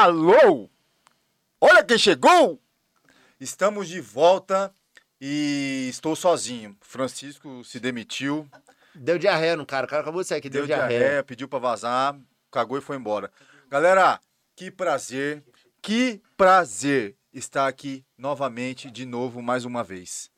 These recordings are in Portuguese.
Alô! Olha quem chegou! Estamos de volta e estou sozinho. Francisco se demitiu, Deu diarreia no cara. O cara acabou de sair aqui, deu, deu diarreia, pediu pra vazar, cagou e foi embora. Galera, que prazer, que prazer estar aqui novamente, de novo, mais uma vez.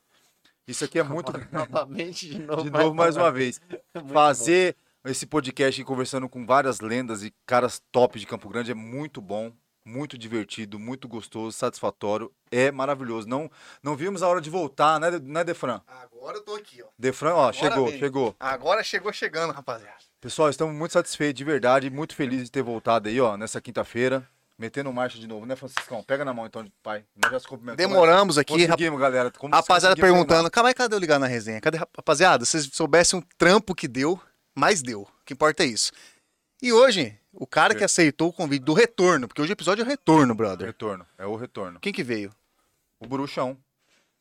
Isso aqui é muito. Novamente, de novo. De novo, mais uma vez. Fazer esse podcast conversando com várias lendas e caras top de Campo Grande é muito bom, muito divertido, muito gostoso, satisfatório, é maravilhoso. Não, não vimos a hora de voltar, né, né Defran? Agora eu tô aqui, ó. Defran, ó, Agora chegou, vem. chegou. Agora chegou chegando, rapaziada. Pessoal, estamos muito satisfeitos, de verdade, muito felizes de ter voltado aí, ó, nessa quinta-feira. Metendo marcha de novo, né, Franciscão? Pega na mão então, pai. Nós já se cumprimentamos. Demoramos aqui, rap- Conseguimos, galera. Como rapaziada perguntando, calma aí, cadê eu ligar na resenha? Cadê, rapaziada? Se vocês soubessem um trampo que deu, mais deu. O que importa é isso. E hoje, o cara que aceitou o convite do retorno, porque hoje o episódio é o retorno, brother. Retorno, é o retorno. Quem que veio? O Bruxão.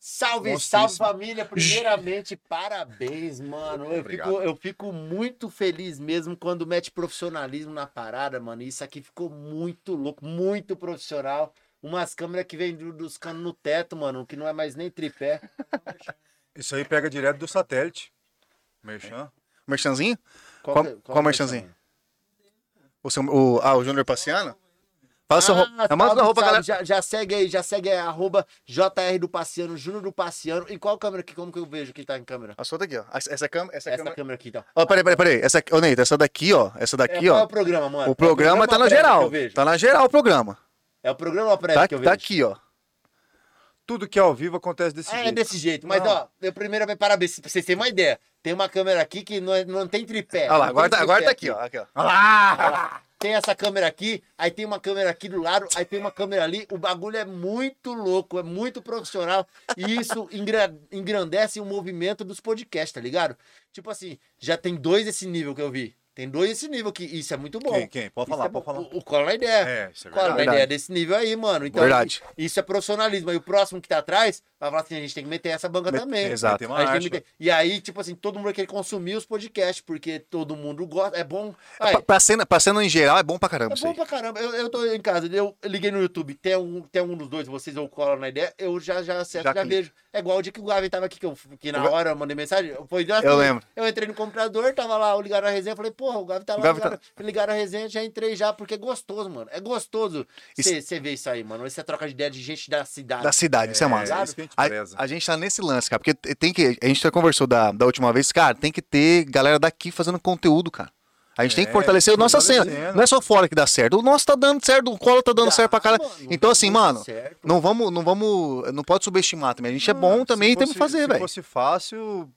Salve, salve família! Primeiramente, parabéns, mano. Eu Obrigado. fico, eu fico muito feliz mesmo quando mete profissionalismo na parada, mano. Isso aqui ficou muito louco, muito profissional. Umas câmeras que vem do- dos canos no teto, mano, que não é mais nem tripé. Isso aí pega direto do satélite. Merchan. Merchanzinho? Qual, Qual- que- qual que é merchanzinho? mano? O seu, o, ah, o Júnior Paciano? Fala sua roupa. Ah, Manda salve, a roupa, galera. Já, já segue aí, já segue aí, arroba JR do Passeano, Júnior do Passeano. E qual câmera aqui? Como que eu vejo que tá em câmera? A sua daqui, ó. Essa, essa câmera. Essa, Essa câmera. câmera aqui, então. Ó, peraí, peraí, peraí. Essa, ô, Neito, essa daqui, ó. Essa É, daqui, qual é ó. o programa, mano? O programa tá na prévio que geral. Tá na geral o programa. É o programa prévia Tá, que eu tá vejo? aqui, ó. Tudo que é ao vivo acontece desse é jeito. desse jeito. Mas, Não. ó, eu primeiro, parabéns, pra vocês terem uma ideia. Tem uma câmera aqui que não, é- não tem tripé. Olha lá, agora tá, agora tá aqui, ó. Aqui, ó. Olha lá! Tem essa câmera aqui, aí tem uma câmera aqui do lado, aí tem uma câmera ali. O bagulho é muito louco, é muito profissional. E isso engra- engrandece o movimento dos podcasts, tá ligado? Tipo assim, já tem dois esse nível que eu vi. Tem dois esse nível que isso é muito bom. Quem, quem? Pode Isso falar, é pode falar. O, o Cola na ideia. É, isso é Cola na verdade. ideia desse nível aí, mano. Então, Verdade. Isso é profissionalismo. Aí o próximo que tá atrás vai falar assim: a gente tem que meter essa banca Met- também. Exato. Meter- E aí, tipo assim, todo mundo querer consumir os podcasts, porque todo mundo gosta. É bom. Aí, Pra, pra cena, pra cena em geral é bom pra caramba é isso bom pra caramba. Eu, eu tô em casa, eu liguei no YouTube, tem um, tem um dos dois, vocês ou cola na ideia, eu já, já acerto, Já já, vejo. É igual o dia que o Gavin tava aqui, que, eu, que na hora eu mandei mensagem. Foi Eu lembro. Eu entrei no computador, tava lá, eu ligaram a resenha, falei, porra, o Gavin tá lá, Gavi tá- ligaram, ligaram a resenha, já entrei já, porque é gostoso, mano. É gostoso Isso- você ver isso aí, mano. Essa troca de ideia de gente da cidade. Da cidade, isso é massa. É, isso a gente A, gente tá nesse lance, cara, porque tem que. A gente já conversou da, da última vez, cara, tem que ter galera daqui fazendo conteúdo, cara. A gente tem que É, fortalecer a nossa cena. Não é só fora que dá certo. O nosso tá dando certo, o colo tá dando certo pra caralho. mano, Então, dá assim, mano, certo. não vamos, não vamos. Não pode subestimar também. A gente é bom também e temos fosse- que fazer, Se velho. fosse fácil,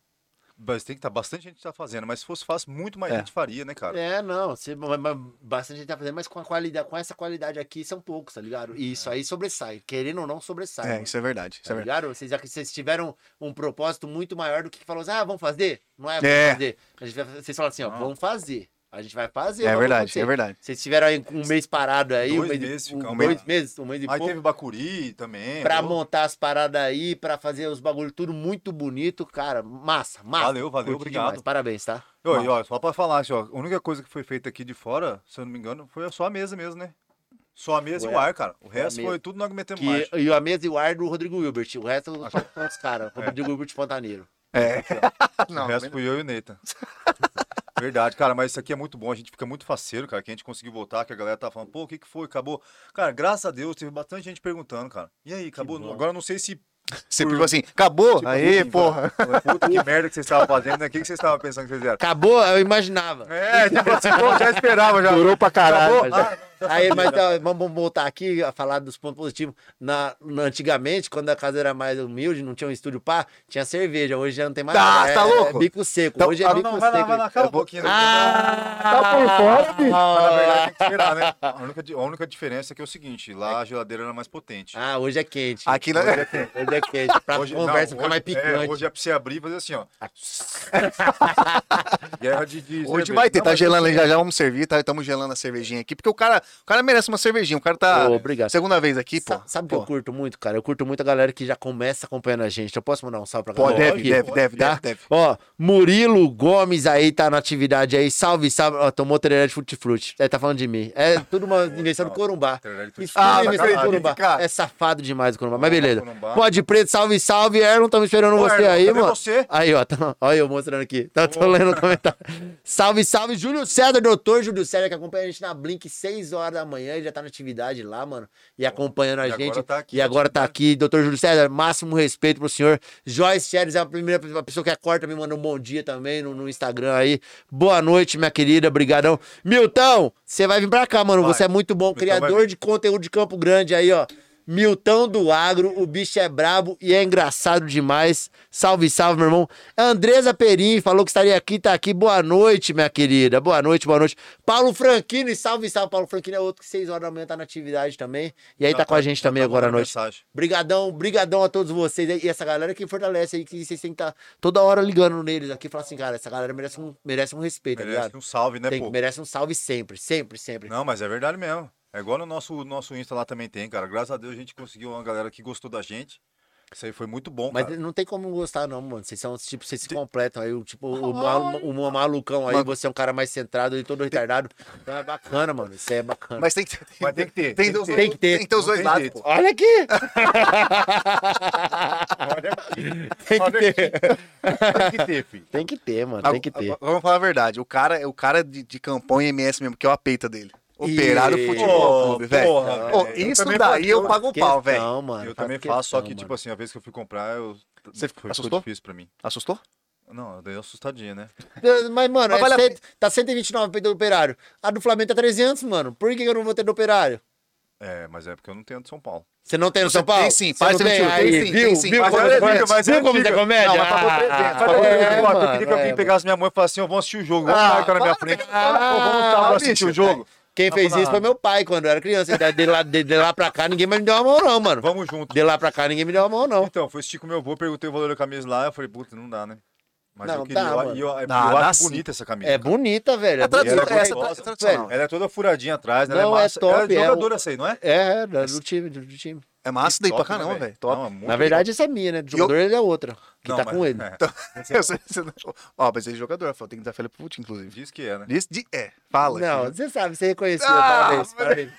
mas tem que estar bastante gente tá fazendo, mas se fosse fácil, muito mais É. gente faria, né, cara? É, não, mas bastante gente tá fazendo, mas com a qualidade, com essa qualidade aqui são poucos, tá ligado? E isso aí sobressai, querendo ou não sobressai. É, mano. isso é verdade. Isso Tá é verdade. ligado? Vocês, vocês tiveram um propósito muito maior do que falou assim, ah, vamos fazer? Não é, vamos É. fazer. Gente vocês falam assim, ó, Não. vamos fazer. A gente vai fazer. É verdade, acontecer. é verdade. Vocês tiveram aí um mês parado aí, Dois um mês, meses um, ficamos. dois meses, um mês e Aí pouco. teve Bacuri também. Pra pô. montar as paradas aí, pra fazer os bagulho tudo muito bonito, cara. Massa, massa. Valeu, valeu, Curti obrigado. demais. Parabéns, tá? Ô, e, ó, só pra falar, assim, ó, a única coisa que foi feita aqui de fora, se eu não me engano, foi só a mesa mesmo, né? Só a mesa e o ar, cara. O resto foi tudo nós que metemos Que, marcha. e a mesa e o ar do Rodrigo Wilbert. O resto são os caras. É. Rodrigo Wilbert Fontaneiro. É. o resto fui eu e o Neita. Verdade, cara, mas isso aqui é muito bom. A gente fica muito faceiro, cara, que a gente conseguiu voltar, que a galera tá falando, pô, o que que foi? Acabou. Cara, graças a Deus, teve bastante gente perguntando, cara. E aí, acabou? Agora eu não sei se. Você pegou assim, acabou? tipo, Aí, assim, porra. Puta que merda que vocês estavam fazendo, né? O que que vocês estavam pensando que vocês eram? Acabou, eu imaginava. É, tipo assim, pô, já esperava já. Durou pra caralho. Acabou? Ah, Aí, mas ó, vamos voltar aqui a falar dos pontos positivos. Na, na- antigamente, quando a casa era mais humilde, não tinha um estúdio pá, tinha cerveja. Hoje já não tem mais Ah, nada. tá é, louco? É bico seco. Então, Hoje é Ah, bico não, vai lá, seco. vai lá, cala Eu um pouquinho. Ah, Tá por fora, bicho? Mas na verdade tem que esperar, né? A única, a única diferença é que é o seguinte, lá a geladeira era mais potente. Ah, hoje é quente. Aqui, né? Hoje é quente. Pra Hoje, conversa não, ficar hoje- mais picante. É, hoje é pra você abrir e fazer assim, ó. Guerra de, de Hoje cerveja. vai ter, Não, tá gelando aí assim, já já, vamos servir, tá? Estamos gelando a cervejinha aqui, porque o cara, O cara merece uma cervejinha. O cara tá. Ô, obrigado. Segunda vez aqui, pô. Sa- Sabe o que Pô, eu curto muito, cara? Eu curto muito a galera que já começa acompanhando a gente. Eu posso mandar um salve pra Pode, galera? deve, aqui? deve, deve, Tá? deve, deve. Ó, Murilo Gomes aí tá na atividade aí. Salve, salve. Ó, tomou tereré de frutti-frutti. É, tá falando de mim. É tudo uma invenção do Corumbá. Tudo Ah, é do Corumbá. cara. É safado demais o Corumbá. Mas beleza. Corumbá. Pode preto, salve, salve. Erlon, estamos esperando você aí, mano. você? Aí, ó. Tá, olha eu mostrando aqui. Tá, tô lendo o comentário. Salve, salve, Júlio César, doutor Júlio César, que acompanha a gente na Blink 6 horas da manhã. Ele já tá na atividade lá, mano. E acompanhando a E agora gente. tá aqui e agora tá aqui, doutor Júlio César. Máximo respeito pro senhor. Joyce Cheres é a primeira pessoa- que acorda me mandou um bom dia também no, no Instagram aí. Boa noite, minha querida. Brigadão. Milton, você vai vir pra cá, mano. Vai. Você é muito bom. Milton Criador de conteúdo de Campo Grande aí, ó. Milton do Agro, o bicho é brabo e é engraçado demais. Salve, salve, meu irmão. Andresa Perim falou que estaria aqui, tá aqui. Boa noite, minha querida. Boa noite, boa noite. Paulo Franquini, salve, salve. Paulo Franquini é outro que 6 horas da manhã tá na atividade também. E aí Já tá com a gente também tá agora à mandando noite. mensagem. Brigadão, brigadão a todos vocês. E essa galera que fortalece aí, que vocês têm que estar toda hora ligando neles aqui. Falar assim, cara, essa galera merece um, merece um respeito, tá Merece ligado? um salve, né, Tem- pô? merece um salve sempre, sempre, sempre. Não, mas é verdade mesmo. É igual no nosso, nosso Insta lá também tem, cara. Graças a Deus a gente conseguiu uma galera que gostou da gente. Isso aí foi muito bom, Mas cara. não tem como gostar, não, mano. Vocês são, tipo, vocês se completam aí. O, tipo, o, malu- o malucão aí, Mas- você é um cara mais centrado e todo retardado. Então é bacana, mano. Isso aí é bacana. Mas tem que, Mas tem que ter. Tem, dos- Tem que ter. Tem que ter os dois tem lados. Olha aqui! Olha aqui. Tem que Olha ter. Tem que ter, filho. Tem que ter, mano. Tem que ter. Vamos falar a verdade. O cara, o cara de, de campanha MS mesmo, que é o apeita dele. Operário E- Futebol Clube, velho. Eu Isso também daí eu pago o pau, velho. Questão, mano. Eu também faço, só que, mano. tipo assim, a vez que eu fui comprar, eu. Você foi, assustou? Difícil pra mim. Assustou? Não, eu dei uma assustadinha, né? Mas, mano, Mas é vale cento- tá 129 peito do operário. A do Flamengo tá 300, mano. Por que eu não vou ter do operário? É, mas é porque eu não tenho de São Paulo. Você não tem no São Paulo? tem sim, faz não tem sim, viu? tem sim. Viu Mas é é comédia? mas é Viu como é comédia? Não, mas pagou 300. Ah, quando eu, é, eu, eu mano, queria que alguém é. pegasse minha mãe e falasse assim: eu vou assistir o jogo. Vamos Ah, marcar na minha frente. Pô, vamos Ah, pra assistir o jogo. Quem Tá fez isso foi meu pai quando eu era criança. De, de lá, de, de lá pra cá, ninguém mais me deu uma mão, não, mano. Vamos junto. De lá pra cá, ninguém me deu uma mão, não. Então, fui assistir com meu avô, perguntei o valor da camisa lá, eu falei, puta, não dá, né? Mas Não, eu queria. dá, eu, e eu, eu Dá, dá acho sim. bonita essa camisa. É cara. bonita, velho. É É bonita, ela é é- gostosa, é- tradicional. Ela é toda furadinha atrás, né? Não, ela é massa. top, Ela é é jogadora essa aí, não é? É, é, do time, do do time. É massa daí pra Top, né, caramba, velho. Top. É Na verdade, essa é minha, né? Do jogador, ele é outra. Que Não, tá mas- com ele. é. Não- Ó, mas ele é jogador, falou, tem que dar fé pro Putin, inclusive. Diz que é, né? Diz, de, é, fala. Não, aqui. você sabe, você reconheceu. Ah, parabéns, parabéns.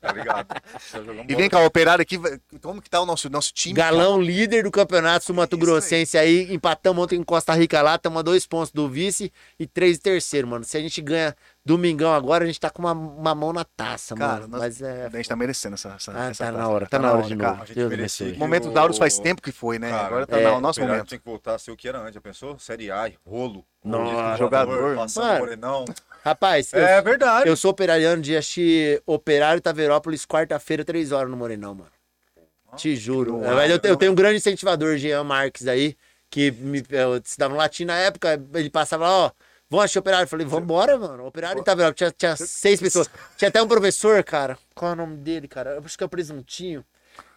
Tá ligado? Jogamos E vem cá, o operário aqui, como que tá o nosso, nosso time? Galão líder do campeonato sul-mato Isso grossense aí. Empatamos ontem em Costa Rica lá, estamos a dois pontos do vice e três de terceiro, mano. Se a gente ganha domingão agora, a gente tá com uma, uma mão na taça, Cara, mano. nós- Mas é. A gente tá merecendo essa, essa, Ah, essa tá na hora, tá na hora de cara. novo. A gente Deus. O momento o- Dauros faz tempo que foi, né? Cara, Agora tá é, no o nosso Operário momento. Tinha que voltar a ser o que era antes, já pensou? Série A, rolo. De jogador. Mano. morenão. Rapaz, eu, É verdade. eu sou operariano de assistir Operário Taverópolis quarta-feira, três horas no Morenão, mano. Te juro. É, eu, eu não. tenho um grande incentivador, Jean Marques, aí, que me, eu estudava no latim na época, ele passava lá, ó. Vamos assistir Operário. Eu falei, vambora, mano. Operário Taverópolis. Tinha, tinha seis pessoas. Tinha até um professor, cara. Qual é o nome dele, cara? Eu acho que é o Presuntinho.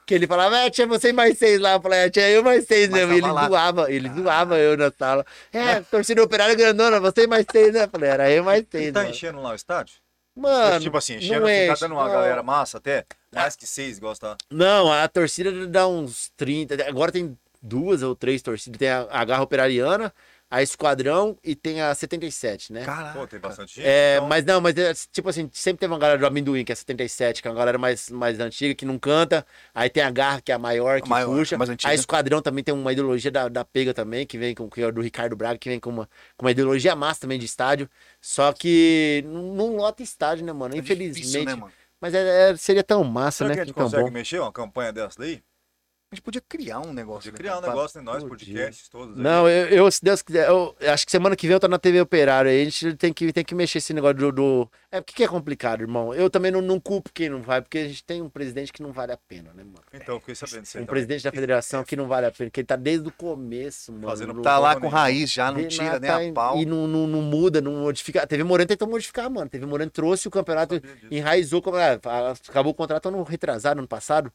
Que ele falava, é, tinha você mais seis lá. Eu falei, é, tinha eu mais seis Mas mesmo. E ele lá. zoava, ele zoava eu na sala. É, torcida operária grandona, você mais seis, né? Eu falei, era eu mais seis. Ele tá mano. enchendo lá o estádio? Mano, tipo assim, enchendo, assim, tá dando uma não. galera massa até. Mais que seis gosta. Não, a torcida dá uns 30. Agora tem duas ou três torcidas. Tem a, a Garra Operariana, a Esquadrão e tem a 77, né? Caraca. Pô, tem bastante gente. É, então- mas não, mas é, tipo assim, sempre teve uma galera do Amendoim, que é 77, que é uma galera mais, mais antiga, que não canta. Aí tem a Garra, que é a maior, que A maior, puxa. mais antiga. A Esquadrão também tem uma ideologia da, da Pega também, que vem com que é do Ricardo Braga, que vem com uma, com uma ideologia massa também de estádio. Só que não, não lota estádio, né, mano? É Infelizmente. difícil, né, mano? Mas é- é- seria tão massa, Será né? que a gente Que consegue bom. mexer uma campanha dessa daí? A gente podia criar um negócio. De né, criar um negócio, né? Nós, Podia. podcasts todos. aí. Não, eu, eu, se Deus quiser, eu acho que semana que vem eu tô na TV Operário aí, a gente tem que, tem que mexer esse negócio do. do... É porque que é complicado, irmão. Eu também não, não culpo quem não vai, porque a gente tem um presidente que não vale a pena, né, mano? Então, fiquei sabendo aí Um também. presidente da federação que não vale a pena, que ele tá desde o começo, mano. Fazendo Tá lá com raiz já, não tira nem tá a em- pau. E não, não, não muda, não modifica. A TV Moreno tentou modificar, mano. A TV Moreno trouxe o campeonato, enraizou. ah, Acabou o contrato ano retrasado, ano passado.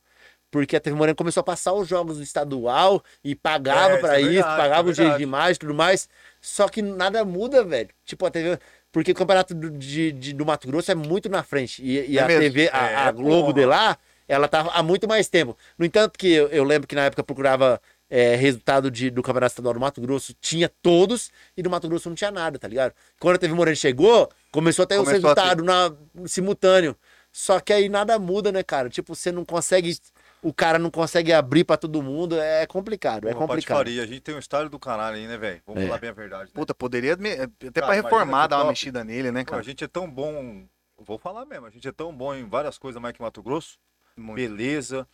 Porque a TV Moreno começou a passar os jogos do estadual e pagava É, pra isso é verdade, pagava é os verdade. de imagem e tudo mais. Só que nada muda, velho. Tipo, a TV. Porque o campeonato do, de, de- do Mato Grosso é muito na frente. E, e É a mesmo? TV, a, É, a Globo porra. de lá, ela tá há muito mais tempo. No entanto, que eu, eu lembro que na época procurava é, resultado de, do Campeonato Estadual do Mato Grosso, tinha todos, e do Mato Grosso não tinha nada, tá ligado? Quando a TV Moreno chegou, começou a ter os Começou ter. resultados na, simultâneo. Só que aí nada muda, né, cara? Tipo, você não consegue. O cara não consegue abrir pra todo mundo. É complicado, é Porra, complicado. patifaria. A gente tem um estádio do caralho aí, né, velho? Vamos É. falar bem a verdade. né? Puta, poderia me- até Cara, pra imagina reformar, dar uma top. mexida nele, né, Pô, cara? a gente é tão bom. Vou falar mesmo, a gente é tão bom em várias coisas mais que Mato Grosso. Muito. Beleza.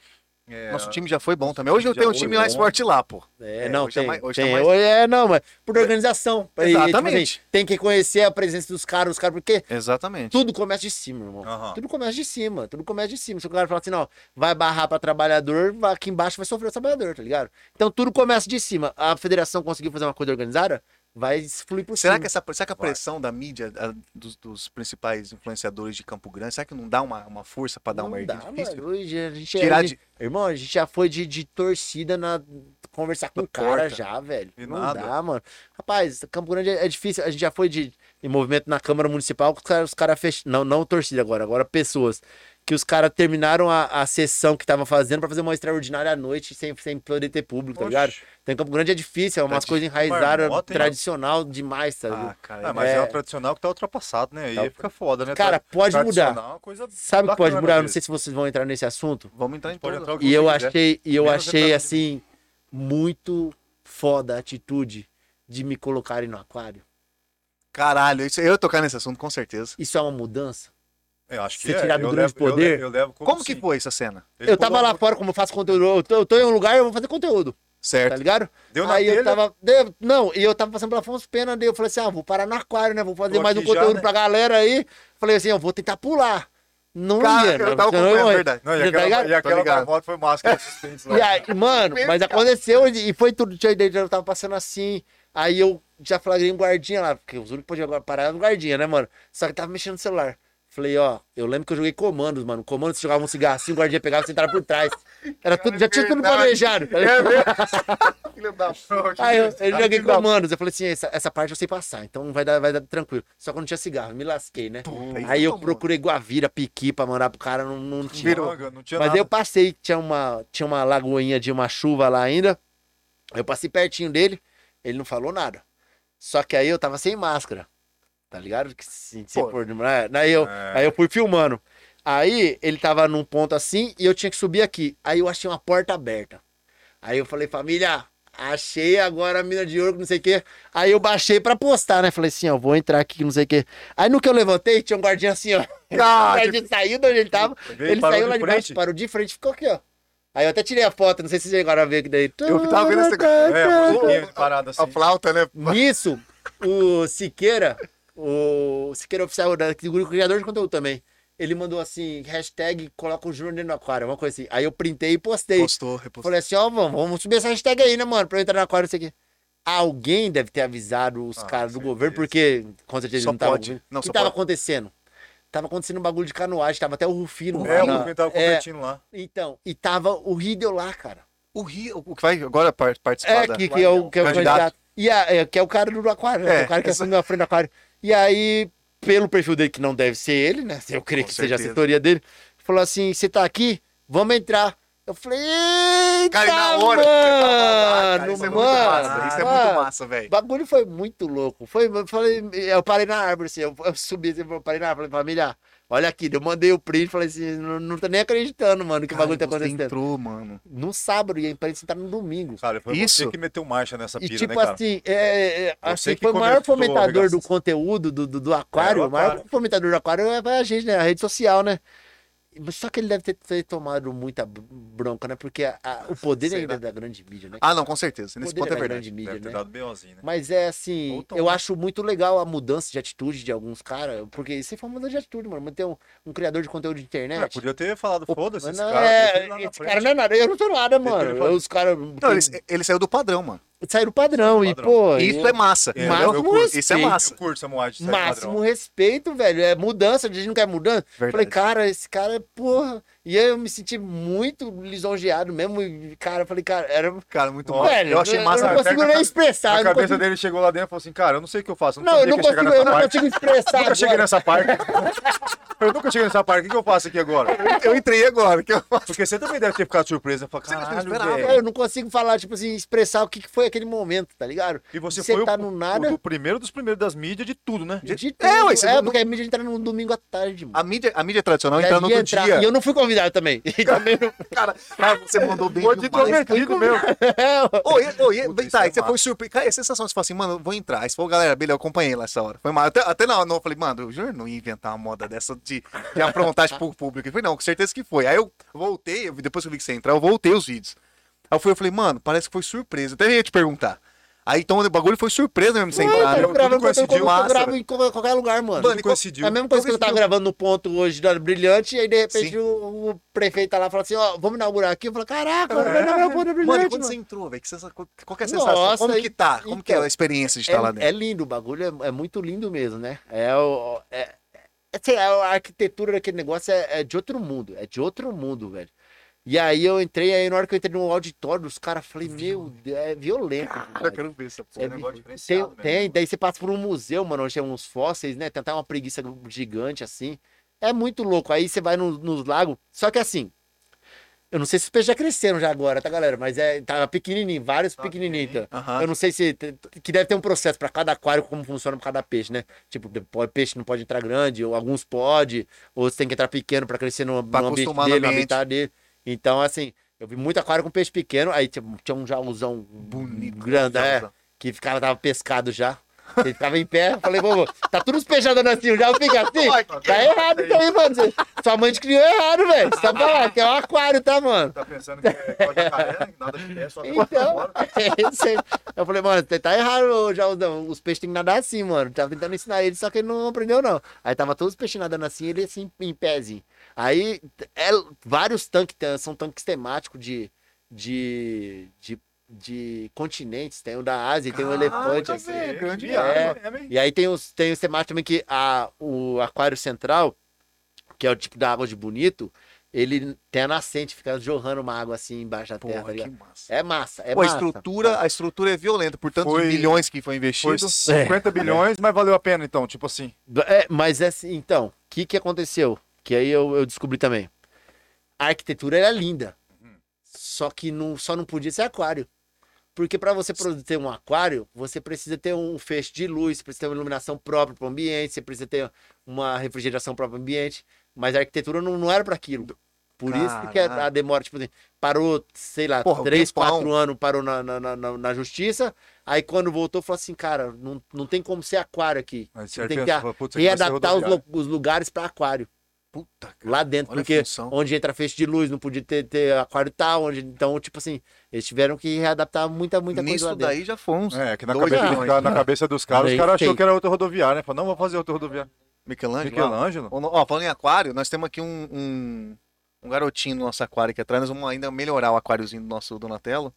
É, Nosso time já foi bom nosso também. Hoje eu tenho um time foi mais bom. forte lá, pô. É, É, não, hoje tá tem. mais- hoje tá tem. mais- Hoje É, não, mas por organização. E, tipo Exatamente. assim, tem que conhecer a presença dos caras, os caras, porque Exatamente. tudo começa de cima, irmão. Aham. Tudo começa de cima, tudo começa de cima. Se o cara falar assim, não, vai barrar pra trabalhador, aqui embaixo vai sofrer o trabalhador, tá ligado? Então tudo começa de cima. A federação conseguiu fazer uma coisa organizada, vai fluir por Será cima. que, essa, será que a Vai. pressão da mídia, a- dos, dos principais influenciadores de Campo Grande, será que não dá uma, uma força pra dar não uma erguida difícil? Hoje a gente, Tirar a de- gente- Irmão, a gente já foi de, de torcida na conversar com o cara já, velho. E não nada. dá, mano. Rapaz, Campo Grande é, é difícil. A gente já foi de, em movimento na Câmara Municipal, os caras os cara fech... não, não torcida agora, agora pessoas. Que os caras terminaram a, a sessão que estavam fazendo pra fazer uma extraordinária à noite sem, sem poder ter público, tá ligado? Então, Campo Grande é difícil, é umas Tá coisas enraizadas, tradicional demais, tá ligado? Ah, cara. Ah, mas é, É. o tradicional que tá ultrapassado, né? Aí Tá- fica foda, né? Cara, pode mudar. é uma coisa Sabe o que pode mudar? Eu não às sei se vocês vão entrar nesse assunto. Vamos entrar em Pode todas. entrar E eu quiser. achei, e eu Menos achei de- assim muito foda a atitude de me colocarem no aquário. Caralho, isso, eu ia tocar nesse assunto, com certeza. Isso é uma mudança? Eu acho que Ser é. tirado eu do grande levo- eu poder? levo- Eu levo como, Como que foi essa cena? Ele eu tava lá fora, como eu faço conteúdo, eu tô, eu tô em um lugar, eu vou fazer conteúdo, tá Certo. ligado? Deu na Aí eu tava. deu- não, e eu tava passando pela Afonso Pena, daí eu falei assim: ah, vou parar no aquário, né? Vou fazer Tô mais um aqui já, conteúdo né? pra galera aí. Falei assim: eu vou tentar pular. Não Cara, ia, eu né? tava eu ia. verdade. Não, e Tá aquela, ligado? e aquela moto foi máscara. E aí, mano, mas aconteceu e foi tudo. Eu tava passando assim. Aí eu já flagrei um guardinha lá, porque os únicos que podiam parar eram guardinha, né, mano? Só que tava mexendo no celular. Falei, ó, eu lembro que eu joguei comandos, mano. Comandos, você jogava um cigarro assim, o guardinha pegava e você entrava por trás. Era tudo, já tinha tudo verdade. planejado. tá É? Filho da puta. Aí eu, eu joguei comandos. Eu falei assim, essa, essa parte eu sei passar, então vai dar, vai dar tranquilo. Só que eu não tinha cigarro, me lasquei, né? puta, aí eu tomou. procurei guavira, piqui pra mandar pro cara, não, não tinha. Não tinha Mas nada. aí eu passei, tinha uma, tinha uma lagoinha de uma chuva lá ainda. Eu passei pertinho dele, ele não falou nada. Só que aí eu tava sem máscara. Tá ligado? Que se, se né? aí, eu, É. aí eu fui filmando. Aí ele tava num ponto assim e eu tinha que subir aqui. Aí eu achei uma porta aberta. Aí eu falei, família, achei agora a mina de ouro, não sei o quê. Aí eu baixei pra postar, né? Falei assim, ó, vou entrar aqui, não sei o quê. Aí no que eu levantei, tinha um guardinha assim, ó. o guardinha saiu de onde ele tava. Veio, ele saiu de lá de baixo, frente? parou de frente e ficou aqui, ó. Aí eu até tirei a foto, não sei se vocês chegaram a ver que daí. Eu tava vendo esse- É, um parada assim. A flauta, né? Nisso, o Siqueira, o Siqueira oficial o criador de conteúdo também. Ele mandou assim, hashtag coloca o Júnior dentro do aquário, uma coisa assim. Aí eu printei e postei. Postou, repostou. Falei assim, ó, vamos, vamos subir essa hashtag aí, né, mano? Pra eu entrar no aquário, não sei o quê. Alguém deve ter avisado os Ah, caras do governo, porque com certeza Só não tava. Não, o que tava pode. acontecendo? Tava acontecendo um bagulho de canoagem, tava até o Rufino. É, lá o na- Rubinho tava é, competindo lá. então, e tava o Riddle lá, cara. O Rio, o que vai agora par- participar É, da... que, que é o, que é o Candidato. candidato. E a- é, que é o cara do aquário, né? É, é o cara que essa- assumiu a frente do aquário. E aí, pelo perfil dele, que não deve ser ele, né? Eu creio Com que seja a certeza. assessoria dele, falou assim: você tá aqui? Vamos entrar. Eu falei, eita, Cara, e na hora... mano, isso é mano, muito massa, isso é muito massa, velho. O bagulho foi muito louco. Foi, eu falei, eu parei na árvore, assim, eu, eu subi, eu parei na árvore, falei, família, olha aqui, eu mandei o print, falei assim, não, não tô nem acreditando, mano, que o bagulho tá acontecendo. entrou, mano. No sábado, e a imprensa tá no domingo. Cara, foi Isso. você que meteu marcha nessa E pira, tipo né, cara? assim, é, é, assim, que foi o maior começou a fomentador do conteúdo do, do, do aquário. É, o o maior aquário. fomentador do aquário é a gente, né? A rede social, né? Mas Só que ele deve ter, ter tomado muita bronca, né? Porque a- a- o poder Sei ainda é da grande mídia, né? Ah, não, com certeza. Nesse ponto é da verdade. grande mídia, Deve ter né? dado BOzinho, né? Mas é assim, eu acho muito legal a mudança de atitude de alguns caras, porque isso foi uma mudança de atitude, mano. Manter um, um criador de conteúdo de É, internet. podia ter falado, foda-se, esse não, cara. é, na esse cara não é nada, eu não sou nada, mano. Os caras Não, ele, ele saiu do padrão, mano. Saíram padrão, e padrão. pô. Isso eu- é massa. É, máximo Eu curto. Isso é respeito. massa. Eu curto sair Máximo padrão. respeito, velho. É mudança, a gente não quer mudança. Verdade. Falei, cara, esse cara, porra. E aí eu me senti muito lisonjeado mesmo. E, cara, eu falei, cara, era. Cara, muito bom. Velho, eu achei massa. Eu não consigo nem expressar. A eu não cabeça consigo- dele chegou lá dentro e falou assim, cara, eu não sei o que eu faço. Eu não, Não, eu não consigo, eu nessa não parte. consigo expressar. Nunca cheguei nessa parte. eu nunca cheguei nessa parte. O que, que eu faço aqui agora? Eu entrei agora. Que eu... Porque você também deve ter ficado surpresa. Não caralho, esperava. velho. Eu não consigo falar, tipo assim, expressar o que foi aquele momento, tá ligado? E você Você foi tá o, no o nada. do primeiro dos primeiros das mídias de tudo, né? De tudo. É, ué, é não- porque a mídia entra no domingo à tarde, mano. A mídia, a mídia tradicional entra no outro entrar. dia. E eu não fui convidado também. E também. Cara, cara, você mandou bem Foi introvertido mesmo. Oi, oi, isso tá, é você foi surpreso. Cara, a sensação, você fala assim, mano, eu vou entrar. Aí você falou, galera, beleza, eu acompanhei lá essa hora. Foi mal. Até, até na hora, não, eu falei, mano, eu juro não ia inventar uma moda dessa de, de aprontar tipo, o público. Eu falei, não, com certeza que foi. Aí eu voltei, depois que eu vi que você entrar, eu voltei os vídeos. Aí eu fui, eu falei, mano, parece que foi surpresa. Até ia te perguntar. Aí então o bagulho foi surpresa mesmo Ué, entrar. eu né? gravo coincidiu, eu gravo em qualquer lugar, mano. Mano, coincidiu. É a mesma coisa que eu tava gravando no ponto hoje da Brilhante, e aí de repente Sim. o, o prefeito tá lá e fala assim, ó, vamos inaugurar aqui. Eu falo, caraca, mano, vai inaugurar o ponto da Mano, Brilhante, quando mano. você entrou, velho, qual que é a sensação? Nossa, Como e- que tá? Como que é então, a experiência de estar lá É, dentro? é lindo, o bagulho é, é muito lindo mesmo, né? É, o, é, é, lá, a arquitetura daquele negócio é, é de outro mundo, é de outro mundo, velho. E aí eu entrei, aí na hora que eu entrei no auditório, os caras, falei, meu, Deus, é violento. Cara, eu quero ver essa É, porra. negócio tem, mesmo. tem, daí você passa por um museu, mano, onde tem uns fósseis, né? Tem até uma preguiça gigante assim. É muito louco. Aí você vai no- nos lagos. Só que assim, eu não sei se os peixes já cresceram já agora, tá, galera? Mas é, tá pequenininho, vários pequenininhos. Então. Aham. Eu não sei se. Que deve ter um processo pra cada aquário, como funciona pra cada peixe, né? Tipo, peixe não pode entrar grande, ou alguns pode, ou você tem que entrar pequeno pra crescer no, Pra no ambiente dele, no habitat dele. Então, assim, eu vi muito aquário com peixe pequeno, aí tinha, tinha um jauzão Bonito. grande, é, jauzão. que ficava, tava pescado já. Ele ficava em pé, eu falei, pô, tá tudo os peixes andando assim, já fica assim. Tá errado aí, mano. Sua mãe te criou errado, velho. Você tá falando que é um aquário, tá, mano? Tá pensando que é coisa de jacaré, né? Nada de pé, só tá Então, é isso aí. eu falei, mano, você tá errado, ô, Jauzão. Os peixes têm que nadar assim, mano. Tava tentando ensinar ele, só que ele não aprendeu, não. Aí tava todos os peixes nadando assim, ele assim, em pézinho. Aí, é, vários tanques, são tanques temáticos de, de, de, de continentes. Tem o da Ásia, tem o elefante, Caraca, assim. velho, grande É. viagem? E aí tem os, tem os temáticos também que a, o aquário central, que é o tipo da água de bonito, ele tem a nascente, fica jorrando uma água assim embaixo da terra, tá Porra, que ligado? massa. É massa, é Pô, a massa. estrutura, a estrutura é violenta, por tantos Foi- bilhões que foi Foi investido. 50 bilhões, mas valeu a pena, então, tipo assim. É, mas é assim, então, o que que aconteceu? Que aí eu, eu descobri também. A arquitetura era linda. Só que não, só não podia ser aquário. Porque para você produzir um aquário, você precisa ter um feixe de luz, você precisa ter uma iluminação própria para o ambiente, você precisa ter uma refrigeração própria para o ambiente. Mas a arquitetura não, não era para aquilo. Por isso que a, demora, tipo assim, parou, sei lá, Porra, três, quatro anos, parou na, na, na, na- justiça. Aí quando voltou, falou assim, cara, não, não tem como ser aquário aqui. Mas tem que pensa, a- fala, putz, aqui vai ser readaptar os, os lugares para aquário. Puta, cara. Lá dentro, Olha porque onde entra feixe de luz, não podia ter, ter aquário tal, onde, então, tipo assim, eles tiveram que readaptar muita, muita coisa lá Nisso dentro. daí já foi uns É, que na dois cabeça, na cabeça dos caras, os caras achou que era outra rodoviária, né? Falou, não, vou fazer outra rodoviária. Michelangelo. Michelangelo. Ó, ó, falando em aquário, nós temos aqui um, um, um garotinho no nosso aquário aqui atrás. Nós vamos ainda melhorar o aquáriozinho do nosso Donatello.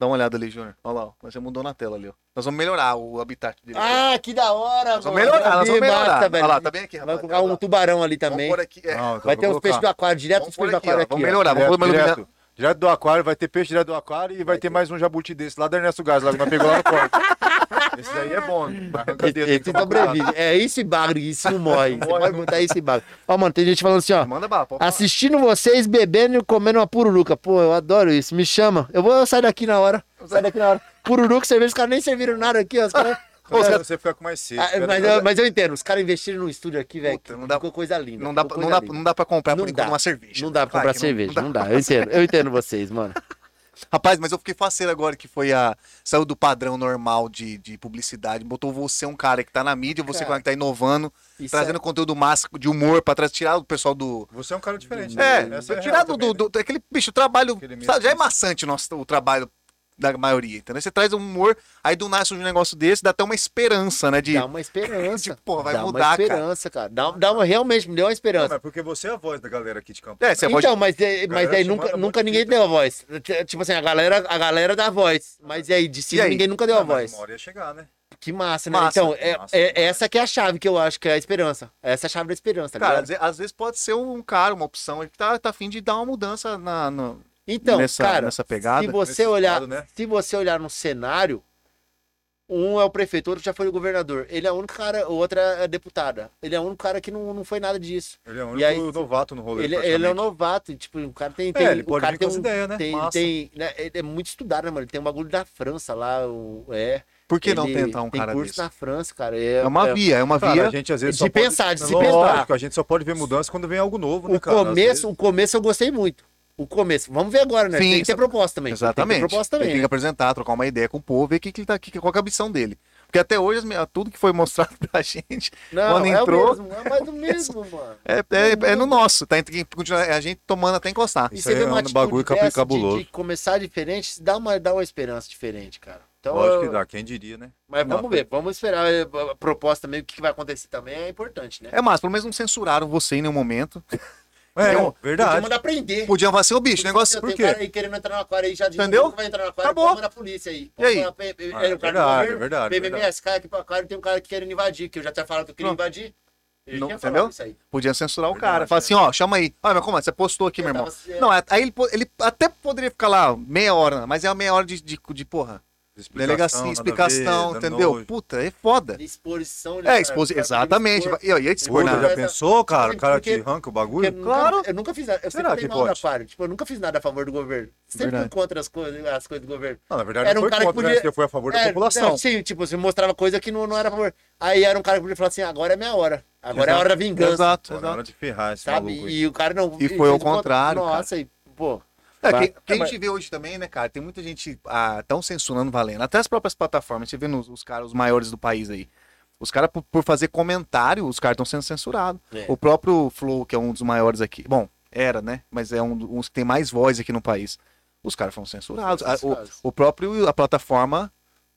Dá uma olhada ali, Júnior. Olha lá, ó. Nós temos um Donatello ali, ó. Nós vamos melhorar o habitat dele. Ah, que da hora, nós vamos mano. melhorar, nós vamos melhorar. massa, velho. Olha lá, tá bem aqui, Vai rapaz. colocar um tubarão ali Vamos também. aqui. É. Não, então Vai ter colocar. peixes do aquário, direto Vamos os peixes do ó. aquário aqui. Vamos melhorar, vamos Direto, ilumina- direto, direto do aquário, vai ter peixe direto do aquário e vai ter mais um jabuti desse lá da Ernesto Gás, lá que nós pegou lá no corte. Esse daí é bom. Esse, dedo, esse sobrevive. É esse bagre, isso não morre. Você pode botar esse bagre. Ó, mano, tem gente falando assim, ó. Manda bala. Assistindo vocês bebendo e comendo uma pururuca. Pô, eu adoro isso. Me chama. Eu vou sair daqui na hora. Sair daqui na hora. Pururuca, cerveja, os caras nem serviram nada aqui, ó. Os caras- Você, você fica com mais sede. Ah, mas, eu, mas eu entendo, os caras investiram no estúdio aqui, velho. Não dá- Ficou coisa linda. Não dá, ficou não, dá, linda. não dá pra comprar Não por enquanto dá. uma cerveja. Não dá pra comprar cerveja, não dá. Eu entendo, eu entendo vocês, mano. Rapaz, mas eu fiquei faceiro agora que foi a. Saiu do padrão normal de, de publicidade. Botou você um cara que tá na mídia, você Cara, que tá inovando, Isso trazendo conteúdo massa de humor pra trás, tirar o pessoal do. Você é um cara diferente. É, né? Essa tirar real do, também, do, do- Aquele bicho, o trabalho. Aquele sabe, já é maçante o, nosso, o trabalho da maioria, entendeu? Você traz um humor, aí do nada surge um negócio desse, dá até uma esperança, né? De. Dá uma esperança. Tipo, porra, vai dá mudar, uma cara. esperança, cara. Dá, dá uma, realmente, me deu uma Não, esperança. mas porque você é a voz da galera aqui de campo. É, você pode. Então, mas, é- mas aí nunca, nunca ninguém deu a voz. Tipo assim, a galera, a galera dá a voz. Mas e aí, de cima ninguém nunca deu a Não, mas voz. Uma hora ia chegar, né? Que massa, né? Massa, então, é, massa, é- essa que é a chave que eu acho que é a esperança. Essa é a chave da esperança, tá Cara, ligado? às vezes, às vezes pode ser um cara, uma opção, ele tá, tá afim de dar uma mudança na, no- Então, nessa, cara, nessa pegada. se você nesse olhar, estado, né? se você olhar no cenário, um é o prefeito, o outro já foi o governador. Ele é o único cara, o outro é a deputada. Ele é o único cara que não, não foi nada disso. Ele é o único aí, novato no rolê. Ele, ele é um novato, tipo, o cara tem, É, tem ele o pode cara tem um- ideias, né? Tem, tem, né, ele é muito estudado, né, mano? Ele tem um bagulho da França lá, o, é. Por que não Ele tentar um tem cara curso desse? na França, cara. É, É uma é- via, é uma Cara, via. a gente às vezes de só pode- pensar, de se Lógico, pensar. a gente só pode ver mudança quando vem algo novo, né, O cara? Às começo, vezes- o começo eu gostei muito. O começo. Vamos ver agora, né? Sim, tem que ter proposta também. Exatamente. Tem que ter proposta Ele também. tem que né? apresentar, trocar uma ideia com o povo, ver que, que ele tá, que, qual que é a ambição dele. Porque até hoje, tudo que foi mostrado pra gente Não, quando é entrou- o mesmo. É mais do mesmo, mano. é, é, é no nosso, tá? Tem que continuar, é a gente tomando até encostar. E Isso você vê é uma um atitude bagulho cabu- dessa de- cabuloso. De, começar diferente, dá uma, dá uma esperança diferente, cara. Então, Lógico que eu- dá, quem diria, né? Mas Não, vamos ver, vamos esperar a proposta também, o que que vai acontecer também é importante, né? É massa, pelo menos não censuraram você em nenhum momento. É, Eu- Podia verdade. mandar prender. Podiam falar assim, ô bicho, negócio. Tem por quê? cara aí querendo entrar no aquário aí já disse Entendeu? que vai entrar no aquário, Acabou. pode mandar a polícia aí. E aí? Ah, é, é o cara do verdade, governo, é verdade, PMMS, cara aqui pro aquário tem um cara que querendo invadir, que eu já tinha falado que eu queria invadir. Não, tinha entendeu? falado isso aí. Podiam censurar o Verdade, cara. Falar assim, ó, chama aí. Ah, mas como é? Você postou aqui, Eu meu irmão. é. Não, é- aí ele, po- ele até poderia ficar lá meia hora, mas é uma meia hora de, de, de porra. Delegacia, nada a explicação, ver, entendeu? nojo. Puta, é foda. Exposição. É, expos... exatamente. E ia te expor Puta, já pensou, cara? O cara porque- te arranca o bagulho? eu nunca, Claro. eu nunca fiz nada. Eu Será sempre falei que pode? aquário. Tipo, eu nunca fiz nada a favor do governo. Sempre Verdade. contra as coisas, as coisas do governo. Não, na verdade, Era não um foi cara que contra, né? podia- Você foi a favor da É, população. não, sim, tipo, você mostrava coisa que não, não era a favor. Aí era um cara que podia falar assim, agora é minha hora. Agora é a Exato. hora da vingança. Exato, exato. hora de ferrar esse Sabe? maluco aí. E o cara não. E foi ao contrário. Nossa, e, pô. É, Vai. que, que a É, mas- gente vê hoje também, né, cara? Tem muita gente ah, tão censurando valendo. Até as próprias plataformas. Você vê nos, os caras, os maiores do país aí. Os caras, por, por fazer comentário, os caras estão sendo censurados. É. O próprio Flow, que é um dos maiores aqui. Bom, era, né? Mas é um dos que tem mais voz aqui no país. Os caras foram censurados. Censurados. O, o próprio, a plataforma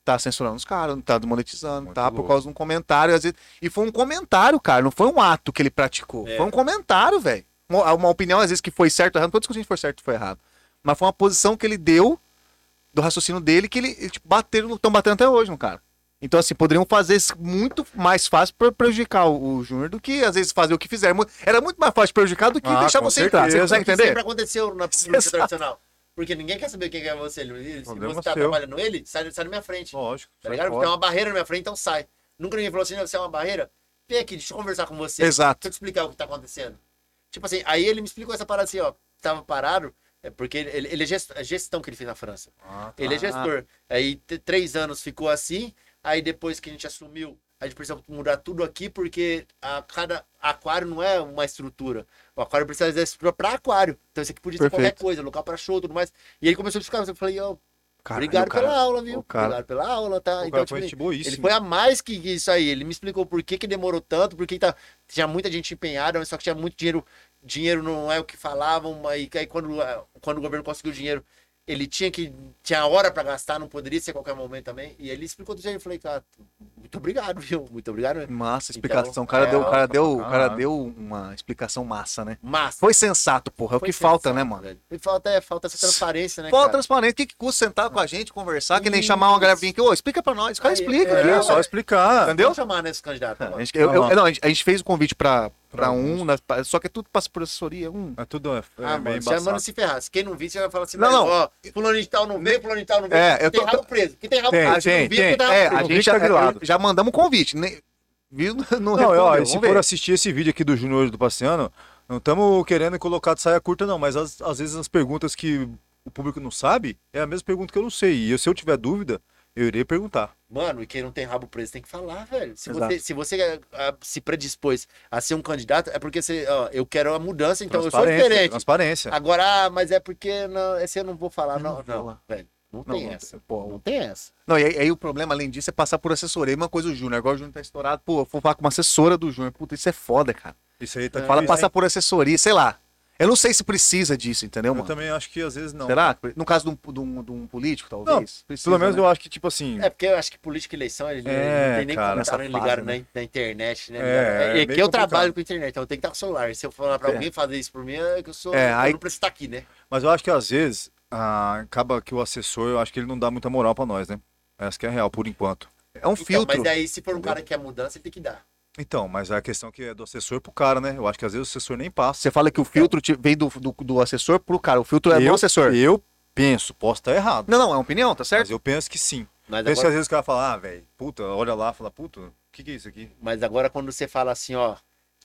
tá censurando os caras, tá desmonetizando, Muito tá? Por louco. causa de um comentário. Às vezes, e foi um comentário, cara. Não foi um ato que ele praticou. É. Foi um comentário, velho. Uma, uma opinião, às vezes, que foi certo ou errado. Não tô discutindo se foi certo ou foi errado. Mas foi uma posição que ele deu do raciocínio dele que ele, ele, tipo, bateram, estão batendo até hoje no cara. Então, assim, poderiam fazer isso muito mais fácil para prejudicar o, o Júnior do que, às vezes, fazer o que fizeram. Era muito mais fácil prejudicar do que Ah, deixar você entrar. Você certeza. consegue Que entender? sempre aconteceu na política tradicional. Porque ninguém quer saber quem é você. Ele- Se você tá seu. trabalhando ele, sai, sai da minha frente. Lógico. Tá ligado? fora. Tem uma barreira na minha frente, então sai. Nunca ninguém falou assim, não, você é uma barreira? Vem aqui, deixa eu conversar com você. Exato. Deixa eu te explicar o que tá acontecendo. Tipo assim, aí ele me explicou essa parada assim, ó. Tava parado, é porque ele, ele é gest- a gestão que ele fez na França. Ah, tá. Ele é gestor. Aí três anos ficou assim, aí depois que a gente assumiu, a gente precisa mudar tudo aqui, porque a cada aquário não é uma estrutura. O aquário precisa de estrutura para aquário. Então isso aqui podia ser qualquer Perfeito. coisa, local para show tudo mais. E ele começou a explicar, eu falei, ó, Caralho, obrigado cara. pela aula, viu? cara- Obrigado pela aula, tá? O então, tipo, foi ele foi a mais que isso aí. Ele me explicou por que, que demorou tanto, por que tá, tinha muita gente empenhada, mas só que tinha muito dinheiro. Dinheiro não é o que falavam, aí, aí quando, ah, quando o governo conseguiu dinheiro, ele tinha que. Tinha hora pra gastar, não poderia ser a qualquer momento também. E ele explicou do jeito. Eu falei, cara, muito obrigado, viu? Muito obrigado. mesmo. Massa, explicação. Então, o cara, é, deu, o cara, deu, o cara caralho. deu uma explicação massa, né? Massa. Foi sensato, porra. É o que falta, sensato, né, mano? velho. E falta, é, falta essa transparência, né? Falta cara? transparente. O que, que custa sentar com a gente, conversar, que nem Isso. chamar uma galera aqui? Ô, explica pra nós. O cara Aí, explica. é, É, só explicar. Entendeu? Vamos chamar nesse candidato. A agora. gente, eu- eu- não, a gente- a gente fez o convite pra, pra Pra um, pa- só que é tudo passa por assessoria. Um. É tudo é, é Ah, mano, embaçado. se ferrar. Se quem não vir, você vai falar assim, Não, não. ó, fulano de tal não veio, fulano de tal não veio. É, eu tem tô- rabo preso. Quem tem rabo Tem, preso? tem, não viu, tem. quem tá rabo É, preso. a gente já, grilado. já mandamos convite. Nem, viu? Não Não, respondeu. ó, se ver. for assistir esse vídeo aqui do Júnior do Passeano, não estamos querendo colocar de saia curta, não, mas às vezes as perguntas que o público não sabe é a mesma pergunta que eu não sei. E se eu tiver dúvida, eu irei perguntar. Mano, e quem não tem rabo preso tem que falar, velho. Se Exato. você, se você ah, se predispôs a ser um candidato, é porque você, ó, eu quero a mudança, então eu sou diferente. Transparência. Agora, ah, mas é porque não, esse eu não vou falar, não, não não, vou lá. velho. Não, Não, tem não, essa. pô, Não tem essa. Não, e aí, aí o problema, além disso, é passar por assessoria. Mesma coisa o Júnior. Agora o Júnior tá estourado. Pô, eu vou falar com uma assessora do Júnior. Puta, isso é foda, cara. Isso aí tá É, Fala passar por assessoria, sei lá. Eu não sei se precisa disso, entendeu, Eu mano? também acho que às vezes não. Será? No caso de um, de um- de um político, talvez? Precisa, Pelo menos né? eu acho que, tipo assim. É porque eu acho que política e eleição, ele É, não tem nem cara, como estar né? na, na internet, né? É, é É, meio que eu complicado. trabalho com internet, então eu tenho que estar com o celular. Se eu falar pra É. alguém fazer isso por mim, é que eu sou. É, eu aí- não preciso estar aqui, né? Mas eu acho que às vezes ah, acaba que o assessor, eu acho que ele não dá muita moral pra nós, né? Essa que é a real, por enquanto. É um Então, filtro. mas aí, se for um cara que quer mudança, ele tem que dar. Então, mas a questão que é do assessor pro cara, né? Eu acho que às vezes o assessor nem passa. Você fala que o filtro te- vem do, do, do assessor pro cara. O filtro é do eu, assessor. Eu penso, posso estar errado. Não, não, é uma opinião, tá Mas certo? eu penso que sim. Mas Penso que agora, às vezes o cara fala, ah, velho, puta, olha lá, fala, puta, o que, que é isso aqui? mas agora quando você fala assim, ó,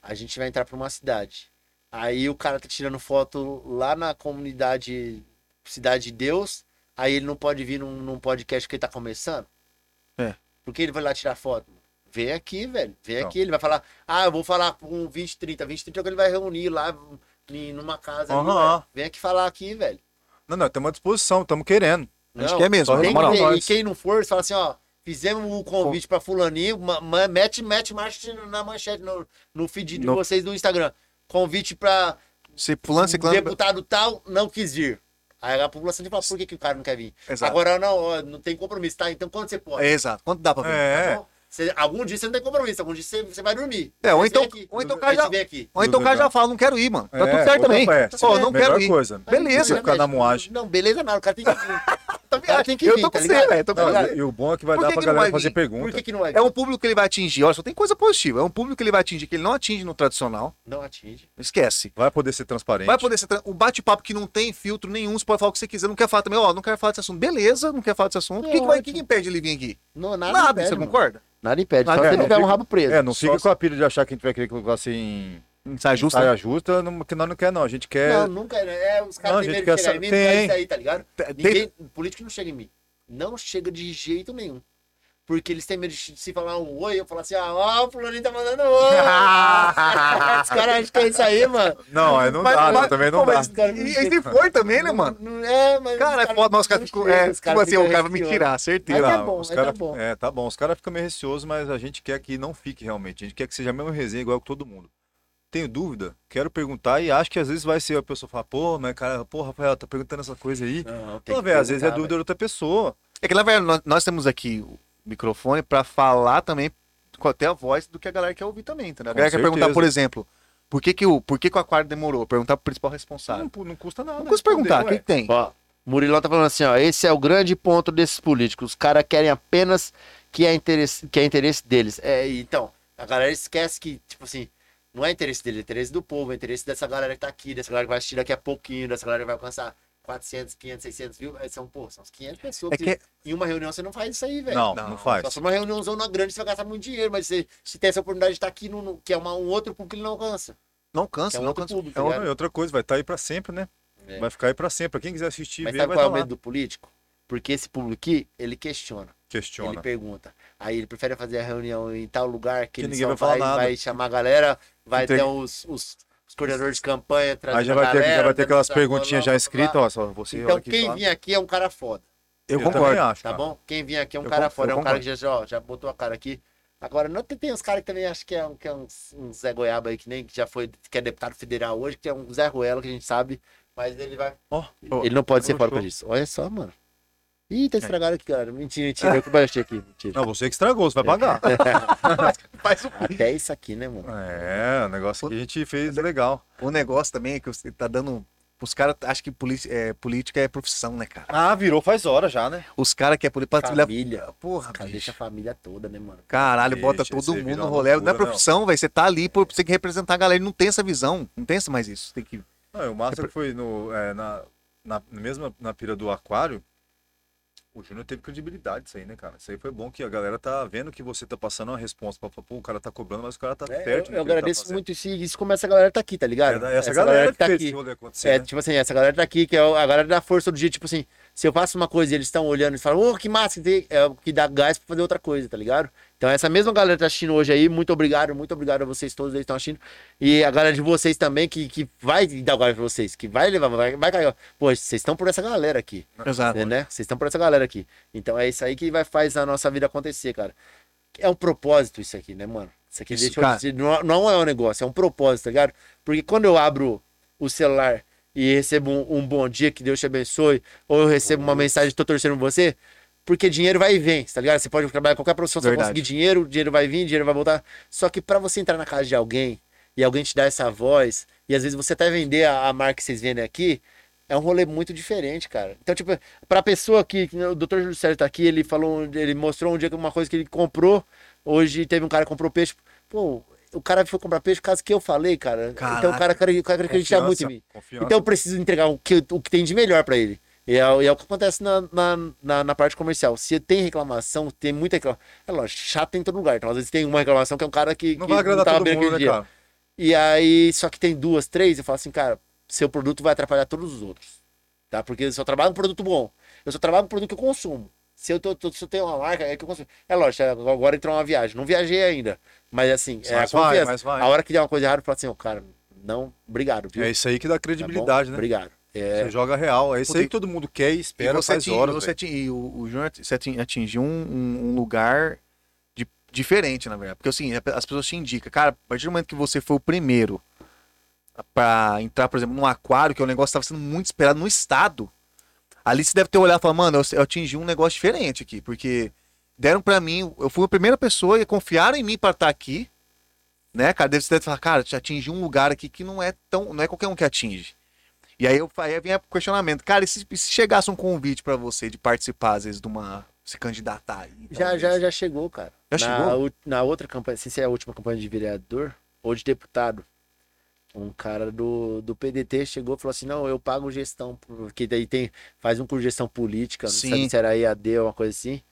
a gente vai entrar pra uma cidade. Aí o cara tá tirando foto lá na comunidade Cidade de Deus, aí ele não pode vir num, num podcast que ele tá começando? É. Por que ele vai lá tirar foto? Vem aqui, velho. Vem Não. aqui. Ele vai falar, ah, eu vou falar com 20, 30. 20, 30 é o que ele vai reunir lá em- numa casa. ali, Aham. velho. Vem aqui falar aqui, velho. Não, não, estamos à disposição, estamos querendo. A gente Não, quer mesmo, Tem moral. E quem não for, você fala assim, ó. Fizemos o convite pra fulaninho, mete, mete marcha na manchete, no, no feed de No- vocês do Instagram. Convite pra Se fulano, ciclano... deputado tal, não quis vir. Aí a população falar, por que, que o cara não quer vir? Exato. Agora não, ó, não tem compromisso, tá? Então quando você pode? É, exato. Quanto dá pra ver? É. Tá? Você- algum dia você não tem compromisso, algum dia você, você vai dormir. É, ou então- ou então o cara já- você vem aqui. Ou então o cara já fala, não quero ir, mano. Tá tudo certo também. é, Pô, não melhor quero ir. coisa. Beleza. Você ficar na moagem. Não, beleza nada, o cara tem que vir. O tem que Eu vir, tô tá com você, ligado? velho. tô com Não, você. e o bom é que vai Por dar que pra que não galera fazer pergunta. Por que, que não vai vir? É um público que ele vai atingir. Olha, só tem coisa positiva. É um público que ele vai atingir que ele não atinge no tradicional. Não atinge. Esquece. Vai poder ser transparente. Vai poder ser. tra- Um bate-papo que não tem filtro nenhum, você pode falar o que você quiser. Não quer falar também, ó, não quero falar desse assunto. Beleza, não quer falar desse assunto. O que, que, vai- o que, impede ele vir aqui? Não, nada, Nada, você concorda? Nada impede. Nada Só se impede. ele tiver um Fica- rabo preso. É, não Só fica se- com a pilha de achar que a gente vai querer colocar assim. Sai justa. Saia justa, não- que nós não quer, não. A gente quer. Não, nunca. É, os caras quer chegar sa- em mim, tem. é isso aí, tá ligado? Tem- Ninguém, político não chega em mim. Não chega de jeito nenhum. Porque eles têm medo de se falar um oi, eu falar assim, ah, ó, o fulaninho tá mandando oi. Os caras acham que é isso aí, mano. Não, aí não Mas- dá, mas- não, também não pô, dá. mas- E, e se for também, né, mano? Não, é, mas. Cara, é foda, mas os caras ficam. É, os tipo assim, o cara vai me tirar, certeza. Mas tá Não, bom, os cara, tá bom. É, tá bom. Os caras ficam meio receosos, mas a gente quer que não fique realmente. A gente quer que seja a mesma resenha igual com todo mundo. Tenho dúvida, quero perguntar e acho que às vezes vai ser a pessoa falar, pô, mas cara, pô, Rafael, tá perguntando essa coisa aí. Não, tem Não, que velho, às vezes é dúvida de outra pessoa. É que na verdade nós, nós temos aqui microfone pra falar também com até a voz do que a galera quer ouvir também, entendeu? A galera quer perguntar, por exemplo, por que, que, o, por que, que o aquário demorou? Perguntar pro principal responsável. Não, não custa nada. Não custa perguntar, o que tem? Ó, Murilão tá falando assim, ó, esse é o grande ponto desses políticos. Os caras querem apenas que é interesse, que é interesse deles. É, então, a galera esquece que, tipo assim, não é interesse dele, é interesse do povo, é interesse dessa galera que tá aqui, dessa galera que vai assistir daqui a pouquinho, dessa galera que vai alcançar 400, 500, 600 mil. São, pô, são uns 500 pessoas. É que que Em uma reunião você não faz isso aí, velho. Não, Não, não, faz. Só se for uma reuniãozona grande, você vai gastar muito dinheiro, mas você, se tem essa oportunidade de estar aqui, no, no- que é uma, um outro público que ele não alcança. não Que cansa, é um não cansa. público, É tá e outra coisa, vai estar aí pra sempre, né? É. Vai ficar aí pra sempre. Pra quem quiser assistir, Mas ver, sabe vai qual é estar o medo do político? Porque esse público aqui, ele questiona. Ele Questiona. pergunta. Aí ele prefere fazer a reunião em tal lugar que, Que ele ninguém só vai falar vai, nada. vai chamar a galera, vai ter os, os, os coordenadores de campanha, trazer Aí já a vai ter, galera, já vai ter aquelas perguntinhas blá, já escritas, ó, só você Então aqui quem vir aqui é um cara foda, Eu, também concordo. acho, tá cara. bom? Quem vir aqui é um Eu cara foda, é eu um cara concordo. que já, ó, já botou a cara aqui. Agora, não tem, tem uns caras que também acham que é, um- que é um, um Zé Goiaba aí, que nem que já foi, que é deputado federal hoje, que é um Zé Ruela, que a gente sabe, mas ele vai. Ó, ele não pode ser fora isso. Olha só, mano. Ih, tá estragado aqui, galera. Mentira, mentira. Eu que baixei aqui. Mentira. Não, você que estragou, você vai pagar. Faz o, Até isso aqui, né, mano? É, o negócio que a gente fez legal. o negócio também é que você tá dando. Os caras acham que é, política é profissão, né, cara? Ah, virou faz hora já, né? Os caras que é política. Família. Porra, Cara, deixa a família toda, né, mano? Caralho, bota todo mundo no rolê. não é loucura, profissão, velho. Você tá ali, pô, você tem que representar a galera. Ele não tem essa visão. Não tem essa mais isso. Tem que. Não, o que foi no, é, na, na, mesmo na pira do aquário, o Júnior teve credibilidade isso aí, né, cara? Isso aí foi bom que a galera tá vendo que você tá passando uma resposta pra pô, o cara tá cobrando, mas o cara tá É, certo. eu, eu tá agradeço fazendo. muito isso isso começa a galera tá aqui, tá ligado? É da- essa, galera, que tá aqui. É, né? tipo assim, essa galera tá aqui, que é a galera da força do dia, tipo assim, se eu faço uma coisa e eles estão olhando e falam, ô, que massa, que é o que dá gás pra fazer outra coisa, tá ligado? Então, essa mesma galera que tá assistindo hoje aí, muito obrigado, muito obrigado a vocês todos aí que estão assistindo. E a galera de vocês também, que, que vai dar gás pra vocês, que vai levar, vai, vai cair. Pô, vocês estão por essa galera aqui. Exato. né? Vocês estão por essa galera aqui. Então é isso aí que vai faz a nossa vida acontecer, cara. É um propósito isso aqui, né, mano? Isso aqui Isso, deixa eu cara. dizer, não, não é um negócio, é um propósito, tá ligado? Porque quando eu abro o celular e recebo um, um bom dia, que Deus te abençoe, ou eu recebo uma mensagem, tô torcendo por você, porque dinheiro vai e vem, tá ligado? Você pode trabalhar em qualquer profissão, você vai Verdade. conseguir dinheiro, dinheiro vai vir, dinheiro vai voltar. Só que pra você entrar na casa de alguém e alguém te dar essa voz, e às vezes você até vender a, a marca que vocês vendem aqui, é um rolê muito diferente, cara. Então, tipo, pra pessoa que, o Dr. Júlio Sérgio tá aqui, ele falou, ele mostrou um dia uma coisa que ele comprou. Hoje teve um cara que comprou peixe. Pô, o cara foi comprar peixe por causa que eu falei, cara. Então o cara, o cara acredita muito em mim. Confiança. Então eu preciso entregar o que, o que tem de melhor pra ele. E é, o- e é o que acontece na, na, na, na parte comercial. Se tem reclamação, tem muita reclamação. É lógico, chato em todo lugar. Então, às vezes tem uma reclamação que é um cara que. não que vai agradar tava todo bem mundo, né, dia. cara? E aí, só que tem duas, três, eu falo assim, cara, seu produto vai atrapalhar todos os outros. Tá? Porque eu só trabalho com produto bom. Eu só trabalho com produto que eu consumo. Se eu, tô, tô- se eu tenho uma marca, é que eu consumo. É lógico, é, agora entrou uma viagem. Não viajei ainda. Mas assim, é a Mas vai, confiança. mas. A hora que der uma coisa errada, eu falo assim, ó, cara, não, obrigado, viu? É isso aí que dá Tá credibilidade, né? Obrigado. É, Você joga real. É isso aí que todo mundo quer e E espera você, faz atingi- horas. você atingi- e o, o Júnior atingiu um, um- lugar de- diferente, na verdade. Porque assim, as pessoas te indicam, cara, a partir do momento que você foi o primeiro pra entrar, por exemplo, num aquário, que é um negócio que estava sendo muito esperado no estado, ali você deve ter olhado e falar, mano, eu, eu atingi um negócio diferente aqui, porque deram pra mim, eu fui a primeira pessoa e confiaram em mim pra estar aqui, né, cara? Deve, você deve falar, cara, te atingi um lugar aqui que não é tão, não é qualquer um que atinge. E aí, eu, aí vem o questionamento. Cara, e se, se chegasse um convite pra você de participar, às vezes, de uma. se candidatar aí? já, talvez? já, já chegou, cara. Já na, chegou? Na outra campanha, se é a última campanha de vereador ou de deputado, um cara do, do PDT chegou e falou assim: não, eu pago gestão, porque daí tem, faz um curso de gestão política, não Sim. sabe se era EAD ou uma coisa assim.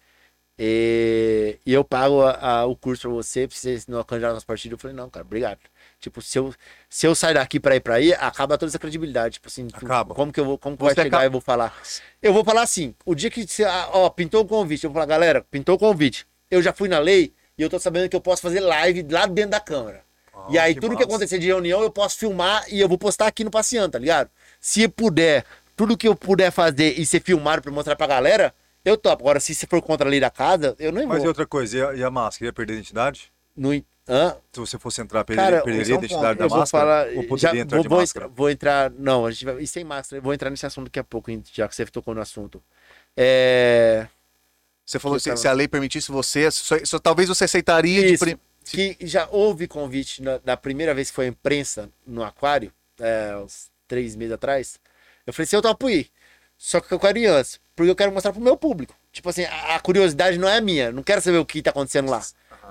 E, e eu pago a- a- o curso pra você, pra você não candidatar nos partidos. Eu falei, não, cara, obrigado. Tipo, se eu, se eu sair daqui pra ir pra aí, acaba toda essa credibilidade. Tipo assim, tu- Acaba. como que eu vou, como que vai chegar acaba- e eu vou falar? Eu vou falar assim, o dia que você, ah, ó, pintou o convite, eu vou falar, galera, pintou o convite. Eu já fui na lei e eu tô sabendo que eu posso fazer live lá dentro da câmara. e Ah, aí, tudo que massa. acontecer de reunião, eu posso filmar e eu vou postar aqui no Passeando, tá ligado? Se puder, tudo que eu puder fazer e ser filmado pra mostrar pra galera, eu topo. Agora, se você for contra a lei da casa, eu não Mas e vou. outra coisa, e a, e a máscara? Ia perder a identidade? No, hã? Se você fosse entrar, perderia, perderia é a identidade ponto. da máscara? falar. Ou poderia já, entrar vou, de vou máscara? entrar, vou entrar. Não, a gente vai. E sem máscara, vou entrar nesse assunto daqui a pouco, já que você tocou no assunto. É. Você falou Que se, eu se a lei permitisse você, só, só- talvez você aceitaria de Isso. prim- que já houve convite na, na primeira vez que foi a imprensa no aquário, é, uns três meses atrás. Eu falei assim, eu topo ir. Só que eu quero ir antes, porque eu quero mostrar pro meu público. Tipo assim, a, a curiosidade não é minha, não quero saber o que tá acontecendo lá.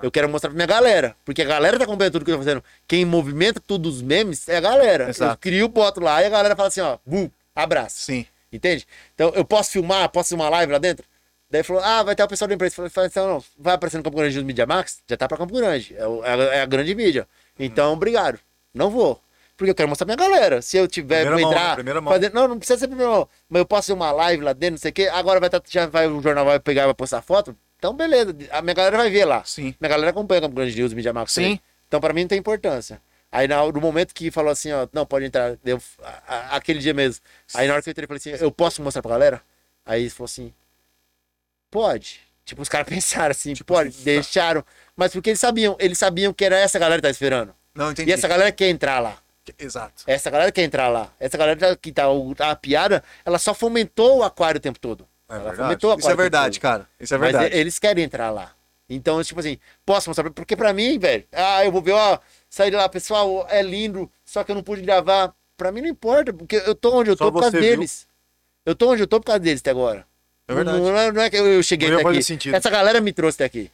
Eu quero mostrar pra minha galera, porque a galera tá acompanhando tudo que eu tô fazendo. Quem movimenta tudo os memes é a galera. Eu Exato. crio, boto lá e a galera fala assim, ó, bum, abraço. Sim. Entende? Então, eu posso filmar, posso filmar live lá dentro? Daí falou, ah, vai ter o pessoal da empresa. Eu falei, então, não, vai aparecer no Campo Grande no Media Max? Já tá pra Campo Grande. É, o- é a, é a grande mídia. Então, obrigado. Não vou. Porque eu quero mostrar pra minha galera. Se eu tiver Primeira mão, entrar. Primeira mão. fazer- não, não precisa ser primeira mão. Mas eu posso fazer uma live lá dentro, não sei o quê. Agora vai tá, já vai, o jornal vai pegar e vai postar foto. Então, beleza. A minha galera vai ver lá. Sim. Minha galera acompanha Campo Grande News, Media Max. Sim. Então, pra mim, não tem importância. Aí, no momento que falou assim, ó, não, pode entrar, eu, a- a- aquele dia mesmo. Aí, na hora que eu entrei, eu falei assim, eu posso mostrar pra galera? Aí, eles falaram assim, pode. Tipo, os caras pensaram assim, pode, deixaram. Mas porque eles sabiam, eles sabiam que era essa galera que tá esperando. Não, entendi. E essa galera quer entrar lá. Exato. Essa galera quer entrar lá. Essa galera tá- que tá, o- a piada, ela só fomentou o aquário o tempo todo. É ela verdade. Isso é verdade, cara. Isso é Mas verdade. e- eles querem entrar lá. Então, tipo assim, posso mostrar? Porque pra mim, velho, ah, eu vou ver, ó, sair de lá, pessoal, é lindo, só que eu não pude gravar. Pra mim não importa, porque eu tô onde eu Só tô por causa viu. deles. Eu tô onde eu tô por causa deles até agora. É verdade. Não, não é, é que eu cheguei Não até aqui. sentido. Essa galera me trouxe até aqui.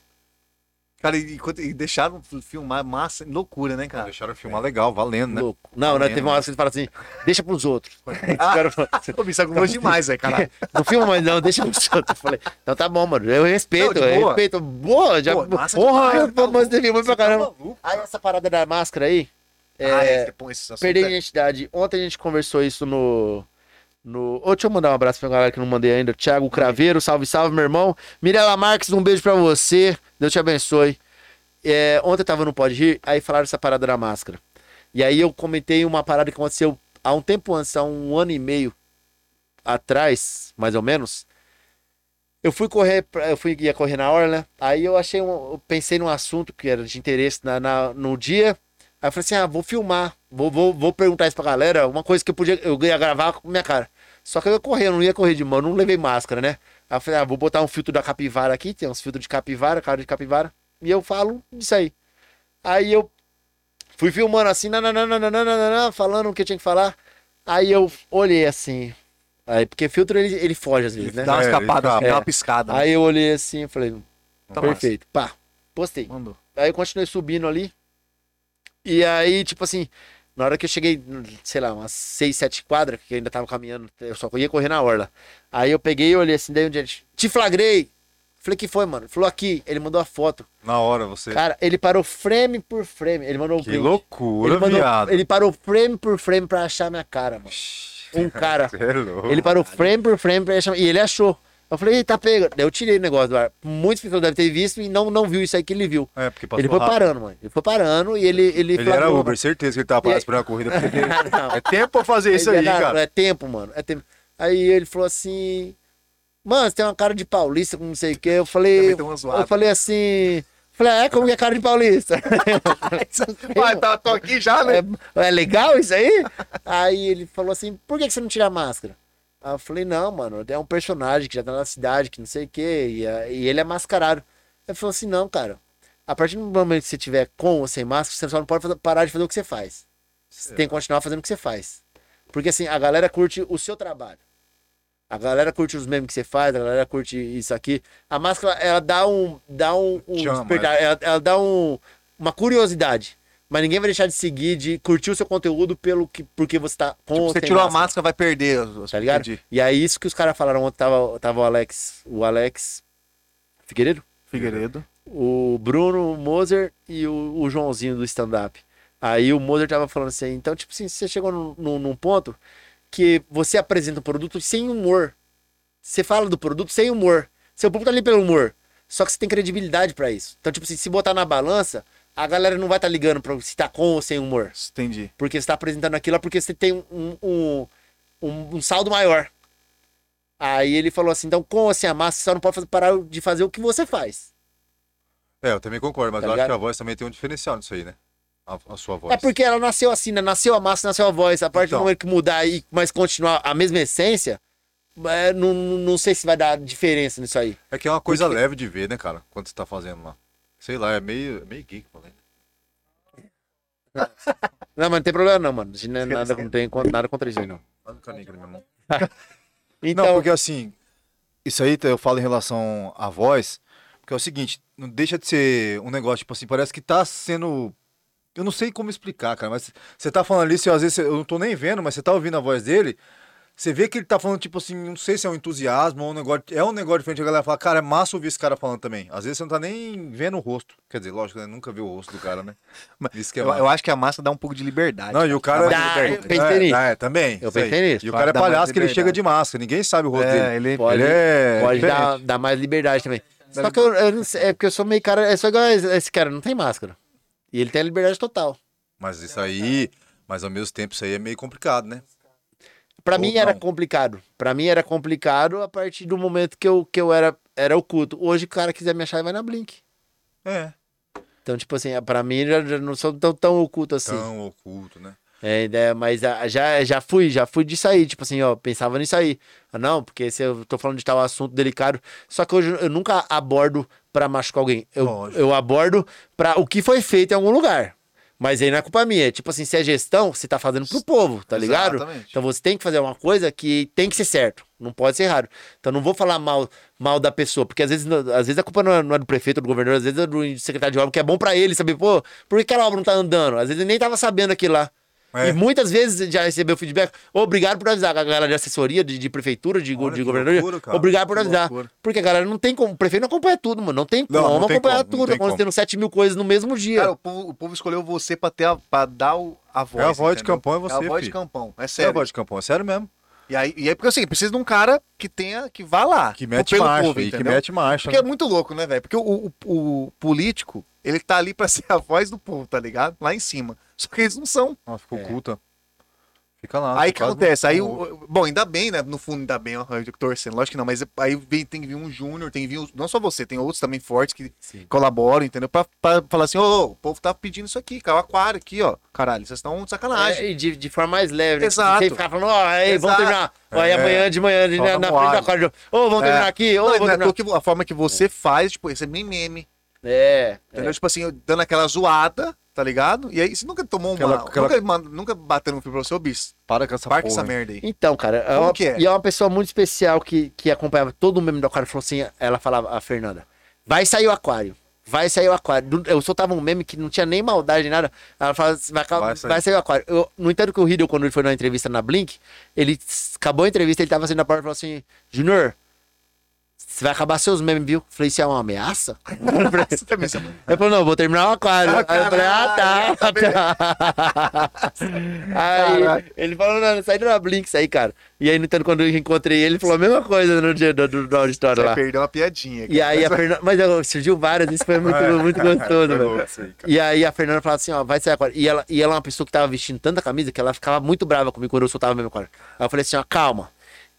Cara, e, e deixaram filmar massa, loucura, né, cara? Deixaram filmar legal, valendo, né? Louco. Não, Valendo. teve uma hora que você fala assim, deixa pros outros. Ah, Pô, isso é gostoso demais, velho, cara. não filma mais não, deixa pros outros. Eu falei, então tá bom, mano, eu respeito, Não, eu respeito. Boa, já... Pô, massa Porra, demais, tá mas teve muito pra tá caramba. Aí essa parada da máscara aí, é, Ah, é, esse assunto perder a é- identidade. Ontem a gente conversou isso no. No... Deixa eu mandar um abraço pra galera que não mandei ainda. Thiago Craveiro, salve, salve, meu irmão. Mirela Marques, um beijo pra você. Deus te abençoe. É, ontem eu tava no Pode Rir, aí falaram essa parada da máscara. E aí eu comentei uma parada que aconteceu há um tempo antes, há um ano e meio atrás, mais ou menos. Eu fui correr, eu fui ia correr na hora, né? Aí eu achei um, eu pensei num assunto que era de interesse na, na- no dia. Aí eu falei assim: ah, vou filmar, vou, vou, vou perguntar isso pra galera. Uma coisa que eu podia, eu ia gravar com minha cara. Só que eu ia correr, eu não ia correr de mão, não levei máscara, né? Aí eu falei: ah, vou botar um filtro da capivara aqui, tem uns filtros de capivara, cara de capivara. E eu falo disso aí. Aí eu fui filmando assim, nananana, falando o que eu tinha que falar. Aí eu olhei assim. Aí, porque filtro ele, ele foge às vezes, né? Dá uma É, escapada, ele dá uma piscada. né? Aí eu olhei assim e falei, Tá perfeito. Pá, postei. Mandou. Aí eu continuei subindo ali. E aí, tipo assim, na hora que eu cheguei, sei lá, umas 6, 7 quadras, que eu ainda tava caminhando, eu só ia correr na orla. Aí eu peguei e olhei assim, daí um dia, te flagrei. Falei, que foi, mano? Falou aqui, ele mandou a foto. Na hora você. Cara, ele parou frame por frame. Ele mandou um que print. loucura, ele, mandou- viado. ele parou frame por frame pra achar minha cara, mano. Um cara. Você é louco. Ele parou frame por frame pra achar. E ele achou. Eu falei, eita, pega. Daí eu tirei o negócio do ar. Muitas pessoas devem ter visto e não, não viu isso aí que ele viu. É, porque passou ele foi rápido. parando, mano. Ele foi parando e ele. Ele, Ele era Uber, certeza que ele tava parado esperando a corrida. porque. É tempo pra fazer isso aí, não, cara. É tempo, mano. É tempo. Aí ele falou assim. Mano, você tem uma cara de paulista, com não sei o quê. Eu falei. Eu falei assim. Falei, é, como que é cara de paulista? Vai, tá, tô aqui já, né? É, é legal isso aí? Aí ele falou assim, por que que você não tira a máscara? Aí eu falei, não, mano, é um personagem que já tá na cidade, que não sei o quê, e, é- e ele é mascarado. Ele falou assim, não, cara, a partir do momento que você tiver com ou sem máscara, você só não pode parar de fazer o que você faz. Você tem que continuar fazendo o que você faz. Porque assim, a galera curte o seu trabalho. A galera curte os memes que você faz, a galera curte isso aqui. A máscara, ela dá um. Dá um. um despertar, ela, ela dá um, uma curiosidade. Mas ninguém vai deixar de seguir, de curtir o seu conteúdo pelo que, porque você tá com Tipo, você tirou a máscara, máscara, vai perder. Tá ligado? entendi. E aí, isso que os caras falaram ontem, tava, tava o Alex. O Alex. Figueiredo? Figueiredo. o Bruno, Moser e o, o Joãozinho do stand-up. Aí o Moser tava falando assim, então, tipo assim, você chegou num, num- num ponto que você apresenta o produto sem humor. Você fala do produto sem humor. Seu público tá ali pelo humor. Só que você tem credibilidade pra isso. Então, tipo assim, se botar na balança, a galera não vai estar tá ligando pra se tá com ou sem humor. Entendi. Porque você tá apresentando aquilo é porque você tem um, um, um, um saldo maior. Aí ele falou assim, então com ou sem a massa, você só não pode fazer- parar de fazer o que você faz. É, eu também concordo, mas Tá eu acho ligado? que a voz também tem um diferencial nisso aí, né? A, a sua voz. É porque ela nasceu assim, né? Nasceu a massa, nasceu a voz. A partir Então. do momento que mudar, e, mas continuar a mesma essência, é, não, não sei se vai dar diferença nisso aí. É que é uma coisa Porque- leve de ver, né, cara? Quando você tá fazendo lá. Sei lá, é meio, é meio geek, falei. Não, mas não tem problema não, mano. Não, é nada, não tem nada contra isso aí, não. Olha o caninho aqui na minha mão. Então, Não, porque assim, isso aí eu falo em relação à voz, porque é o seguinte, não deixa de ser um negócio, tipo assim, parece que tá sendo. Eu não sei como explicar, cara, mas você tá falando ali, se às vezes eu não tô nem vendo, mas você tá ouvindo a voz dele, você vê que ele tá falando, tipo assim, não sei se é um entusiasmo ou um negócio. É um negócio diferente, a galera fala, cara, é massa ouvir esse cara falando também. Às vezes você não tá nem vendo o rosto. Quer dizer, lógico, né? Nunca viu o rosto do cara, né? Mas Isso que é Eu, eu acho que a massa dá um pouco de liberdade. Não, e o cara. Dá, é, eu pensei nisso. É, também. Eu pensei nisso. E o cara é palhaço que ele chega de máscara, ninguém sabe o rosto dele. É, ele... pode, ele é pode dar, dar mais liberdade também. Só que eu, eu não sei, é porque eu sou meio cara, é só igual esse esse cara, não tem máscara. E ele tem a liberdade total. Mas isso aí, mas ao mesmo tempo, isso aí é meio complicado, né? Pra Ou mim era complicado. Pra mim era complicado a partir do momento que eu, que eu era, era oculto. Hoje, o cara quiser me achar, vai na Blink. É. Então, tipo assim, pra mim já, já não sou tão, tão oculto assim. Tão oculto, né? É, né, mas ah, já, já fui, já fui disso aí, tipo assim, ó, pensava nisso aí. Ah, Não, porque se eu tô falando de tal assunto delicado, só que hoje eu nunca abordo pra machucar alguém. Eu, Lógico. eu abordo pra o que foi feito em algum lugar. Mas aí não é culpa minha. Tipo assim, se é gestão, você tá fazendo pro povo, tá ligado? Exatamente. Então você tem que fazer uma coisa que tem que ser certo, não pode ser errado. Então não vou falar mal, mal da pessoa, porque às vezes, às vezes a culpa não é, não é do prefeito ou do governador, às vezes é do secretário de obra, que é bom pra ele saber, pô, por que aquela obra não tá andando? Às vezes ele nem tava sabendo aquilo lá. É. E muitas vezes já recebeu feedback. Obrigado por avisar. A galera de assessoria, de, de prefeitura, de, Olha de governadoria. loucura. Obrigado por Que avisar. loucura. Porque a galera não tem como. O prefeito não acompanha tudo, mano. Não tem Não, como não tem acompanhar como, tudo. tem Quando como. tendo 7 mil coisas no mesmo dia. Cara, o povo, o povo escolheu você pra, ter a, pra dar o, a voz. É a voz de entendeu? campão, é você, É a voz de filho. campão. É É a sério. voz de campo, é sério mesmo. E aí, e aí, porque assim, precisa de um cara que tenha, que vá lá. Que mete marcha, povo, que mete marcha. Porque é né? muito louco, né, velho? Porque o, o, o político, ele tá ali pra ser a voz do povo, tá ligado? Lá em cima. Só que eles não são. Ah, ficou É. oculta. Fica lá. aí que acontece? Aí, o- bom, ainda bem, né? No fundo, ainda bem, ó, eu torcendo, lógico que não, mas aí vem, tem que vir um júnior, tem que vir, um- não só você, tem outros também fortes que Sim. colaboram, entendeu? Pra, pra falar assim, ô, o povo tá pedindo isso aqui, cara, o aquário aqui, ó. Caralho, vocês estão de sacanagem. É, e de, de forma mais leve, né? Exato. Sem ficar falando, ó, aí, vamos terminar. Ó, aí É. amanhã de manhã, de, na, na frente da quadra. Ô, vamos É. terminar aqui, ô, Não, vamos é terminar. porque a forma que você faz, tipo, isso é meme. É, Entendeu? Tipo assim, dando aquela zoada, tá ligado? E aí você nunca tomou uma. Aquela- aquela- Nunca, manda- nunca bateu no fio pra você, ô bicho. Para com essa Para porra. essa merda aí. Então, cara, é uma, que é? e é uma pessoa muito especial que, que acompanhava todo o meme do aquário. Falou assim, ela falava, a Fernanda, vai sair o aquário. Vai sair o aquário. Eu soltava um meme que não tinha nem maldade, nem nada. Ela falava, assim, vai, Vai vai, sair. sair. o aquário. Eu, no entanto que o Riddle, quando ele foi na entrevista na Blink, ele acabou a entrevista, ele tava assim na porta e falou assim, Junior, você vai acabar seus memes, viu? Falei, isso é uma ameaça? Você também se- Ele falou, não, vou terminar o aquário. Ah, Aí eu falei, ah, tá, tá. Aí Caralho. ele falou, não, sai da Blink, isso aí, cara. E aí, no entanto, quando eu encontrei ele, ele falou a mesma coisa no dia do, do, do auditório Você lá. perdeu uma piadinha. E aí a Fernanda. Mas surgiu várias, isso foi muito, muito gostoso, Foi velho. louco isso aí, cara. E aí a Fernanda falava assim, ó, vai sair agora. E ela, e ela é uma pessoa que tava vestindo tanta camisa que ela ficava muito brava comigo quando eu soltava mesmo agora. Aí eu falei assim, ó, calma.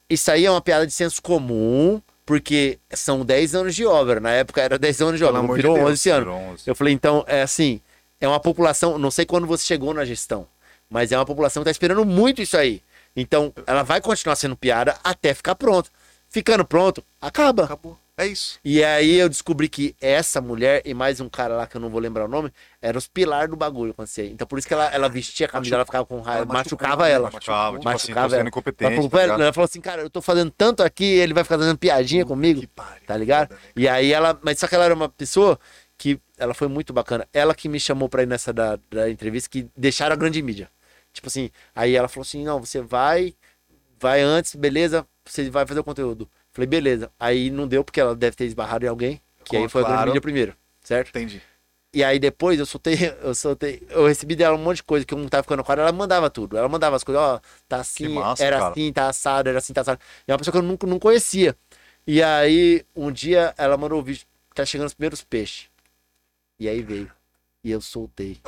Isso aí é uma piada de senso comum, porque são 10 anos de obra. Na época era 10 anos de Pelo obra, de virou Deus, 11 esse ano. Virou 11. Eu falei, então, é assim, é uma população, não sei quando você chegou na gestão, mas é uma população que tá esperando muito isso aí. Então, ela vai continuar sendo piada até ficar pronto. Ficando pronto, acaba. Acabou. É isso. E aí eu descobri que essa mulher e mais um cara lá que eu não vou lembrar o nome, eram os pilares do bagulho ia. Então por isso que ela, ela vestia a camisa, ela ficava com raiva, machucava machucou, ela. Machucava, tipo assim, Machucava sendo ela. incompetente. Ela falou, tá ela falou assim, cara, eu tô fazendo tanto aqui, ele vai ficar fazendo piadinha comigo, Que pariu. tá ligado? Né? E aí ela, mas só que ela era uma pessoa que ela foi muito bacana. Ela que me chamou pra ir nessa da, da entrevista, que deixaram a grande mídia. Tipo assim, aí ela falou assim, não, você vai, vai antes, beleza, você vai fazer o conteúdo. Falei, beleza. Aí não deu porque ela deve ter esbarrado em alguém, que aí foi a grande Claro. mídia primeiro, certo? Entendi. E aí depois eu soltei, eu soltei, eu recebi dela um monte de coisa que eu não tava ficando com ela, ela mandava tudo. Ela mandava as coisas, ó, tá assim, massa, era cara. assim, tá assado, era assim, tá assado. E é uma pessoa que eu nunca não conhecia. E aí, um dia ela mandou o vídeo, tá chegando os primeiros peixes. E aí veio. E eu soltei.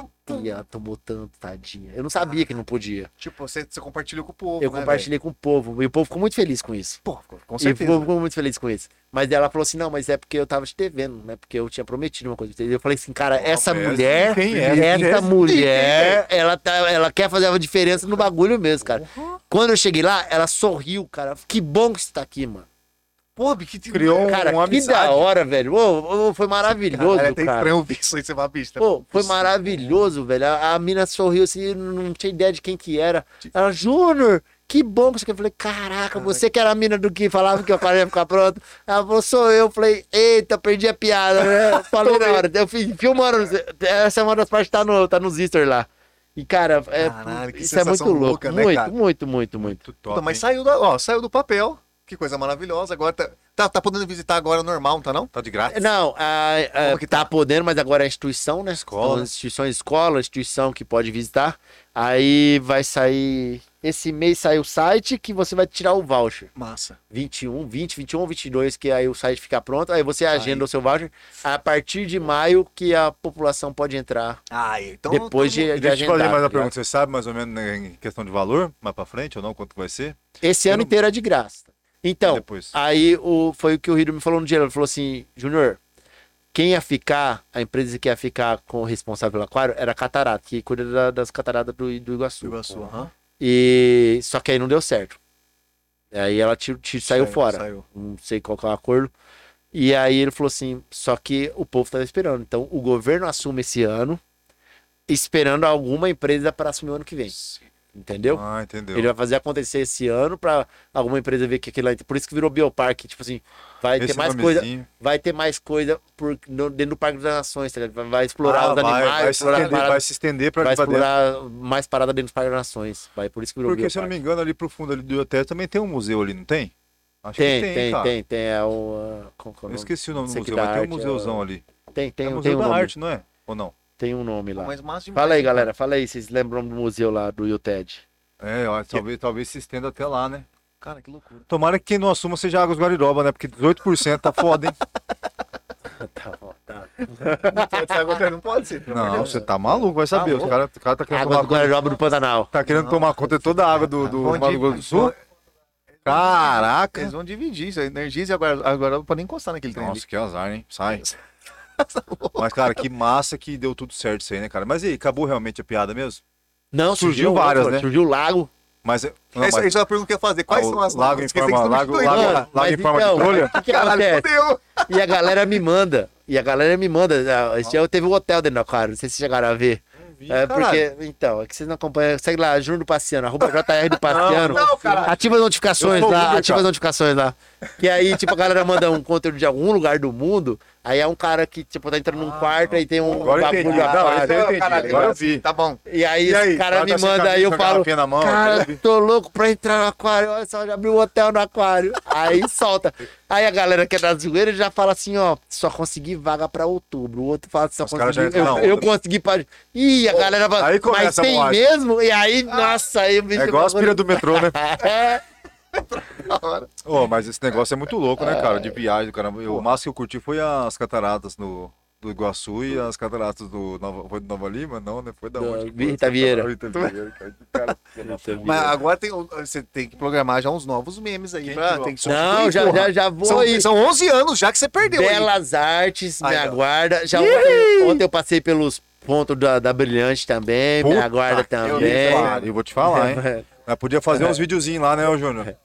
E ela tomou tanto, tadinha. Eu não sabia que não podia. Tipo, você, você compartilhou com o povo. Eu né, compartilhei com o povo. E o povo ficou muito feliz com isso. Pô, com E o certeza. povo ficou muito feliz com isso. Mas ela falou assim: não, mas é porque eu tava te devendo, não é porque eu tinha prometido uma coisa. Eu falei assim, cara, essa mas mulher, quem é? essa mulher, ela, tá, ela quer fazer uma diferença no bagulho mesmo, cara. Quando eu cheguei lá, ela sorriu, cara. Que bom que você tá aqui, mano. Pô, que Criou um- Cara, uma que da hora, velho. Ô, ô, foi maravilhoso, Cara, é até cara. estranho ouvir isso aí, você vai, bicho. tá- Pô, foi maravilhoso, velho. A, a mina sorriu assim, não tinha ideia de quem que era. Ela, Júnior, que bom que você quer. Eu falei, caraca, você que era a mina do que falava que o cara ia ficar pronto. Ela falou, sou eu. Eu falei, eita, perdi a piada, né? Eu Falei na hora. Eu fui filmando. Essa é uma das partes que tá, no, tá nos Easter lá. E, cara, é, Caralho, que isso é muito louco. louca, né, muito, cara? muito, muito, muito. Muito top, Puta, mas hein? saiu, da, ó, saiu do papel. Que coisa maravilhosa. Agora tá, tá, tá podendo visitar agora normal, não tá não? Tá de graça. Não, a, a- que tá podendo, mas agora é instituição, né? Escola. São instituições, escola, instituição que pode visitar. Aí vai sair. Esse mês sai o site que você vai tirar o voucher. Massa. 21, 20, 21 ou 22, que aí o site fica pronto. Aí você agenda o seu voucher. A partir de maio que a população pode entrar. Ah, então. Depois de, de Deixa eu te agendar. fazer mais tá uma pergunta. Você sabe mais ou menos né, em questão de valor, mais pra frente ou não, quanto vai ser? Esse ano não- inteiro é de graça. Então. Aí o, foi o que o Rido me falou no dia. Ele falou assim: Júnior, quem ia ficar, a empresa que ia ficar com o responsável pelo aquário era a Catarata, que cuida da- das cataratas do, do Iguaçu. Iguaçu, aham. E só que aí não deu certo. Aí ela tiro, tiro- saiu, fora. Saiu. Não sei qual que é o acordo. E aí ele falou assim: só que o povo estava esperando. Então o governo assume esse ano, esperando alguma empresa para assumir o ano que vem. Entendeu? Ah, entendeu. Ele vai fazer acontecer esse ano pra alguma empresa ver que aquilo lá. Por isso que virou Bioparque. Tipo assim, vai Esse ter mais coisa. nomezinho. Vai ter mais coisa por, no- dentro do Parque das Nações, tá ligado? Vai, explorar Ah, os vai, animais, vai, se explorar, estender, parada- vai se estender pra, vai pra dentro. explorar mais parada dentro do Parque das Nações. Vai, por isso que virou Porque, se eu não me Bioparque. engano, ali pro fundo ali do hotel também tem um museu ali, não tem? Acho Tem, que tem, tem, tem, tem, É o. é o Eu esqueci o nome do museu, mas tem um é museuzão o- ali. Tem, tem, é o tem Museu um da nome. Arte, não é? Ou não? Tem um nome lá. Mas massa demais, Fala aí, cara? galera. Fala aí. Vocês lembram do museu lá do UTED? É, ó, talvez, talvez se estenda até lá, né? Cara, que loucura. Tomara que quem não assuma seja Águas Guariroba, né? Porque 18% tá foda, hein? tá bom, tá. Não pode ser agora, não pode ser. Não, você tá maluco, vai saber. louco. o, cara, o cara tá querendo Água tomar do conta, Guarujá do Pantanal. tá querendo tomar conta de toda a água do, do Mato Grosso do Sul. Caraca! Eles vão dividir isso. A Energisa agora, agora não pode nem encostar naquele trem. ali. Nossa, que azar, hein? Sai. Mas, cara, que massa que deu tudo certo isso aí, né, cara? Mas e aí, acabou realmente a piada mesmo? Não, Surgiu surgiu, várias, né? Surgiu o lago. Mas. Não, É isso mas- aí, já a pergunta que eu ia fazer. Quais Ah, são as lago você lago- lago- lago mas em forma de então, trolha? Que, Caralho, fodeu. E a galera me manda. E a galera me manda. ah, Esse dia eu teve um hotel dentro do aquário. Não sei se vocês chegaram a ver. vi. É Caralho. porque, então, é que vocês não acompanham. Segue lá, Júnior do Passeano, arroba JR do Passeano. não, caralho. ativa as notificações lá, ativa as cara. notificações lá. Que aí, tipo, a galera manda um conteúdo de algum lugar do mundo, aí é um cara que, tipo, tá entrando num quarto e tem um Agora eu entendi. bagulho Não, esse aí eu entendi. Caralho, Agora eu vi. Tá bom. E aí, E aí, esse cara tá me sem manda, camisa, aí eu com a falo, garrafinha na mão, cara, eu vi. tô louco pra entrar no aquário, olha só, já abriu um hotel no aquário. Aí solta. Aí a galera que é da zoeira já fala assim, ó, só consegui vaga pra outubro. O outro fala, só Os caras consegui, já entram eu, na eu onda. consegui pra... Ih, a galera fala, aí começa mas a tem moagem. mesmo? E aí, nossa, aí o bicho... É igual as pilhas do metrô, né? É, Ô, mas esse negócio é muito louco, né, cara? De viagem. Eu- O máximo que eu curti foi as cataratas no, do Iguaçu e as cataratas do Nova, foi do Nova Lima? Não, né? Foi da Do onde? Rita Vieira. Rita Vieira, cara. Cara, Mas agora tem, você tem que programar já uns novos memes aí. Pra, tem que Não, já, já, já vou São, aí. são 11 anos já que você perdeu aí. Belas Artes, me Aí, aguarda. Já ontem, ontem eu passei pelos pontos da, da Brilhante também, me Puta aguarda que também. pariu, Eu vou te falar, hein? Mas podia fazer uns videozinhos lá, né, Júnior?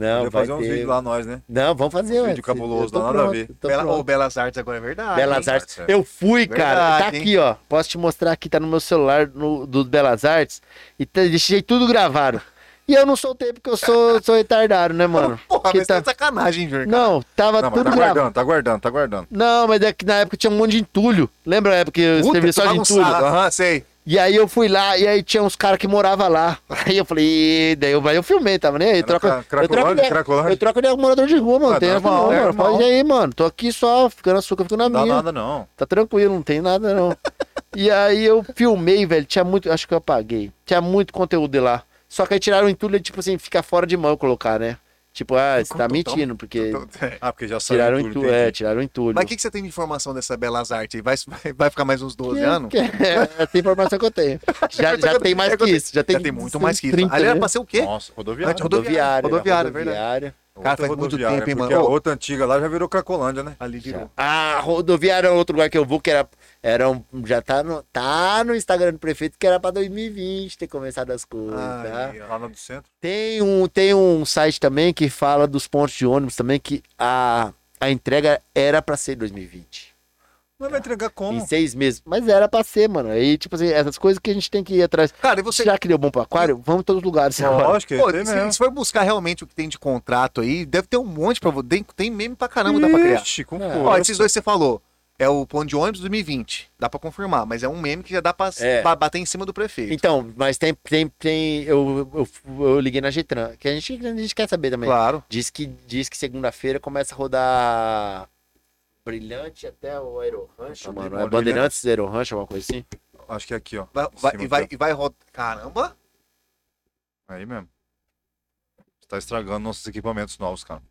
Não, Podia vai fazer uns ter. vídeos lá, nós, né? Não, vamos fazer. Vídeo ué. cabuloso, não nada a pronto, ver. tô Bela, ou Belas Artes agora é verdade. Belas hein? Artes. é. Eu fui, cara. Tá Verdade, hein? aqui, ó. Posso te mostrar aqui, tá no meu celular no, do Belas Artes. E tá, deixei tudo gravado. E eu não soltei porque eu sou, sou retardado, né, mano? Porra, Que mas tá- tá sacanagem, Júnior. Não, tava Não, mas tudo tá gravado. guardando, tá guardando, tá guardando. Não, mas é que na época tinha um monte de entulho. Lembra a época que eu Puta, só de entulho? Aham, sei. E aí eu fui lá, e aí tinha uns caras que moravam lá. Aí eu falei, daí eu, eu filmei, tava nem aí. Troca, eu, troco Cracolândia? eu troco com morador de rua, mano. Ah, tem normal, não, é mano. Pode ir aí, mano. Tô aqui só, ficando açúcar, fico na Não dá minha. nada, não. Tá tranquilo, não tem nada não. e aí eu filmei, velho. Tinha muito. Acho que eu apaguei. Tinha muito conteúdo de lá. Só que aí tiraram o entulho, tipo assim, fica fora de mão colocar, né? Tipo, ah, você tá mentindo, porque Ah, porque já saiu tiraram entulho. É, tiraram entulho. Mas o que, que você tem de informação dessa Belas Artes? Vai, vai, ficar mais uns 12 anos? É, essa informação que eu tenho. Já, já tem mais que isso. Já tem, Já tem muito mais que isso. 30, Ali era né? pra ser o quê? Nossa, rodoviária. Rodoviária. Rodoviária, era verdade. rodoviária. Cara, faz muito tempo, hein, mano? a outra antiga lá já virou Cracolândia, né? Ali virou. A rodoviária é outro lugar que eu vou, que era. era um, já tá no, tá no Instagram do prefeito, que era pra 2020 ter começado as coisas, tá? Ai, Lá no do centro. Tem um, tem um site também que fala dos pontos de ônibus também, que a, a entrega era pra ser em 2020. Mas vai entregar Em como? seis meses. Mas era pra ser, mano. Aí, tipo assim, essas coisas que a gente tem que ir atrás. Cara, e você. Já que deu bom pro aquário, vamos em todos os lugares. agora. Lógico, Pô, é isso se, se for buscar realmente o que tem de contrato aí, deve ter um monte pra você. Tem, tem meme pra caramba, dá pra criar. Ixi, com É. Ó, esses dois que você falou. É o plano de ônibus 2020. Dá pra confirmar, mas é um meme que já dá pra, É. pra bater em cima do prefeito. Então, mas tem. tem, tem eu, eu, eu liguei na Getran, que a gente, a gente quer saber também. Claro. Diz que, diz que segunda-feira começa a rodar Brilhante até o Aerorancho, mano. É. Bandeirantes, Aerorancho, alguma coisa assim. Acho que é aqui, ó. Vai, vai, e, vai, e vai rodar. Caramba! Aí mesmo. Você tá estragando nossos equipamentos novos, cara.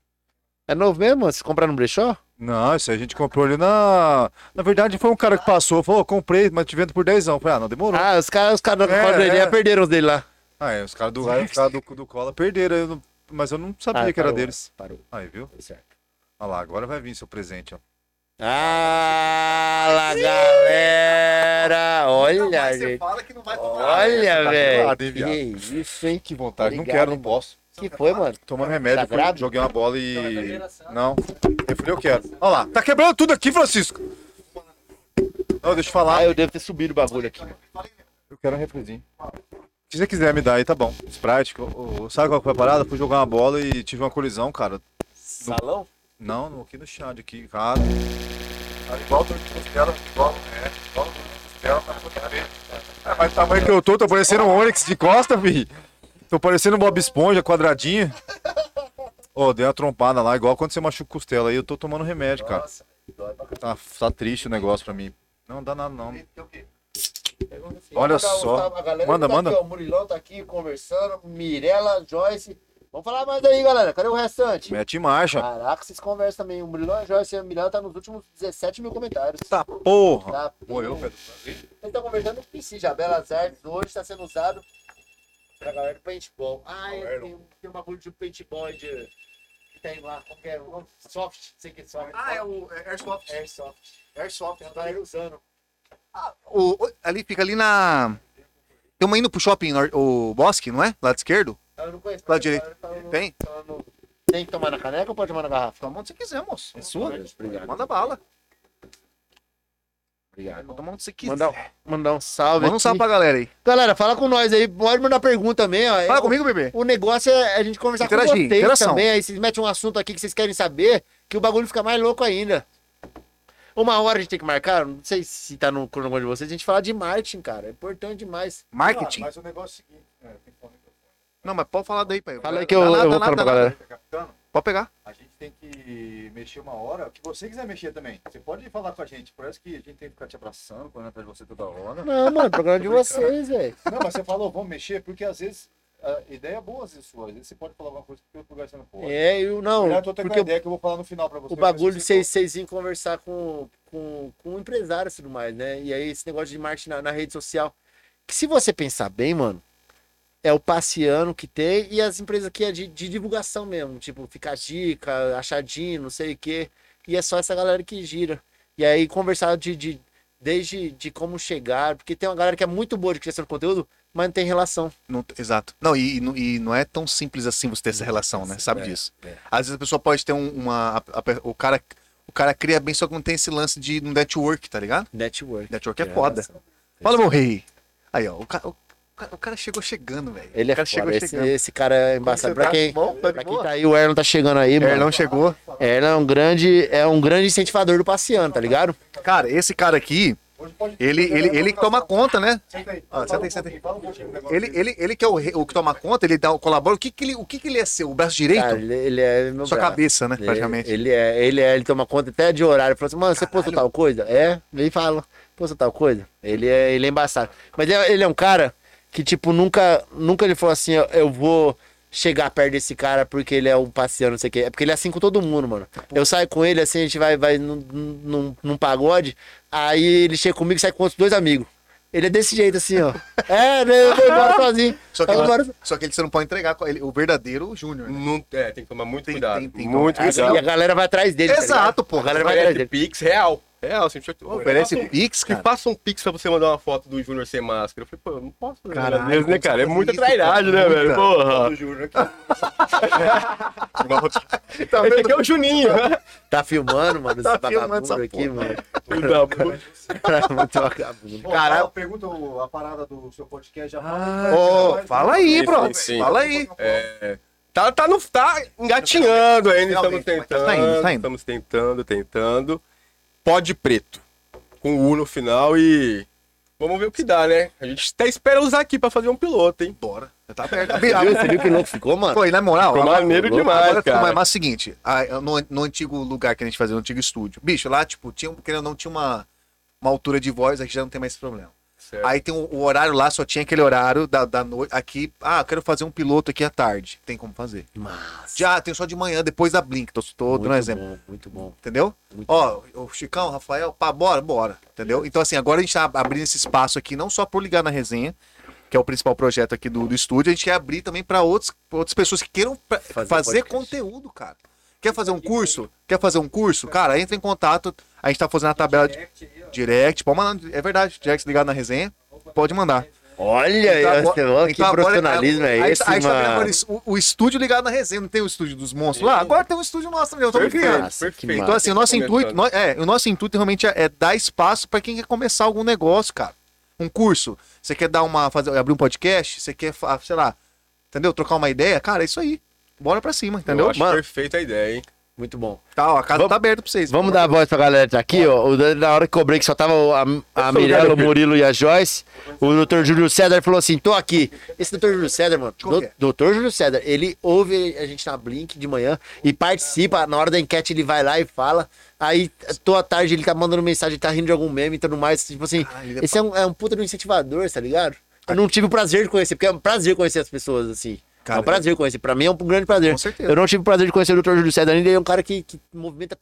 É novo mesmo? Vocês compraram no brechó? Não, isso aí a gente comprou ali na. Na verdade, foi um cara que passou, falou, "Ô, comprei, mas te vendo por 10 anos. Falei, ah, não, demorou. Ah, os caras os cara da É, é. perderam os dele lá. Ah, é, os caras do, os caras do, do Cola perderam, eu não- mas eu não sabia Ah, que era deles. Parou, Aí, viu? foi certo. Olha lá, agora vai vir seu presente, ó. Fala, galera! Olha, Você gente. fala que não vai Olha, tá velho. Que isso, hein? Que vontade, não Obrigado, quero, não posso. que foi, mano? Tomando remédio, Tá fui- grave? joguei uma bola e. Não, refri eu quero. Olha lá, tá quebrando tudo aqui, Francisco. Não, deixa eu falar. Ah, eu devo ter subido o bagulho aqui. Eu quero um refrizinho. Se você quiser me dar aí, tá bom. Sprite, ô, ô, sabe qual foi a parada? Fui jogar uma bola e tive uma colisão, cara. Salão? Não, no- aqui no chão, aqui, cara. Tá igual tô de costela, igual, é, igual tô de costela, tá tudo bem. É, mas o tamanho que eu tô, tô parecendo um Onix de costa, fi. Tô parecendo um Bob Esponja, quadradinho. Ô, dei uma trompada lá, igual quando você machuca costela aí, eu tô tomando remédio, cara. Tá, tá triste o negócio pra mim. Não dá nada, não. Olha só. Manda, manda. o Murilão tá aqui conversando, Mirella, Joyce. Vamos falar mais aí, galera. Cadê o restante? Mete em marcha. Caraca, vocês conversam também. O Murilão, a Joyce e a Mirella tá nos últimos 17 mil comentários. Tá porra. Tá, Pô, eu, Pedro. Eles estão conversando com o PC já. Belas Artes hoje está sendo usado pra galera do paintball. Ah, é, tem, tem um bagulho de paintball de. Que tem lá, como que é? O nome? Soft, sei o que é soft. Ah, é o é Airsoft. Airsoft. Airsoft. Tem a galera usando. O, o- ali fica ali na. Tem uma indo pro shopping, o Bosque, não é? Lado esquerdo? Eu não conheço. Lá mas direito. falando- Tem? Tem que tomar na caneca ou pode tomar na garrafa? Toma onde você quiser, moço. É sua? Obrigado. Manda bala. Obrigado. Tomar onde você quiser. Mandar, mandar um salve. Manda um aqui. salve pra galera aí. Galera, fala com nós aí. Pode mandar pergunta também, ó. Fala É, comigo, bebê. O negócio é a gente conversar Interagir, com vocês interação. também. Aí vocês metem um assunto aqui que vocês querem saber, que o bagulho fica mais louco ainda. Uma hora a gente tem que marcar, não sei se tá no cronograma de vocês, a gente fala de marketing, cara. É importante demais. Marketing. mas o negócio é o seguinte. É, tem que falar no microfone. Não, mas pode falar daí, pai. Fala aí que eu, eu vou falar pra galera. Pode pegar. A gente tem que mexer uma hora, o que você quiser mexer também. Você pode falar com a gente. Parece que a gente tem que ficar te abraçando, correndo atrás de você toda hora. Não, mano, programa de vocês, velho. Não, mas você falou, vamos mexer, porque às vezes a ideia é boa, às vezes sua. Às vezes você pode falar alguma coisa que em outro lugar você não pode. É, eu não. Eu tô tendo Porque uma ideia que eu vou falar no final pra você. o bagulho de vocês irem conversar com, com, com empresários e tudo mais, né? E aí esse negócio de marketing na, na rede social. Que se você pensar bem, mano, é o passeano que tem e as empresas que é de, de divulgação mesmo. Tipo, ficar dica, achadinho, não sei o quê. E é só essa galera que gira. E aí conversar de, de desde de como chegar, porque tem uma galera que é muito boa de criação de conteúdo, mas não tem relação. Não- exato. Não, e, e não- e não é tão simples assim você ter essa relação, né? Sabe É, disso. é. Às vezes a pessoa pode ter um- uma. a- a- o, cara, o cara cria bem, só que não tem esse lance de um network, tá ligado? Network. Network é Tem foda. relação. Fala, meu rei. Aí, ó. O o, cara- o cara chegou chegando, velho. Ele é o cara foda. Esse, esse cara é embaçado. você Pra tá? quem, Bom, tá pra quem tá aí, o Erlon tá chegando aí, mano. Erlão chegou. Erlon é um grande, é um grande incentivador do passeano, tá ligado? Cara, esse cara aqui, ele, ele, ele que toma conta, né? Senta aí. Ah, senta aí, senta aí. Ele, ele, ele que é o, o que toma conta, ele dá, colabora. O que, que, ele, o que, que ele é seu? O braço direito? Cara, ele, ele é meu Sua braço. cabeça, né? Ele- Praticamente. Ele, é, ele é, ele toma conta até de horário. Ele assim, mano, você postou tal coisa? É, vem e fala, postou tal coisa? Ele é, ele é embaçado. Mas ele é, ele é um cara que, tipo, nunca, nunca ele falou assim, eu, eu vou chegar perto desse cara porque ele é um passeano, não sei o quê. É porque ele é assim com todo mundo, mano. Eu saio com ele, assim, a gente vai, vai num, num, num pagode, aí ele chega comigo e sai com outros dois amigos. Ele é desse jeito, assim, ó. É, né, eu vou embora sozinho. Só que, ele, só que ele, você não pode entregar com ele, o verdadeiro Júnior. né? Não, é, tem que tomar muito Tem- cuidado. tem- tem- muito Aí cuidado. a galera vai atrás dele. tá Exato, ligado? pô. A galera vai atrás dele. Pix real. Real, assim, deixa eu- Oferece um- Pix, Que cara. faça um Pix pra você mandar uma foto do Júnior sem máscara. Eu falei, pô, eu não posso fazer Caralho, Caralho, né, cara? É muita trairagem, né, velho? Porra. Do Júnior aqui. Tá Esse aqui é o Juninho. Tá filmando, mano, Tá esse filmando vagabundo essa aqui, mano. Muito vagabundo. Bom, Caralho. Pergunta a parada do seu podcast. Já. Ô, fala aí, Sim, bro. sim, sim. Fala aí. Tá, tá, no, tá engatinhando ainda, estamos Finalmente, mas tentando. tá indo, tá indo. Estamos tentando, tentando. Pó de preto. Com U no final e. Vamos ver o que dá, né? A gente até espera usar aqui pra fazer um piloto, hein? Bora. Tá aberto. Você viu, você viu que louco ficou, mano? E na moral, Ficou maneiro agora- demais, agora ficou cara. mais- Mas é o seguinte, a- no, no antigo lugar que a gente fazia, no antigo estúdio, bicho, lá, tipo, tinha, querendo ou não, tinha uma, uma altura de voz, aqui já não tem mais esse problema. Certo. Aí tem o, o horário lá, só tinha aquele horário da, da noite. Aqui, ah, eu quero fazer um piloto aqui à tarde. Tem como fazer. Já, tem só de manhã, depois da Blink. Tô, tô dando um exemplo. bom, muito bom. Entendeu? Muito Ó, o Chicão, o Rafael, pá, bora, bora. Entendeu? Então, assim, agora a gente tá abrindo esse espaço aqui, não só por ligar na resenha, que é o principal projeto aqui do, do estúdio, a gente quer abrir também para outras pessoas que queiram Fazer fazer, conteúdo, cara. Quer fazer um curso? Quer fazer um curso? Cara, entra em contato. A gente tá fazendo a tabela de direct. Pode mandar, é verdade, direct ligado na resenha. Pode mandar. Olha, Então, esse- ó, que então agora- profissionalismo é aí- esse, aí tá mano? agora isso, o, o estúdio ligado na resenha, não tem o estúdio dos monstros lá? Agora tem um estúdio nosso também, eu tô Perfeito, criando. Perfeito. Então, assim, o nosso intuito, nó- é, o nosso intuito realmente é, é dar espaço para quem quer começar algum negócio, cara. Um curso. Você quer dar uma. Fazer, abrir um podcast? Você quer, sei lá, entendeu? Trocar uma ideia? Cara, é isso aí. Bora pra cima, entendeu? Eu acho Mano. perfeita a ideia, hein? Muito bom. Tá, ó, a casa Vamos- tá aberta pra vocês. Vamos dar a voz pra galera que tá aqui, ó. O Na hora que cobrei que só tava a, a Mirella, o Murilo e a Joyce, o Dr. Júlio César falou assim: tô aqui. Esse Dr. Júlio César, mano, é? do, Dr. Júlio César, ele ouve a gente na Blink de manhã e participa. Na hora da enquete, ele vai lá e fala. Aí, tô à tarde, ele tá mandando mensagem, tá rindo de algum meme e tudo mais. Tipo assim, Caralho, ele é esse é um, é um puta de um incentivador, tá ligado? Eu não tive o prazer de conhecer, porque é um prazer conhecer as pessoas, assim. É Cara, um prazer conhecer. Pra mim é um grande prazer. Com certeza. Eu não tive o prazer de conhecer o Dr. Júlio César ainda. Ele é um cara que, que movimenta.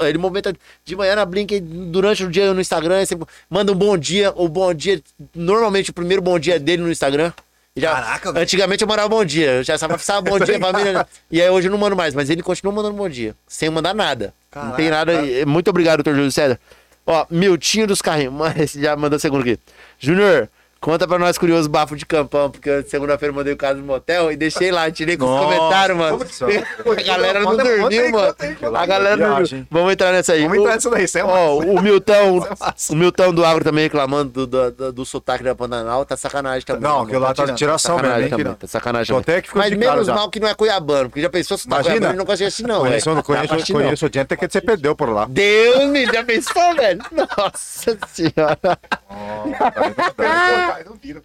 Ele movimenta de manhã na Blink, durante o dia no Instagram. Você manda um bom dia. O bom dia, normalmente o primeiro bom dia é dele no Instagram. Já, Caraca, velho. antigamente eu mandava bom dia. Eu já sabia bom dia, família. E aí hoje eu não mando mais, mas ele continua mandando bom dia. Sem mandar nada. Não tem nada. Muito obrigado, Dr. Júlio César. Ó, Miltinho dos Carrinhos. Mas já mandou segundo aqui. Júnior, Conta pra nós curioso bafo de campão, porque segunda-feira eu mandei o caso no motel e deixei lá, tirei com os Nossa, comentários, mano. A galera não dormiu, aí, mano. aí. A galera não Viagem. dormiu. Vamos entrar nessa aí. Vamos O- entrar nisso daí, isso é Ó, o Milton, é o Milton do Agro também reclamando do, do, do, do sotaque da Pantanal, tá sacanagem também. Não, aquilo lá tá de tirando. tiração mesmo, sacanagem hein, também, tá sacanagem também. que ficou Mas de menos já. mal que não é cuiabano, porque já pensou se tá Imagina. cuiabano, não de assistir não, Conheço, velho. Pra conheço, gente que você perdeu por lá. Deus me já pensou, velho? Nossa senhora. Não vira.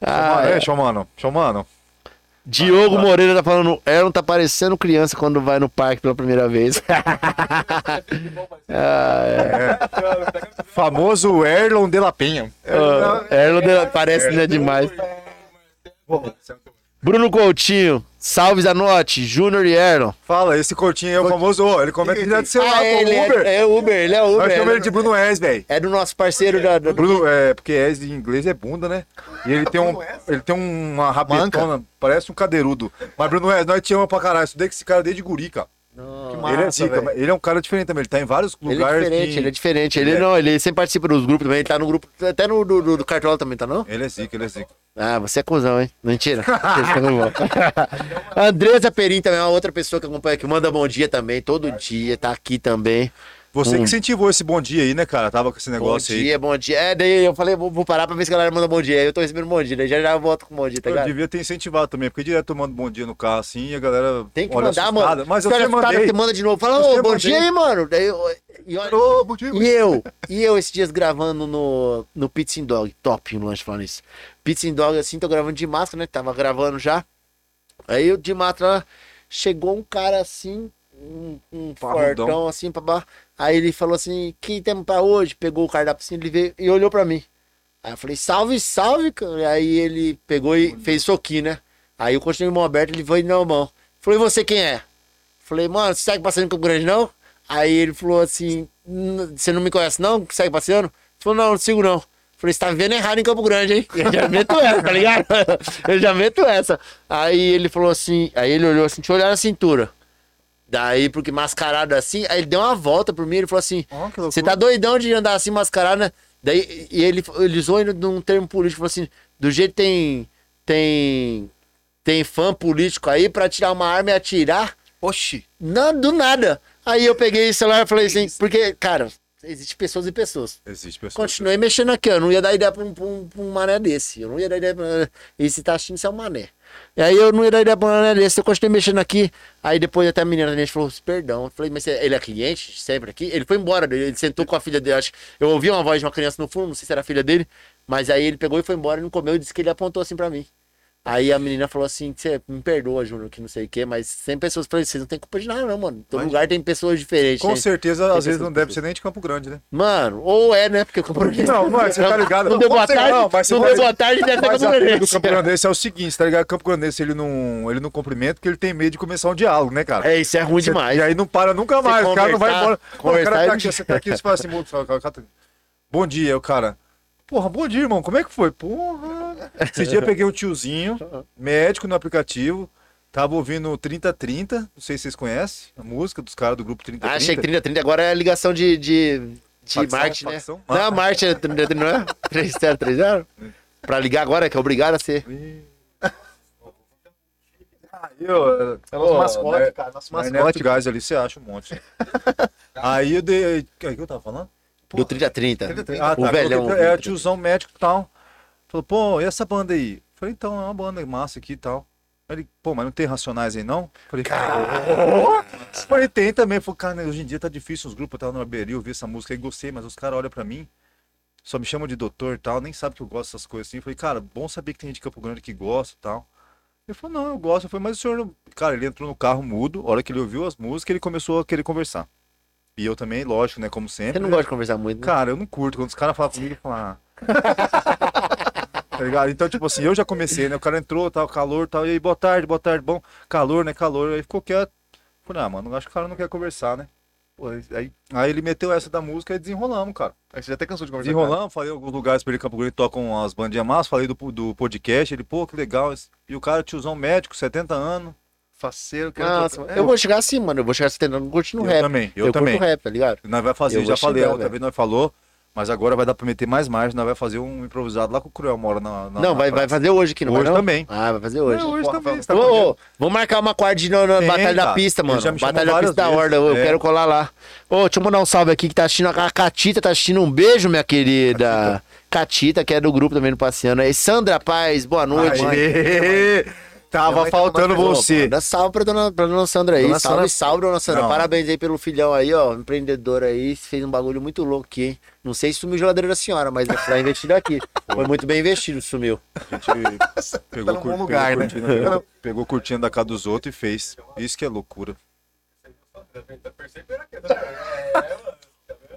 Ah, Mano, é. Show, mano. Diogo Moreira tá falando, Erlon tá parecendo criança quando vai no parque pela primeira vez. ah, é. Famoso Erlon de la Penha. Ó, Erlon de- parece né, demais. Bruno Coutinho, salve Zanotti, Júnior e Erlon. Fala, esse cortinho aí é o famoso. ô, ele comenta direto do celular Ah, com ele o Uber. é, é Uber, ele é Nós Uber. chamamos ele ele de Bruno S, velho. É do nosso parceiro da. da- Bruno, é, porque S em inglês é bunda, né? E ele tem, um, ele tem uma rabetona, parece um cadeirudo. Mas Bruno S, nós te amamos pra caralho. Estudei com esse cara desde guri, cara. Não, ele é zica, ele é um cara diferente também. Ele tá em vários Ele é lugares. diferente, que- ele é diferente. Ele É. não, ele sempre participa dos grupos também. Ele tá no grupo, até no do, do, do Cartola também, tá não? Ele é zica, ele é zica. Ah, você é cuzão, hein? Mentira. Andresa Perim também é uma outra pessoa que acompanha aqui. Manda bom dia também, todo dia, tá aqui também. Você Hum. que incentivou esse bom dia aí, né, cara? Tava com esse Bom negócio aí. dia, bom dia. É, daí eu falei, vou, vou parar pra ver se a galera manda bom dia. Aí eu tô recebendo bom dia, daí já já eu volto com bom dia, tá Eu ligado? devia ter incentivado também, porque direto eu mando bom dia no carro assim e a galera Tem que olha mandar, assustada. mano. Mas eu mandei. que manda de novo. Fala, Eu ô, bom mandei. dia aí, mano. Daí, eu- e, olha- Ô, bom dia, e eu, e eu esses dias gravando no, no Pizza and Dog, top no lanche falando isso. Pizza and Dog, assim, tô gravando de máscara, né? Tava gravando já. Aí eu de máscara, chegou um cara assim, um, um fortão assim, babá. Aí ele falou assim, que temos pra hoje? Pegou o cardápio assim, ele veio e olhou pra mim. Aí eu falei, salve, salve, cara. Aí ele pegou e fez soquinho, né? Aí eu continuei mão aberta, ele foi na mão. Falei, você quem é? Falei, mano, você segue passeando em Campo Grande, não? Aí ele falou assim, "N- você não me conhece, não? Segue passeando? Falou, não, não sigo, não. Falei, você tá vivendo errado em Campo Grande, hein? Eu já meto essa, tá ligado? Eu já meto essa. Aí ele falou assim, aí ele olhou assim, deixa eu olhar na cintura. Daí, porque mascarado assim, aí ele deu uma volta por mim, ele falou assim, você tá doidão de andar assim mascarado, né? Daí, e ele, ele usou num termo político, falou assim, do jeito que tem, tem, tem fã político aí pra tirar uma arma e atirar, Oxi. não, do nada. Aí eu peguei o celular e falei assim, porque, cara, existe pessoas e pessoas. Existe pessoa. Continuei mexendo aqui, eu não ia dar ideia pra um, pra um- pra um mané desse. Eu não ia dar ideia pra. E se tá assistindo, isso é um mané. E aí eu não ia dar ideia pra um mané desse. Eu continuei mexendo aqui. Aí depois até a menina da gente falou: perdão. Eu falei, mas ele é cliente sempre aqui? Ele foi embora. Ele sentou com a filha dele. Acho, eu ouvi uma voz de uma criança no fundo, não sei se era a filha dele. Mas aí ele pegou e foi embora, não comeu e disse que ele apontou assim pra mim. Aí a menina falou assim: Você me perdoa, Júnior, que não sei o quê, mas tem pessoas. Falei, vocês não tem culpa de nada, não, mano. Todo Mas- lugar tem pessoas diferentes. Com tem- certeza, tem às vezes não deve ser nem de Campo Grande, né? Mano, ou é, né? Porque o Campo Grande. Não, não é, você tá ligado? Não deu boa tarde, não, não, mas você deu boa tarde, deve Mas Campo do Grande. Campo Grandense é o seguinte, tá ligado? Campo Grandense ele não, ele não cumprimenta porque ele tem medo de começar um diálogo, né, cara? É, isso é ruim Você- demais. E aí não para nunca Você mais, o cara não vai embora. Pô, o cara é tá aqui, você tá aqui, você fala assim, o tá- bom dia, o cara, porra, bom dia, irmão, como é que foi? Porra, esse dia eu peguei um tiozinho, médico no aplicativo, tava ouvindo 3030, não sei se vocês conhecem, a música dos caras do grupo 3030. Ah, achei que 3030 agora é ligação de, de, de Facção, marketing, né? facção. Não, marketing é 3030, não é? 3030? Pra ligar agora, que é obrigado a ser. Aí, ó, É nosso ó, mascote, né, cara. Nosso Na mascote. Internet Guys ali você acha um monte. Aí eu dei. O que eu tava falando? Do 3030. 3030. Ah, O tá. velhão. coloquei- É, tiozão médico e tal. Falou, pô, e essa banda aí? Falei, então, é uma banda massa aqui e tal. Ele, pô, mas não tem racionais aí não? Falei, cara. Falei, tem também. Falei, cara, hoje em dia tá difícil os grupos, eu tava no Aberil, vi essa música aí, gostei, mas os caras olham pra mim, só me chamam de doutor e tal, nem sabe que eu gosto dessas coisas assim. Falei, cara, bom saber que tem gente de Campo Grande que gosta e tal. Ele falou, não, eu gosto. Eu falei, mas o senhor. não-" Cara, ele entrou no carro mudo, a hora que ele ouviu as músicas, ele começou a querer conversar. E eu também, lógico, né, como sempre. Você não né? gosta de conversar muito, né? Cara, eu não curto. Quando os caras falam comigo, eu falo. Ah. tá ligado? Então, tipo assim, eu já comecei, né? O cara entrou, tal, calor, tal. E aí, boa tarde, boa tarde, bom. Calor, né? Calor. Aí ficou quieto. Falei, ah, mano, acho que o cara não quer conversar, né? Pô, aí, aí ele meteu essa da música e desenrolamos, cara. Aí você já até cansou de conversar. Desenrolamos, falei alguns lugares pra ele, Campo Grande, tocam as bandinhas massas, falei do, do podcast. Ele, pô, que legal. E o cara, tiozão médico, 70 anos. Faceiro, quero Nossa, trocar- eu vou chegar assim, mano. Eu vou chegar tentando curtir no Eu rap. também, eu Eu, também. curto rap, tá ligado? Nós vai fazer, Eu já vou falei, chegar, outra velho. vez nós falou. Mas agora vai dar pra meter mais margem, nós vai fazer um improvisado lá com o Cruel Mora na, na Não, na vai, vai praça. fazer hoje aqui, não Hoje vai não? também. Ah, vai fazer hoje. Não, hoje Porra, também. tá Ô, ô, vamos marcar uma quad na, na Tem, Batalha da cara. Pista, mano. Batalha da Pista da. Horda, eu É. quero colar lá. Ô, deixa eu mandar um salve aqui que tá assistindo. A Catita tá assistindo. Um beijo, minha querida. Catita, que é do grupo também no Passeando. aí. Sandra Paz, boa noite. Aê! Tava tá faltando você. Manda salve pra dona, pra dona Sandra aí. Dona salve, Sandra- salve, dona Sandra. Não. Parabéns aí pelo filhão aí, ó. Empreendedor aí. Fez um bagulho muito louco aqui, hein? Não sei se sumiu a geladeira da senhora, mas tá investido aqui. Foi muito bem investido, sumiu. A gente pegou, num cur- lugar, pegou, né? curtindo, pegou, curtindo da casa dos outros e fez. Isso que é loucura.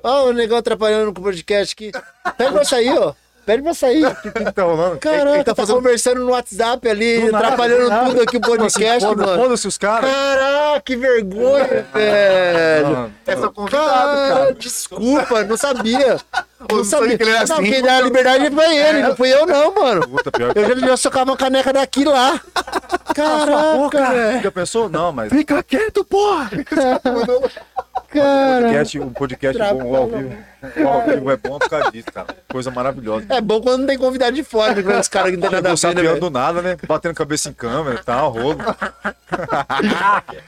Ó, o negão atrapalhando com o podcast aqui. Pede pra sair, ó. Pede pra sair. O que, que tá rolando? Caraca, Ele tá, tá fazendo- conversando no WhatsApp ali, nada, atrapalhando nada. tudo aqui o podcast, Foda- mano. Foda-se os caras. Caraca, que vergonha, velho. Não, É só não. convidado, Cara, cara. desculpa, não sabia. Não não sabia que ele era Não, assim. quem deu a liberdade foi ele, não fui eu não, mano. Puta, pior que Eu já, já socava uma caneca daqui lá. Caraca, velho. Já pensou? Não, mas Fica quieto, porra! Cara. podcast, o podcast bom, ao vivo, ao vivo é bom por causa disso, cara. Coisa maravilhosa. É bom quando não tem convidado de fora, né? Os caras que não tem nada a ver, né, sapeando do nada, né? Batendo cabeça em câmera, tá, rolo.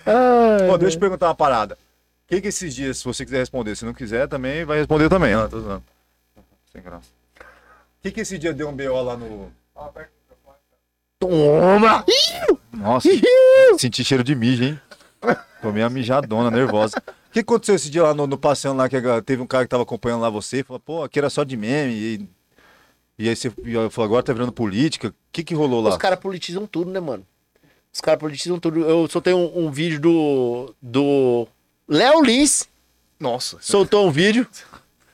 Ai, Pô, deixa eu te perguntar uma parada. O que que esses dias, se você quiser responder, se não quiser, também vai responder também. Não, tô zoando. Sem graça. O que que esse dia deu um BO lá no... Toma! Nossa, senti cheiro de mijo, hein? Tomei uma mijadona, nervosa. O que aconteceu esse dia lá no, no passeio lá, que a- teve um cara que tava acompanhando lá você, falou, pô, aqui era só de meme, e, e aí você e eu falou, agora tá virando política. O que que rolou lá? Os caras politizam tudo, né, mano? Os caras politizam tudo. Eu soltei um, um vídeo do. do. Léo Lins Nossa. soltou um vídeo.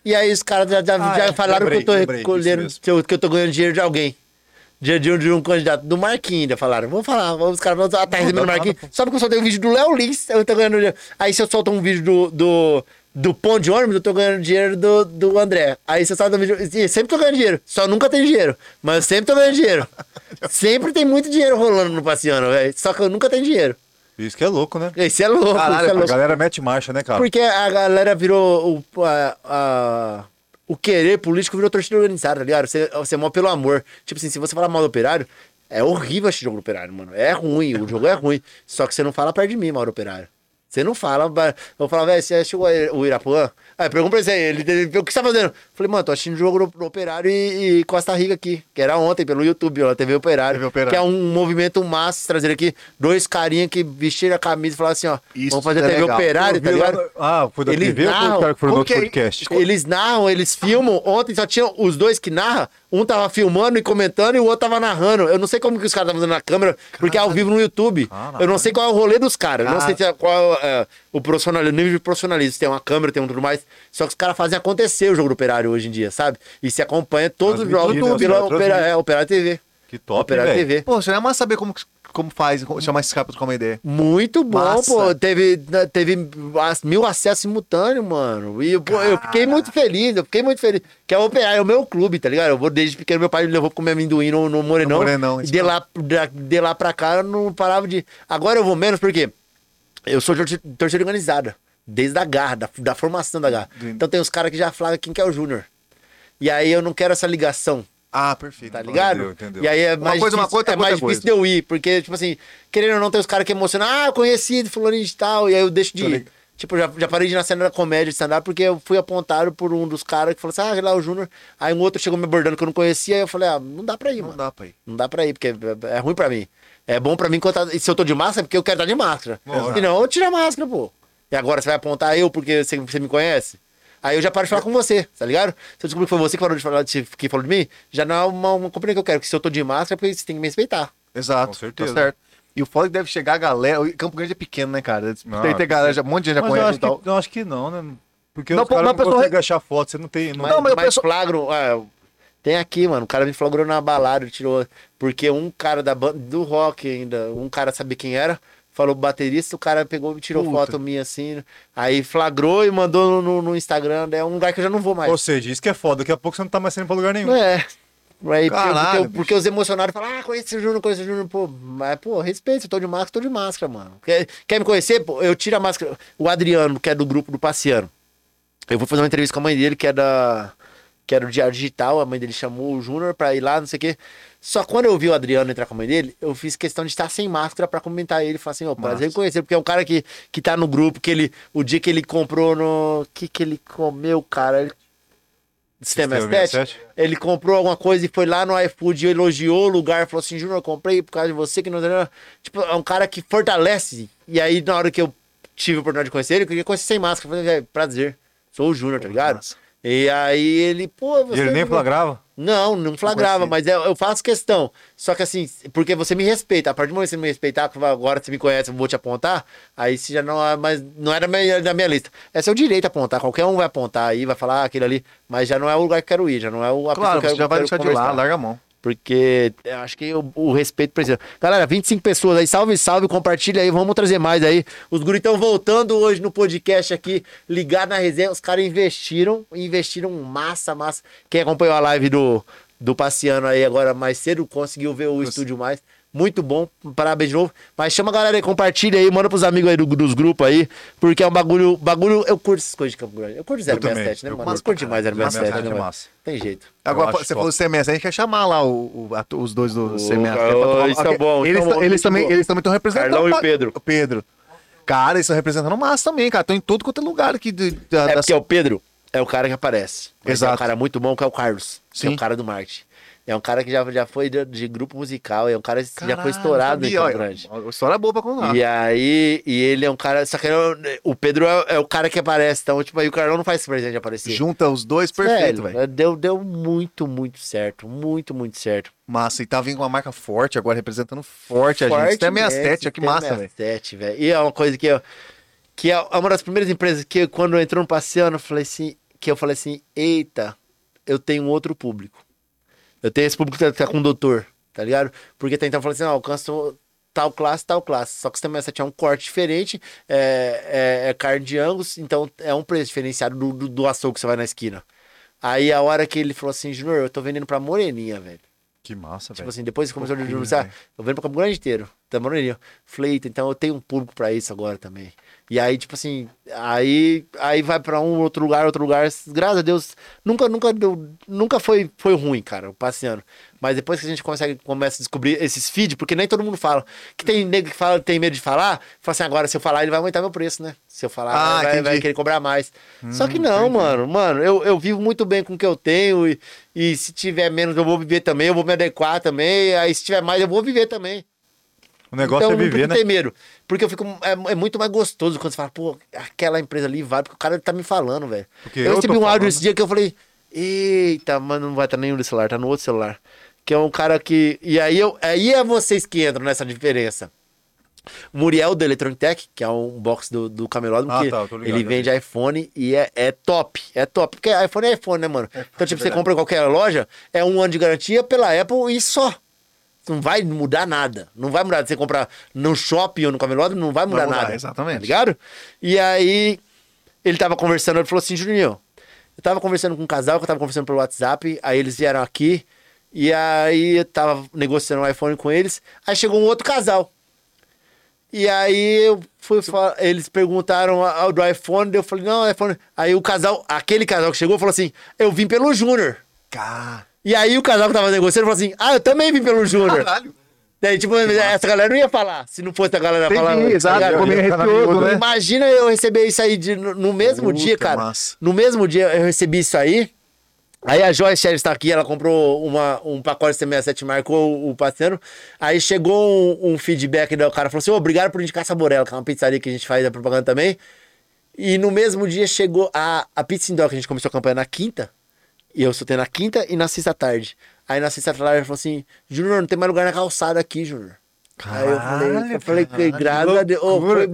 E aí os caras já, já, Ah, já é, falaram lembrei, que eu tô recolhendo, que eu, que eu tô ganhando dinheiro de alguém. De, de, um- de um candidato. Do Marquinhos, ainda falaram. Vamos falar, vamos, os caras vão recebendo o Marquinhos. Só porque eu soltei um vídeo do Léo Lins, eu tô ganhando dinheiro. Aí se eu solto um vídeo do. do do pão de ônibus, eu tô ganhando dinheiro do, do André. Aí você solta um vídeo. e sempre tô ganhando dinheiro. Só nunca tem dinheiro. Mas eu sempre tô ganhando dinheiro. sempre tem muito dinheiro rolando no Passeano, velho. Só que eu nunca tenho dinheiro. Isso que é louco, né? Esse é louco, Caralho, isso é A louco. galera mete marcha, né, cara? Porque a galera virou. O, a, a- o querer político virou torcida organizada, tá ligado? Você, você é mal pelo amor. Tipo assim, se você falar mal do operário, é horrível esse jogo do operário, mano. É ruim, o jogo é ruim. Só que você não fala perto de mim, mal do operário. Você não fala. Eu falar, velho, você assistiu o Irapuã? Aí pergunta pra ele, ele, o que você tá fazendo? Falei, mano, tô assistindo o jogo do, do Operário e, e Costa Rica aqui, que era ontem pelo YouTube, ó, TV Operário, TV Operário. que é um movimento massa trazer aqui dois carinha que vestiram a camisa e falaram assim, ó, Isso vamos fazer é TV legal. Operário, tá ligado? Ah, foi da Eles TV ou narram. que foi é? podcast? Eles narram, eles filmam. Ontem só tinha os dois que narram. Um tava filmando e comentando e o outro tava narrando. Eu não sei como que os caras estavam fazendo na câmera, porque é ao vivo no YouTube. Caralho. Eu não sei qual é o rolê dos caras. Eu não Ah. sei se é- qual é o profissionalismo, o nível de profissionalismo. Tem uma câmera, tem um tudo mais. Só que os caras fazem acontecer o jogo do Operário hoje em dia, sabe? E se acompanha todos os jogos né? Pela Opera, transmitem. é, Operário TV. Que top, Operário velho. TV. Pô, seria mais saber como, como faz, como caras pra trocar uma ideia. Muito bom, Massa. pô. Teve, teve as- mil acessos simultâneos, mano. E pô, eu fiquei muito feliz, eu fiquei muito feliz. Que é o operário, é o meu clube, tá ligado? Eu vou desde pequeno, meu pai me levou comer amendoim no, no Morenão. No Morenão, e de lá, de lá pra cá eu não parava de. Agora eu vou menos, porque eu sou torcida torcida organizada. Desde a garra, da, da formação da garra. Então tem os caras que já flagam quem que é o Júnior. E aí eu não quero essa ligação. Ah, perfeito. Tá ligado? Entendeu, entendeu. E aí é mais coisa, uma difícil, coisa, é mais outra difícil de eu ir, porque, tipo assim, querendo ou não, tem os caras que emocionam, ah, conhecido, fulano de tal, e aí eu deixo de Tô ir. ligado. Tipo, já, já parei de ir na cena da comédia de stand-up, porque eu fui apontado por um dos caras que falou assim, ah, lá é o Júnior. Aí um outro chegou me abordando que eu não conhecia, aí eu falei, ah, não dá pra ir, Não mano. dá pra ir. Não dá pra ir, porque é é ruim pra mim. É bom pra mim quando tá- e se eu tô de máscara, é porque eu quero estar de máscara. Lógico. E não, eu tiro a máscara, pô. E agora você vai apontar eu porque você, você me conhece? Aí eu já paro de falar com você, tá ligado? Se eu descobrir que foi você que falou de, falar de, que falou de mim, já não é uma, uma companhia que eu quero. Porque se eu tô de máscara, é porque você tem que me respeitar. Exato. Com certeza. Tá certo. E o foda é que deve chegar a galera. o Campo Grande é pequeno, né, cara? Não, tem, tem galera, já- um monte de gente já conhece acho, e tal. que, eu acho que não, né? Porque Não, os caras não pessoa- conseguem achar foto, você não tem... Não... Mas, Não, mas flagro. ah, tem aqui, mano. O cara me flagrou na balada, ele tirou. Porque um cara da banda, do rock ainda, um cara sabia quem era, falou baterista, o cara pegou e tirou Puta. foto minha assim. Aí flagrou e mandou no, no Instagram. É um lugar que eu já não vou mais. Ou seja, isso que é foda, daqui a pouco você não tá mais saindo pra lugar nenhum. É. Aí, porque, Caralho, porque, porque os emocionados falam, ah, conhece o Júnior, conhece o Júnior, pô, mas, pô, respeito, eu tô de máscara, tô de máscara, mano. Quer, quer me conhecer? Pô, eu tiro a máscara. O Adriano, que é do grupo do Passeano, eu vou fazer uma entrevista com a mãe dele, que é da. que era o Diário Digital, a mãe dele chamou o Júnior pra ir lá, não sei o quê. Só quando eu vi o Adriano entrar com a mãe dele, eu fiz questão de estar sem máscara pra comentar ele. Falar assim, ó, prazer em conhecer, porque é um cara que, que tá no grupo, que ele, o dia que ele comprou no... O que que ele comeu, cara? Ele... Sistema Sistema S7? 67? Ele comprou alguma coisa e foi lá no iFood e elogiou o lugar, falou assim, Júnior, eu comprei por causa de você, que não... Tipo, é um cara que fortalece. E aí, na hora que eu tive a oportunidade de conhecer ele, eu queria conhecer sem máscara. Eu falei, prazer, sou o Júnior, tá ligado? massa. E aí ele, pô, E você... ele nem flagrava? Não, não flagrava, assim? mas eu, eu faço questão. Só que assim, porque você me respeita. A partir do momento que você me respeitar, agora você me conhece, eu vou te apontar, aí você já não é mais. Não era da minha lista. É seu direito apontar. Qualquer um vai apontar aí, vai falar ah, aquele ali, mas já não é o lugar que eu quero ir, já não é o a Claro, que você eu já vai quero deixar de lá, larga a mão. Porque eu acho que o, o respeito precisa. Galera, 25 pessoas aí, salve, salve, compartilha aí, vamos trazer mais aí. Os guris estão voltando hoje no podcast aqui, ligado na resenha. Os caras investiram, investiram massa, massa. Quem acompanhou a live do, do Passeano aí agora mais cedo, conseguiu ver o estúdio mais. Muito bom, parabéns de novo. Mas chama a galera aí, compartilha aí, manda pros amigos aí do- dos grupos aí, porque é um bagulho. bagulho eu curto essas coisas de Campo Grande. Eu curto 067, né, Eu mano? Eu curto demais 067, né, é mano? massa. Tem jeito. Agora, você top. falou do CMS, a gente quer chamar lá o, o- a- os dois do CMS. é tomar- isso é bom, eles, é ta- bom, eles também eles também estão representando. Carlão e Pedro. o Pedro. Cara, eles estão representando massa também, cara. Estão em todo quanto é lugar aqui. De, da, É porque o Pedro é o cara que aparece. Mas É um Exato. cara muito bom que é o Carlos. Que é Sim. o cara do marketing. É um cara que já, já foi de, de grupo musical, é um cara que já Caralho, foi estourado em Campo Grande. uma História boa pra contar. E aí, e ele é um cara. Só que ele- o Pedro é, é o cara que aparece. Então, tipo, aí o Carlão não faz esse presente de aparecer. Junta os dois, perfeito, velho. Deu, deu muito, muito certo. Muito, muito certo. Massa. E tá vindo com uma marca forte agora, representando forte, a gente. Forte Tem a 67, mesmo, que massa, velho. 67, velho. E é uma coisa que eu, que é uma das primeiras empresas que quando entrou no Passeano, eu falei assim, que eu falei assim, eita, eu tenho outro público. Eu tenho esse público que tá, tá com o doutor, tá ligado? Porque até então eu falei assim, ó, alcanço tal classe, tal classe. Só que o sistema S7 é um corte diferente, é, é, é carne de angus, então é um preço diferenciado do, do, do açougue que você vai na esquina. Aí a hora que ele falou assim, Junior, eu tô vendendo pra moreninha, velho. Que massa, Tipo velho. assim, depois que começou a velho. eu vendo pra Campo Grande inteiro. Tá moreninha. Falei, "Eita, então eu tenho um público pra isso agora também. E aí, tipo assim, aí, aí vai pra um outro lugar, outro lugar. Graças a Deus, nunca, nunca deu, nunca foi, foi ruim, cara, passeando. Mas depois que a gente consegue, começa a descobrir esses feeds, porque nem todo mundo fala. Que tem nego que fala, tem medo de falar, fala assim, agora se eu falar, ele vai aumentar meu preço, né? Se eu falar, Ah, vai, vai entendi. querer cobrar mais. Só que não, mano, mano, eu, eu vivo muito bem com o que eu tenho e, e se tiver menos eu vou viver também, eu vou me adequar também, aí se tiver mais eu vou viver também. O negócio então, é viver, né? medo. Porque eu fico. É, é muito mais gostoso quando você fala, pô, aquela empresa ali vai, porque o cara tá me falando, velho. Eu eu recebi um áudio esse dia que eu falei, eita, mas não vai estar nenhum desse celular, tá no outro celular. Que é um cara que. E aí, eu, aí é vocês que entram nessa diferença. Muriel da Electronic Tech, que é um box do, do Camelot, Ah, que tá, ligado, ele vende iPhone e é, é top. É top. Porque iPhone é iPhone, né, mano? então, tipo, você compra em qualquer loja, é um ano de garantia pela Apple e só. Não vai mudar nada. Não vai mudar. Você comprar no shopping ou no Camelot, não vai mudar, mudar, nada. exatamente. Tá ligado? E aí, ele tava conversando, ele falou assim, Juninho, eu tava conversando com um casal, que eu tava conversando pelo WhatsApp, aí eles vieram aqui, e aí eu tava negociando um iPhone com eles, aí chegou um outro casal. E aí eu fui fa- eles perguntaram ao do iPhone, eu falei, não, iPhone. Aí o casal, aquele casal que chegou, falou assim: eu vim pelo Júnior. Cara, E aí o casal que tava negociando falou assim: ah, eu também vim pelo Júnior. caralho. Daí, tipo, essa galera não ia falar. Se não fosse a galera Entendi, falar. tá exato, ficar receoso, nervoso, né? Imagina eu receber isso aí de- no, no mesmo Puta, dia, cara. massa. No mesmo dia eu recebi isso aí. Aí a Joyce Shell está aqui, ela comprou uma, um pacote de C67, marcou o, o parceiro. Aí chegou um, um feedback do cara, falou assim: "Ô, obrigado por indicar Saborella, que é uma pizzaria que a gente faz a propaganda também. E no mesmo dia chegou a, a Pizza Indoor, que a gente começou a campanha na quinta. E eu soltei na quinta e na sexta tarde. Aí na sexta tarde ele falou assim: Júnior, não tem mais lugar na calçada aqui, Júnior. Aí eu falei, eu falei graças a Deus. foi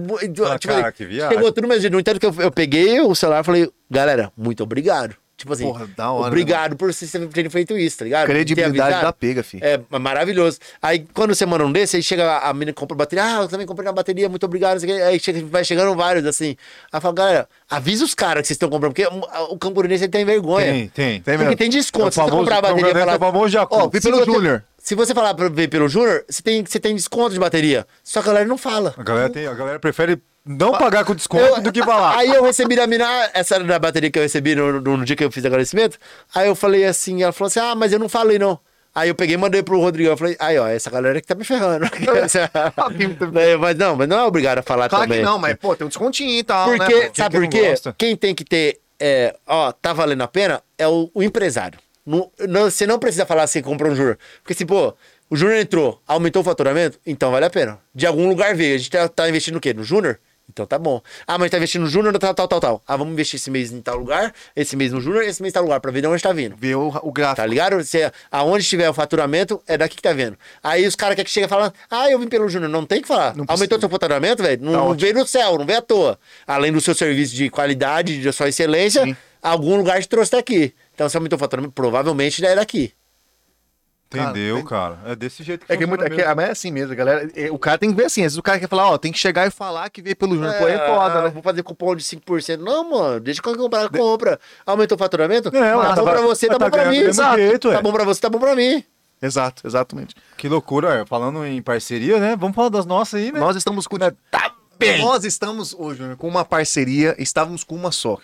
Ah, tipo, cara, que viagem. chegou tudo. No entanto, que eu, eu peguei o celular e falei, galera, muito obrigado. Tipo assim, Porra, da hora, né, obrigado por vocês terem feito isso, tá ligado? Ter Credibilidade da pega, filho. É maravilhoso. Aí quando você manda um desse, aí chega a menina que compra bateria, ah, eu também comprei uma bateria, muito obrigado. Aí chega- vai chegando vários assim. Aí eu falo, galera, avisa os caras que vocês estão comprando, porque o, camburinense tem vergonha. Tem, tem. Tem Porque tem É desconto. o Se você comprar a bateria é o falar. famoso Jacu. Se pelo você- Júnior. Se você falar pra ver pelo Júnior, você tem, você tem desconto de bateria. Só que a galera não fala. A galera, tem, a galera prefere não pagar com desconto do que falar. Aí eu recebi da mina, essa era da bateria que eu recebi no, no- no dia que eu fiz agradecimento. Aí eu falei assim, ela falou assim: ah, mas eu não falei não. Aí eu peguei e mandei pro Rodrigão. Eu falei, aí ó, essa galera que tá me ferrando. Mas não, mas não é obrigado a falar Claro também. que não, mas, pô, tem um descontinho e tal, né? Porque, pô? sabe por quê? Quem tem que ter, é, ó, tá valendo a pena é o, o empresário. Não- não- você não precisa falar assim, comprou um Júnior. Porque se, pô, o Júnior entrou, aumentou o faturamento, então vale a pena. De algum lugar veio. A gente tá, tá investindo no quê? No Júnior? Então tá bom. Ah, mas tá investindo no Júnior, tal, tal, tal, tal. Ah, vamos investir esse mês em tal lugar, esse mês no Júnior, esse mês em tal lugar, pra ver de onde tá vindo. Ver o, o gráfico. Tá ligado? Você, aonde tiver o faturamento, é daqui que tá vendo. Aí os caras que chegam falando, ah, eu vim pelo Júnior. Não tem que falar. Não Aumentou seu faturamento, velho? Não, Tá não veio do céu, não veio à toa. Além do seu serviço de qualidade, da sua excelência, Sim. algum lugar te trouxe daqui. Então, se aumentou o faturamento, provavelmente é daqui. Entendeu, Cara? É desse jeito que É que, é muito, é, que, mas é assim mesmo, galera. É, O cara tem que ver assim. Às vezes o cara quer falar, ó, tem que chegar e falar que veio pelo Júnior. Pô, é foda, ah, né? Vou fazer cupom de 5%. Não, mano, deixa que eu comprar, compra. Aumentou o faturamento? É, tá mas bom tá- pra você, tá tá bom pra mim. Exato. jeito, tá é. bom pra você, tá bom pra mim. Exato, exatamente. Que loucura, é. falando em parceria, né? Vamos falar das nossas aí, né? Nós estamos com. Tá bem. Nós estamos hoje Júnior, com uma parceria, estávamos com uma só.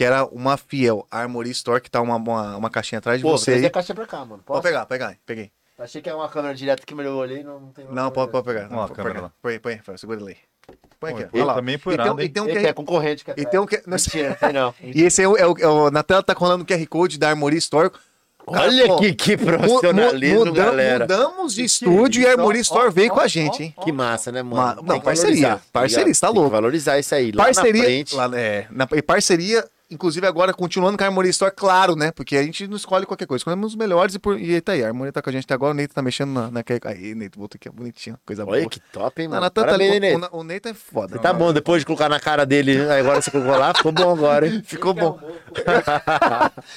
Que era uma fiel Armory Store, que tá uma, uma, uma caixinha atrás de Pô, você. aí. a caixa pra cá, mano. Pode Posso? pegar, pegar aí, peguei. Achei que era uma câmera direta aqui, mas eu olhei e não, não tem. Não, pode, pode pegar. Ó, a Não, câmera põe, lá. põe, põe, põe, segura ele aí. Põe aqui, ó. Pô, Olha lá. também E furado, tem, e hein? tem um Ele QR que é concorrente. Que E tem um que- Mentira, não tem não. E esse é o, é o- é o- na tela tá rolando o QR Code da Armory Store. Cara, Olha pô, que, que profissionalismo, mudam- galera. Mudamos de estúdio e a Armory Store veio com a gente, hein? Que massa, né, mano? Ma- não, que parceria. tá Parceria, tá Tem que louco. valorizar isso aí. Lá parceria, na frente. lá, é, na, e parceria, inclusive agora continuando com a Armory Store, claro, né? Porque a gente não escolhe qualquer coisa, escolhemos os melhores e, por, e tá aí, a Armory tá com a gente até agora, o Neito tá mexendo na, na aí, Neito, volta aqui, bonitinho, coisa Olha boa. que top, hein, Não, mano? na tanta, Parabéns, o, Nenê. o, o Neito é foda. Tá bom, depois de colocar na cara dele, né? agora você colocou lá, ficou bom agora, hein? Ficou bom.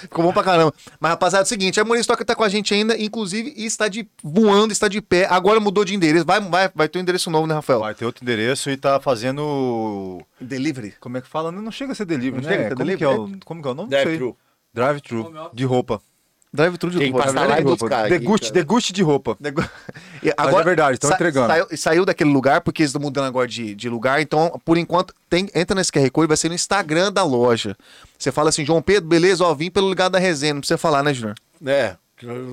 Ficou bom pra caramba. Mas, rapaziada, é o seguinte, a Armory Store tá com a gente ainda, inclusive, e está de voando, está de pé. Agora mudou de endereço. Vai, vai, vai ter um endereço novo, né, Rafael? Vai ter outro endereço e tá fazendo. Delivery. Como é que fala? Não chega a ser delivery, Não né? chega a ser como, delivery, que é o, como que é o nome? Drive-thru. Drive-thru. De roupa. Drive-thru de Tem roupa, lá de roupa. buscar. aqui, Deguste, deguste de roupa. Nego- E é verdade, tão entregando. Saiu, saiu daquele lugar, porque eles estão mudando agora de, de lugar. Então, por enquanto, tem, entra nesse QR Code, vai ser no Instagram da loja. Você fala assim, João Pedro, beleza, ó, vim pelo lugar da resenha. Não precisa falar, né, Junior? É,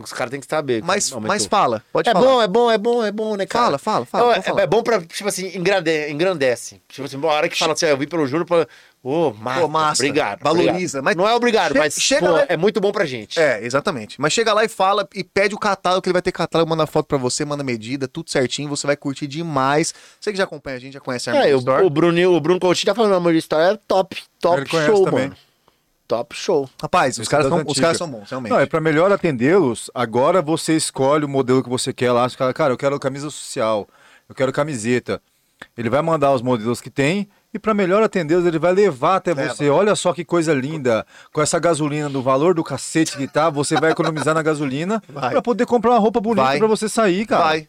os caras têm que saber. Mas, mas fala, pode É falar. bom, é bom, é bom, é bom, né, cara? Fala, fala, fala, Não, é, é bom pra, tipo assim, engrande, engrandece. Tipo assim, uma hora que fala assim, eu vim pelo Júnior, pra... ô, massa, Pô, massa, obrigado. valoriza, obrigado. mas Não é obrigado, che- mas chega pô, lá- é muito bom pra gente. É, exatamente. Mas chega lá e fala e pede o catálogo, que ele vai ter catálogo, manda foto pra você, manda medida, tudo certinho, você vai curtir demais. Você que já acompanha a gente, já conhece a É, Armory o, Store. o, Bruno, o Bruno Coutinho tá falando, amor de história é top, top show, também. mano. Top show. Rapaz, os caras, são, os caras são bons, realmente. Não, é pra melhor atendê-los, agora você escolhe o modelo que você quer lá. Cara, eu quero camisa social, eu quero camiseta. Ele vai mandar os modelos que tem e pra melhor atendê-los, ele vai levar até Leva. você. Olha só que coisa linda. Com essa gasolina do valor do cacete que tá, você vai economizar na gasolina Vai. pra poder comprar uma roupa bonita Vai. pra você sair, cara. Vai.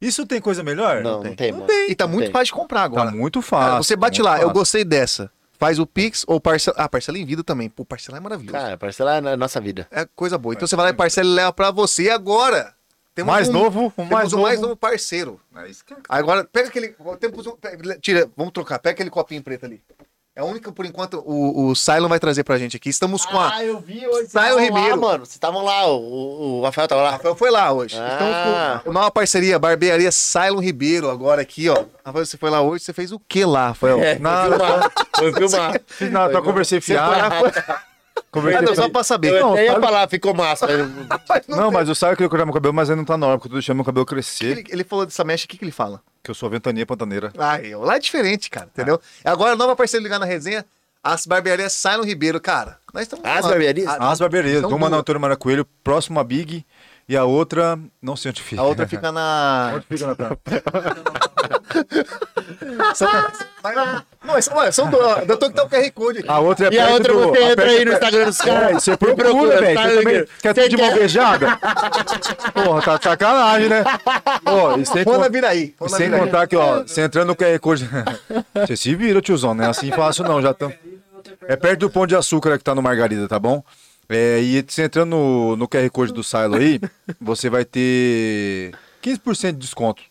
Isso tem coisa melhor? Não, não tem, Não tem. E tá Não muito tem. fácil de comprar agora. Tá muito Cara, fácil. você bate lá, eu fácil. gostei dessa. Faz o Pix ou parcela. Ah, parcela em vida também. Pô, parcelar é maravilhoso. Cara, parcelar é na nossa vida. É coisa boa. Então você vai lá e parcela e leva pra você. E agora? Temos Mais um, novo, um temos mais um mais novo. novo parceiro. É é. Agora, pega aquele. Temos um, pega- tira, vamos trocar. Pega aquele copinho preto ali. É a única, por enquanto, o, o Cylon vai trazer pra gente aqui. Estamos com a. Ah, eu vi hoje. O estavam Ribeiro. Lá, mano. Vocês estavam lá, o, o, o Rafael tava lá. Rafael foi lá hoje. Ah. Estamos com uma parceria, barbearia Cylon Ribeiro, agora aqui, ó. Rafael, você foi lá hoje, você fez o que lá, Rafael? É, Nada, foi filmar. Foi filmar. Nada, só conversei Você foi fiado. Conversei Ah, não, só pra saber. Eu Não, até ia sabe- falar, ficou massa. Não, mas o Saio queria cortar meu cabelo, mas aí não tá na hora, porque eu tô deixando meu cabelo crescer. ele, ele falou dessa mecha, o que, que ele fala? Que eu sou a ventania pantaneira. Ah, eu, lá é diferente, cara, entendeu? Agora, nova parceria ligar na resenha, as barbearias Cylon Ribeiro, cara. Nós estamos. As barbearias? A, As barbearias. Uma na. Antônio Mara Coelho, próximo a Big, e a outra, não sei onde fica. a outra fica na. Onde fica, Natan? São, mas- não, são, são duas. ó, Eu tô que tá o QR Code aqui. A outra é E a outra do- você entra aí no Instagram dos É, caras. você e procura, velho. tá também quer tudo de mão beijada? Porra, tá de sacanagem, né? Pô, e sem, Manda con- vir aí. e Manda sem contar que, ó, você entrando no QR Code. Você se vira, tiozão, não é assim fácil, não. Já tão... É perto do pão de açúcar que tá no Margarida, tá bom? É, e você entrando no, no QR Code do Silo aí, você vai ter 15% de desconto.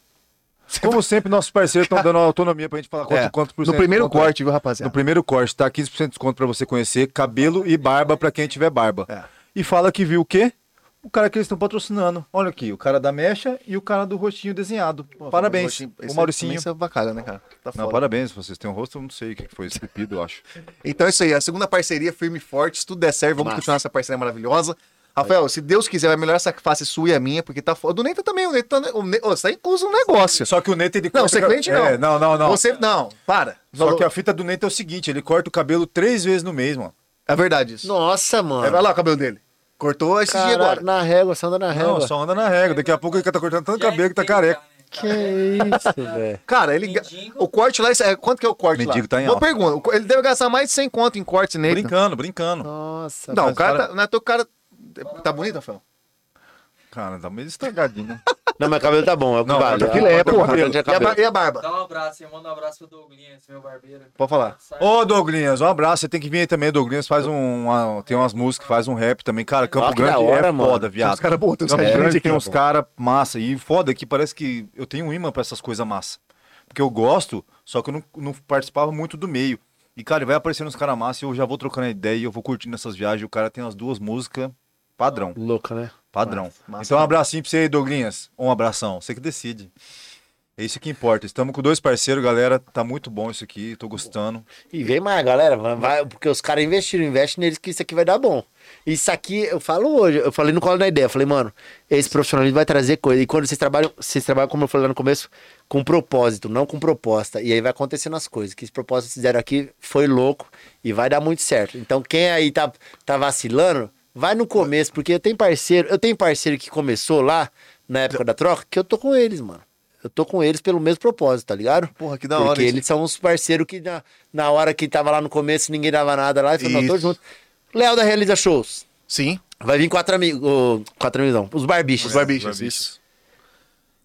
Como sempre, nossos parceiros estão dando autonomia pra gente falar quanto, É, quanto por no cento primeiro desconto é. corte, viu, rapaziada? No primeiro corte, tá? 15% de desconto pra você conhecer cabelo e barba pra quem tiver barba. É. E fala que viu o quê? O cara que eles estão patrocinando. Olha aqui, o cara da mecha e o cara do rostinho desenhado. parabéns. o Mauricinho. Isso é bacana, né, cara? Tá Não, foda. parabéns. Vocês têm um rosto, eu não sei o que que foi. Esculpido, eu acho. Então é isso aí, a segunda parceria firme e forte, se tudo der certo, vamos Massa. continuar essa parceria maravilhosa. Rafael, se Deus quiser, vai melhorar essa face sua e a minha, porque tá foda. Do Neita também, o Neita tá, o Ne... Você tá incluso no negócio. Só que o Neto, ele Não, corta- você é cliente não. É, não, não, não. Você, não, para. Só que a fita do Neto é o seguinte, ele corta o cabelo três vezes no mês, mano. É verdade isso. Nossa, mano. É, vai lá o cabelo dele. Cortou esse dia Caralho, agora. na régua, você anda na régua. Não, só anda na regra. Daqui a pouco ele tá cortando tanto cabelo que tá careca. Que isso, velho. Cara, ele. Mendigo. O corte lá, é, quanto que é o corte Mendigo lá? tá em Boa alta. pergunta. o co- Ele deve gastar mais de 100 conto em corte nele. Brincando, brincando. Nossa. Não, o cara, cara- tá. Não é teu cara. Tá bonito, Rafael? Cara, tá meio estragadinho, né? Não, mas cabelo tá bom, é o que Não, vale. tá filé, Ah, porra. é E a, ba- e a barba? Dá um abraço, eu mando um abraço pro Douglinhas, meu barbeiro. Pode falar. Sai- Ô, Douglinhas, um abraço. Você tem que vir aí também. Douglinhas faz um, uma- tem umas músicas, faz um rap também. Cara, Campo Ah, que Grande da hora, é mano. foda, viado. uns caras bons, tem uns Campo caras Grande grandes tem uns ó. caras massa. E foda que parece que eu tenho um imã pra essas coisas massa. Porque eu gosto, só que eu não, não participava muito do meio. E, cara, vai aparecendo uns caras massa e eu já vou trocando a ideia e eu vou curtindo essas viagens. O cara tem as duas músicas padrão. Louca, né? Padrão. Massa, massa. então, um abracinho pra você aí, Douglinhas. Um abração. Você que decide. É isso que importa. Estamos com dois parceiros, galera. Tá muito bom isso aqui. Tô gostando. E vem mais, galera. Vai, porque os caras investiram, investem neles que isso aqui vai dar bom. Isso aqui, eu falo hoje, eu falei no colo da ideia, falei, mano, esse profissionalismo vai trazer coisa. E quando vocês trabalham, vocês trabalham, como eu falei lá no começo, com propósito, não com proposta. E aí vai acontecendo as coisas. Que esse propósito que fizeram aqui foi louco e vai dar muito certo. Então, quem aí tá, tá vacilando, vai no começo, porque eu tenho parceiro, eu tenho parceiro que começou lá, na época da troca, que eu tô com eles, mano. Eu tô com eles pelo mesmo propósito, tá ligado? Porra, que da Porque hora. isso. eles são uns parceiros que na, na hora que tava lá no começo ninguém dava nada lá. E falou, não, tô junto. Léo da Realiza Shows. Sim, Vai vir quatro amigos. quatro amigos não. Os barbichos. os barbichos. barbichos. Isso.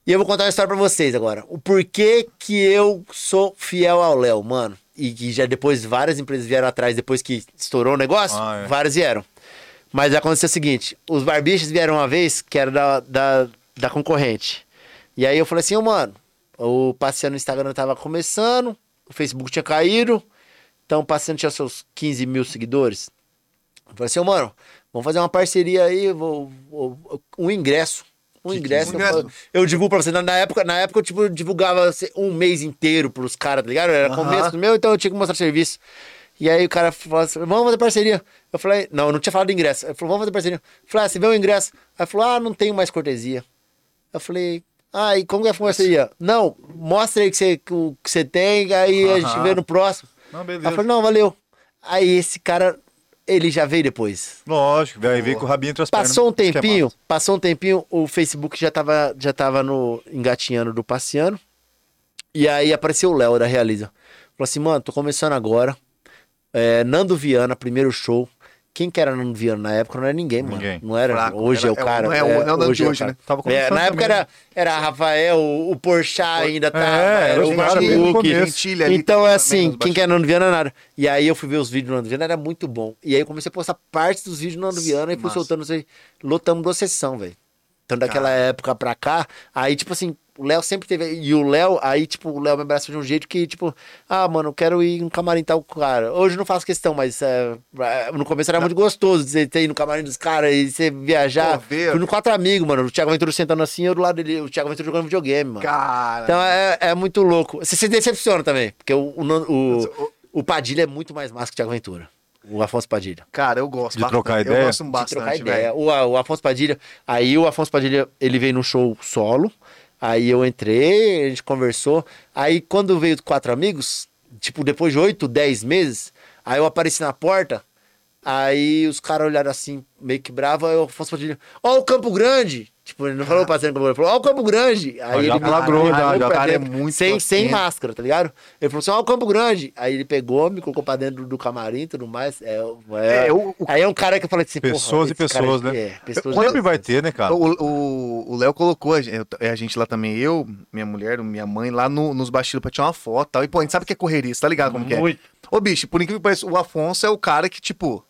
E eu vou contar uma história pra vocês agora. O porquê que eu sou fiel ao Léo, mano. E que já depois várias empresas vieram atrás, depois que estourou o negócio, Ah, é. várias vieram. Mas aconteceu o seguinte: os barbichos vieram uma vez, que era da, da, da concorrente. E aí eu falei assim, ô mano, o passeio no Instagram tava começando, o Facebook tinha caído, então o passeio tinha seus 15 mil seguidores. Eu falei assim, ô mano, vamos fazer uma parceria aí, vou, vou- um ingresso. Um ingresso. um ingresso? Eu, eu divulgo pra você. Na, na época, na época eu tipo, divulgava assim, um mês inteiro pros caras, tá ligado? Era Aham. começo do meu, então eu tinha que mostrar serviço. E aí o cara falou assim, vamos fazer parceria. Eu falei, não, eu não tinha falado de ingresso. Ele falou, vamos fazer parceria. Eu falei, ah, você vê o ingresso? Aí falou, ah, não tenho mais cortesia. Eu falei, ah, e como que é a parceria? Não, mostra aí que você, o que você tem, aí a gente vê no próximo. Não, Aí beleza. eu falei, não, valeu. Aí esse cara, ele já veio depois. Lógico, vai ver com o rabinho entre as Passou um pernas, que é tempinho, massa. passou um tempinho, o Facebook já tava, já tava no engatinhando do passeando. E aí apareceu o Léo da Realiza. Falou assim, mano, tô começando agora. É, Nando Viana, primeiro show. Quem que era Nando Viana na época? Não era ninguém, mano. Ninguém. Não era. Fraco, hoje era- é o cara. não é o- não é o de é hoje, cara. né? Tava É, na época era, era Rafael, o, o Porchat ainda tava. É, era o Então é assim, quem que é Nando Viana nada. E aí eu fui ver os vídeos do Nando Viana, era muito bom. E aí eu comecei a postar partes dos vídeos do Nando Viana e fui Massa. soltando, sei, lotamos duas sessão, velho. Então daquela época pra cá, aí tipo assim, o Léo sempre teve. E o Léo, aí tipo, o Léo me abraçou de um jeito que, tipo, ah, mano, eu quero ir no camarim tal cara. Hoje eu não faço questão, mas é, no começo era muito gostoso de você ter ido no camarim dos caras e você viajar. Pô, ver. Fui no quatro amigos, mano. O Thiago Ventura sentando assim, eu do lado dele, o Thiago Ventura jogando videogame, mano. Cara. Então é, é muito louco. Você se decepciona também, porque o, o, o, o Padilha é muito mais massa que o Thiago Ventura. O Afonso Padilha. Cara, eu gosto. De bastante. trocar Eu ideia? gosto De bastante, trocar ideia. velho. O, o Afonso Padilha. Aí o Afonso Padilha, ele veio no show solo. Aí eu entrei, a gente conversou. Aí quando veio quatro amigos, tipo, depois de oito, dez meses, aí eu apareci na porta. Aí os caras olharam assim, meio que bravo. Aí o Afonso Padilha, ó, o Campo Grande. Tipo, ele não falou pra Campo Grande, ele falou, ó, o Campo Grande. Aí já ele já, já. cara é muito sem, sem máscara, tá ligado? Ele falou assim, ó, o Campo Grande. Aí ele pegou, me colocou pra dentro do camarim e tudo mais. É, é, É, o- o- Aí é um cara que eu falei assim, porra, Pessoas e pessoas, né? É, pessoas Sempre vai ter, né, cara? O- O o Léo colocou a gente, eu- a gente lá também, eu, minha mulher, minha mãe, lá no- nos bastidores pra tirar uma foto e tal. E, pô, a gente sabe que é correria, você tá ligado como que é? Muito. Ô, bicho, por incrível que pareça, o Afonso é o cara que, tipo,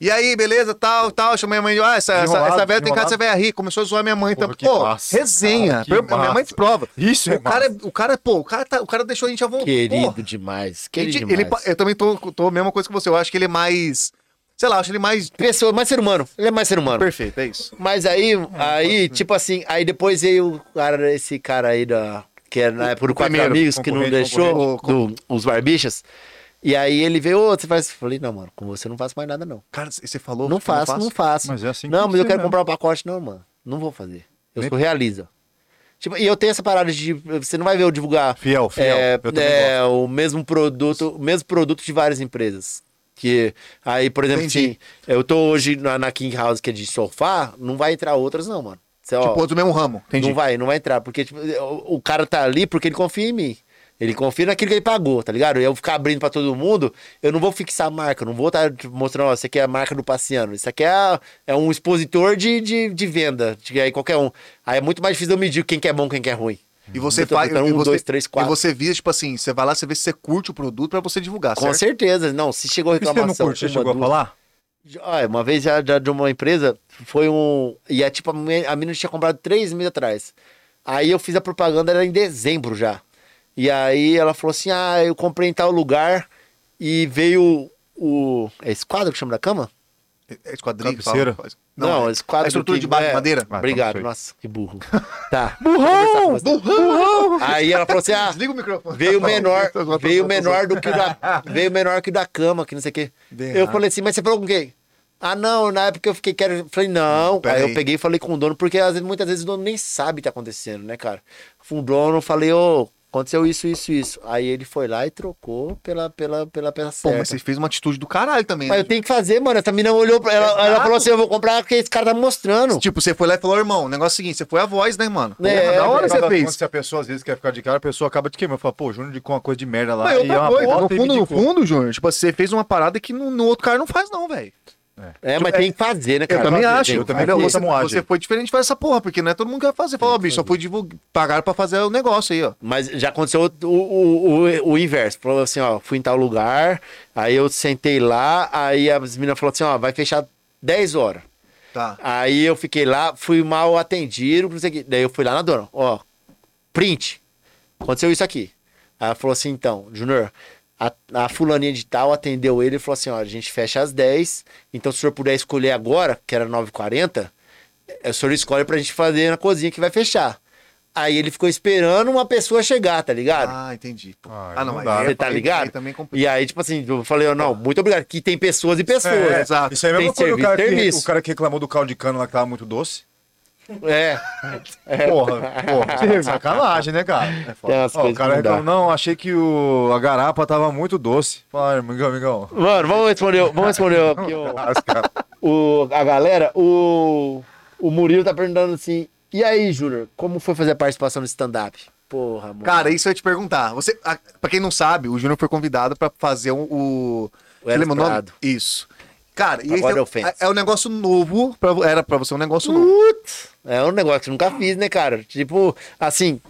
E aí, beleza, tal, tal. Chamei a mãe, ah, essa, essa, essa velha tem cara de desenrolado. ser velha rica. Começou a zoar minha mãe Porra, também. que Pô, massa, resenha. cara, minha mãe desprova. Isso é O cara, é- o cara, pô, o cara, tá, o cara deixou a gente à vontade. Querido demais. ele, Querido ele, demais. eu também tô, tô a mesma coisa que você. Eu acho que ele é mais. Sei lá, acho ele mais. Pessoa, mais ser humano. Ele é mais ser humano. Perfeito, é isso. Mas aí, aí, tipo assim, aí depois veio o cara, esse cara aí da. Que era na época do Quatro Amigos, que não deixou, do, os barbichas. E aí ele veio, ô, você faz. Eu falei, não, mano, com você eu não faço mais nada, não. Cara, você falou. Não faço, não faço. Mas é assim que Não, tem mas que eu quero mesmo. comprar um pacote, não, mano. Não vou fazer. Eu Nem- sou realista. Tipo, e eu tenho essa parada de. Você não vai ver eu divulgar Fiel, fiel. é, eu também é, o mesmo produto, o mesmo produto de várias empresas. Que aí, por exemplo, assim, eu tô hoje na, na King House, que é de sofá, não vai entrar outras, não, mano. Você, ó, Tipo, outro do mesmo ramo. Entendi. não vai, não vai entrar, porque tipo, o, o cara tá ali porque ele confia em mim. Ele confia naquilo que ele pagou, tá ligado? Eu ficar abrindo pra todo mundo, eu não vou fixar a marca, eu não vou estar mostrando, ó, isso aqui é a marca do Paciano, isso aqui é, é um expositor de, de, de venda, de aí qualquer um. Aí é muito mais difícil eu medir quem que é bom, quem que é ruim. E você faz. e um, você, dois, três, E quatro. você via, tipo assim, você vai lá, você vê se você curte o produto pra você divulgar, Com certo? certeza, não, se chegou E você não reclamação... curte? Você chegou a falar? Ah, uma vez já, já de uma empresa, foi um. E é tipo, a menina tinha comprado três meses atrás. Aí eu fiz a propaganda, era em dezembro já. E aí ela falou assim: ah, eu comprei em tal lugar e veio o. É esquadro que chama da cama? É esquadrilha, que Cabeceira? fala? Não, é, esquadro. a estrutura que- de base é, de madeira. Ah, Obrigado, então não nossa, que burro. Tá. Burrão! Burrão! Aí ela falou assim: ah, Desliga o microfone. veio menor, tô veio menor do que o da, veio menor que o da cama, que não sei o quê. Bem eu errado. falei assim, mas você falou com quem? Ah, não, na época eu fiquei quero, falei não. Pera aí aí. eu peguei e falei com o dono, porque às vezes, muitas vezes o dono nem sabe o que tá acontecendo, né, cara? Fui um dono, falei, ô, aconteceu isso, isso, isso. Aí ele foi lá e trocou pela pela pela peça Pô, certa. mas você fez uma atitude do caralho também. Mas né? eu tenho que fazer, mano. Essa menina olhou pra ela, ela Exato. falou assim: eu vou comprar porque esse cara tá me mostrando. Tipo, você foi lá e falou, irmão, o negócio é o seguinte, você foi a voz, né, mano? É, Porra, da hora é, você fez. quando Se a pessoa às vezes quer ficar de cara, a pessoa acaba de queimar. Fala, pô, Júnior indicou uma coisa de merda lá. Mas e é uma coisa, no fundo, no fundo, Júnior, tipo, você fez uma parada que no, no outro cara não faz, não, velho. É, mas tem que fazer, né, cara? Eu também Fazer, acho. eu também vou você, você foi diferente fazer essa porra, porque não é todo mundo que vai fazer. Falou, ó, bicho, só foi divulgar, pagaram pra fazer o negócio aí, ó. Mas já aconteceu o, o, o, o inverso. Falou assim, ó, fui em tal lugar, aí eu sentei lá, aí as meninas falaram assim, ó, vai fechar 10 horas. Tá. Aí eu fiquei lá, fui mal atendido, não sei o que. Daí eu fui lá na dona, ó, print. Aconteceu isso aqui. Aí ela falou assim, então, Junior, a, a fulaninha de tal atendeu ele e falou assim, ó, a gente fecha às 10, então se o senhor puder escolher agora, que era 9h40, é, o senhor escolhe pra gente fazer na cozinha que vai fechar. Aí ele ficou esperando uma pessoa chegar, tá ligado? Ah, entendi. pô. Ah, Ah, não, não dá. é- Você tá aí- ligado? aí também complica. E aí, tipo assim, eu falei, não, muito obrigado. Que tem pessoas e pessoas. É, exato. Isso aí é a mesma Tem coisa do cara, que, o cara que reclamou do caldo de cana lá que tava muito doce. É. Porra, porra. Sacanagem, né, cara? É Ó, o cara reclamou, não, achei que o, a garapa tava muito doce. Fala, amigão, amigão. Mano, vamos responder, vamos responder aqui o, o- a galera. O, o Murilo tá perguntando assim: e aí, Júnior, como foi fazer a participação no stand-up? Porra, mano. Cara, isso eu ia te perguntar. Você, a, pra quem não sabe, o Júnior foi convidado pra fazer o. o O? Estrado. Isso. Cara, e Agora esse é ofensa. é, é um negócio novo. Pra, era pra você um negócio novo. Putz, é um negócio que eu nunca fiz, né, cara? Tipo, assim,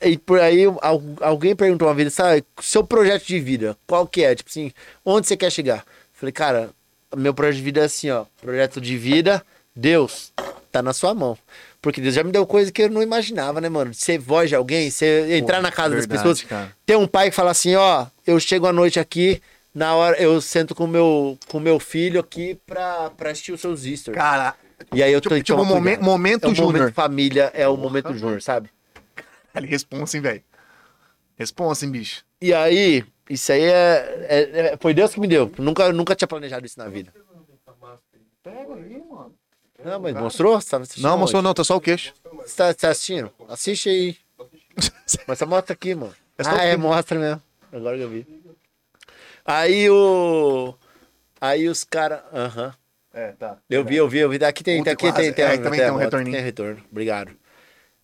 e por aí al- alguém perguntou uma vez, sabe, seu projeto de vida, qual que é? Tipo assim, onde você quer chegar? Falei, cara, meu projeto de vida é assim, ó, projeto de vida, Deus, tá na sua mão. Porque Deus já me deu coisa que eu não imaginava, né, mano? Ser voz de alguém, você entrar na casa verdade, das pessoas, cara. ter um pai que fala assim, ó, eu chego à noite aqui, na hora eu sento com meu com meu filho aqui pra, pra assistir os seus stories. Cara, E aí eu Tipo- tô tipo, momen- momento é o Júnior. momento família, é o momento Júnior, sabe? ele responsa, hein, velho. Responsa, hein, bicho. E aí, isso aí é, é- é- Foi Deus que me deu. Nunca, nunca tinha planejado isso na vida. Não, mas mostrou? Você tá assistindo Não, mostrou não, tá só o queixo. Você tá, tá assistindo? Assiste aí. Mas você mostra aqui, mano. É só ah, o é, mostra mesmo. Agora que eu vi. Aí o. Aí os caras. Aham. É, tá. Eu vi, eu vi, eu vi. Aqui tem, Ultra aqui tem, quase. tem, É, também tem um retorninho. Tem retorno. Obrigado.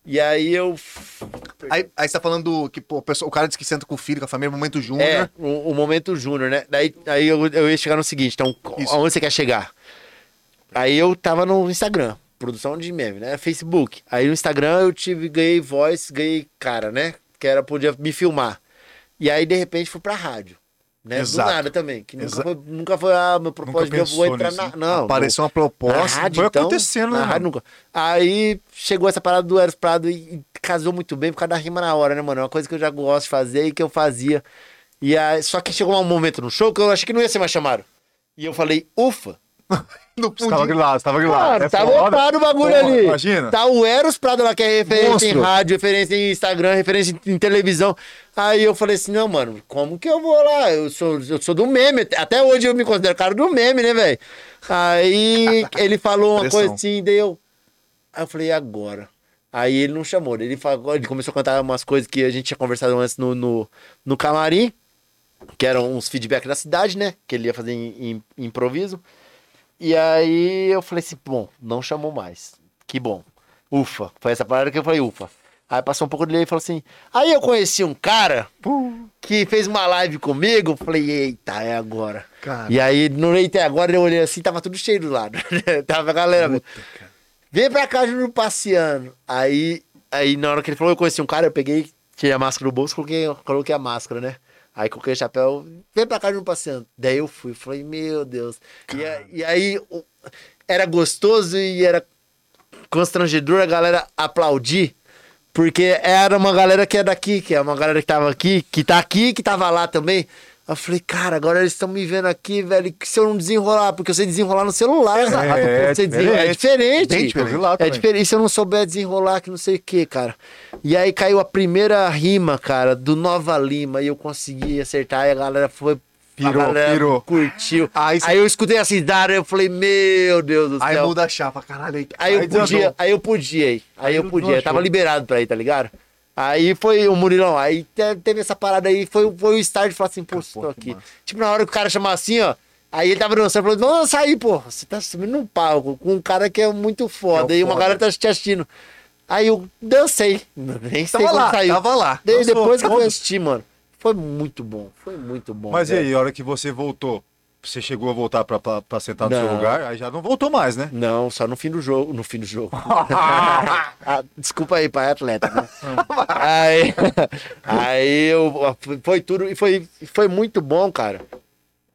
E aí eu. Aí, aí você tá falando do, que pô, o cara disse que senta com o filho, com a família, momento júnior. É, o, o momento júnior, né? Daí aí eu, eu ia chegar no seguinte, então, Isso. aonde você quer chegar? Aí eu tava no Instagram, produção de meme, né? Facebook. Aí no Instagram eu tive, ganhei voz, ganhei cara, né? Que era, podia me filmar. E aí, de repente, fui pra rádio. Né? Exato. Do nada também. Que nunca foi, nunca foi, ah, meu propósito, eu vou entrar nisso, na. Não, Apareceu uma proposta. rádio, foi então, acontecendo, né, rádio nunca. Aí chegou essa parada do Eros Prado e, e casou muito bem por causa da rima na hora, né, mano? É uma coisa que eu já gosto de fazer e que eu fazia. E aí, só que chegou um momento no show que eu achei que não ia ser mais chamado. E eu falei, ufa, Você tava grilado, você tava grilado. Mano, É tá foda. lotado o bagulho Porra, ali. imagina. Tá o Eros Prado lá, que é referência em Monstro. rádio, referência em Instagram, referência em televisão. Aí eu falei assim, não, mano, como que eu vou lá? Eu sou, eu sou do meme. Até hoje eu me considero cara do meme, né, velho? Aí ele falou uma Pressão. coisa assim, daí eu... Aí eu falei, e agora? Aí ele não chamou, ele, falou, ele começou a cantar umas coisas que a gente tinha conversado antes no, no, no camarim, que eram uns feedback da cidade, né? Que ele ia fazer em, em- em improviso. E aí eu falei assim, bom, não chamou mais. Que bom. Ufa. Foi essa parada que eu falei, ufa. Aí passou um pouco dele e falou assim. Aí eu conheci um cara que fez uma live comigo. Falei, eita, é agora. Cara. E aí, no é agora eu olhei assim, tava tudo cheio do lado. tava a galera. Vem pra cá, Júnior passeando. Aí, aí, na hora que ele falou, eu conheci um cara, eu peguei, tirei a máscara do bolso, coloquei, coloquei a máscara, né? Aí coloquei o chapéu, vem pra cá, Júnior passeando. Daí eu fui, falei, meu Deus. E, e aí, era gostoso e era constrangedor a galera aplaudir. Porque era uma galera que é daqui, que é uma galera que tava aqui, que tá aqui, que tava lá também. Eu falei, cara, agora eles estão me vendo aqui, velho. Que se eu não desenrolar, porque eu sei desenrolar no celular, sabe? é Você desenrola- é diferente. Bem diferente. É diferente. Se eu não souber desenrolar, que não sei o que, cara. E aí caiu a primeira rima, cara, do Nova Lima, e eu consegui acertar, e a galera foi. Pirou, a galera pirou. Curtiu. Aí Aí, eu escutei essa idade, eu falei, meu Deus do Aí céu. muda a chapa, caralho. Aí, Aí eu Aí podia, aí eu podia ir. Aí, eu podia, tava liberado pra ir, tá ligado? Aí foi o Murilão, aí te- teve essa parada aí, foi, foi o start de falar assim, pô, tô aqui. Tipo, na hora que o cara chamar assim, ó, aí ele tava dançando, falou, vamos dançar aí, pô, você tá subindo num palco com um cara que é muito foda, É e uma foda. galera tá te assistindo. Aí eu dancei, nem sei Tava lá, saiu. tava lá. Dançou, depois que eu fui assistir, mano, foi muito bom, foi muito bom. Mas e aí, a hora que você voltou, você chegou a voltar pra sentar no seu Não. lugar, aí já não voltou mais, né? Não, só no fim do jogo. No fim do jogo. Ah, desculpa aí, pai atleta. Né? aí, aí eu, foi tudo. E foi, foi muito bom, cara.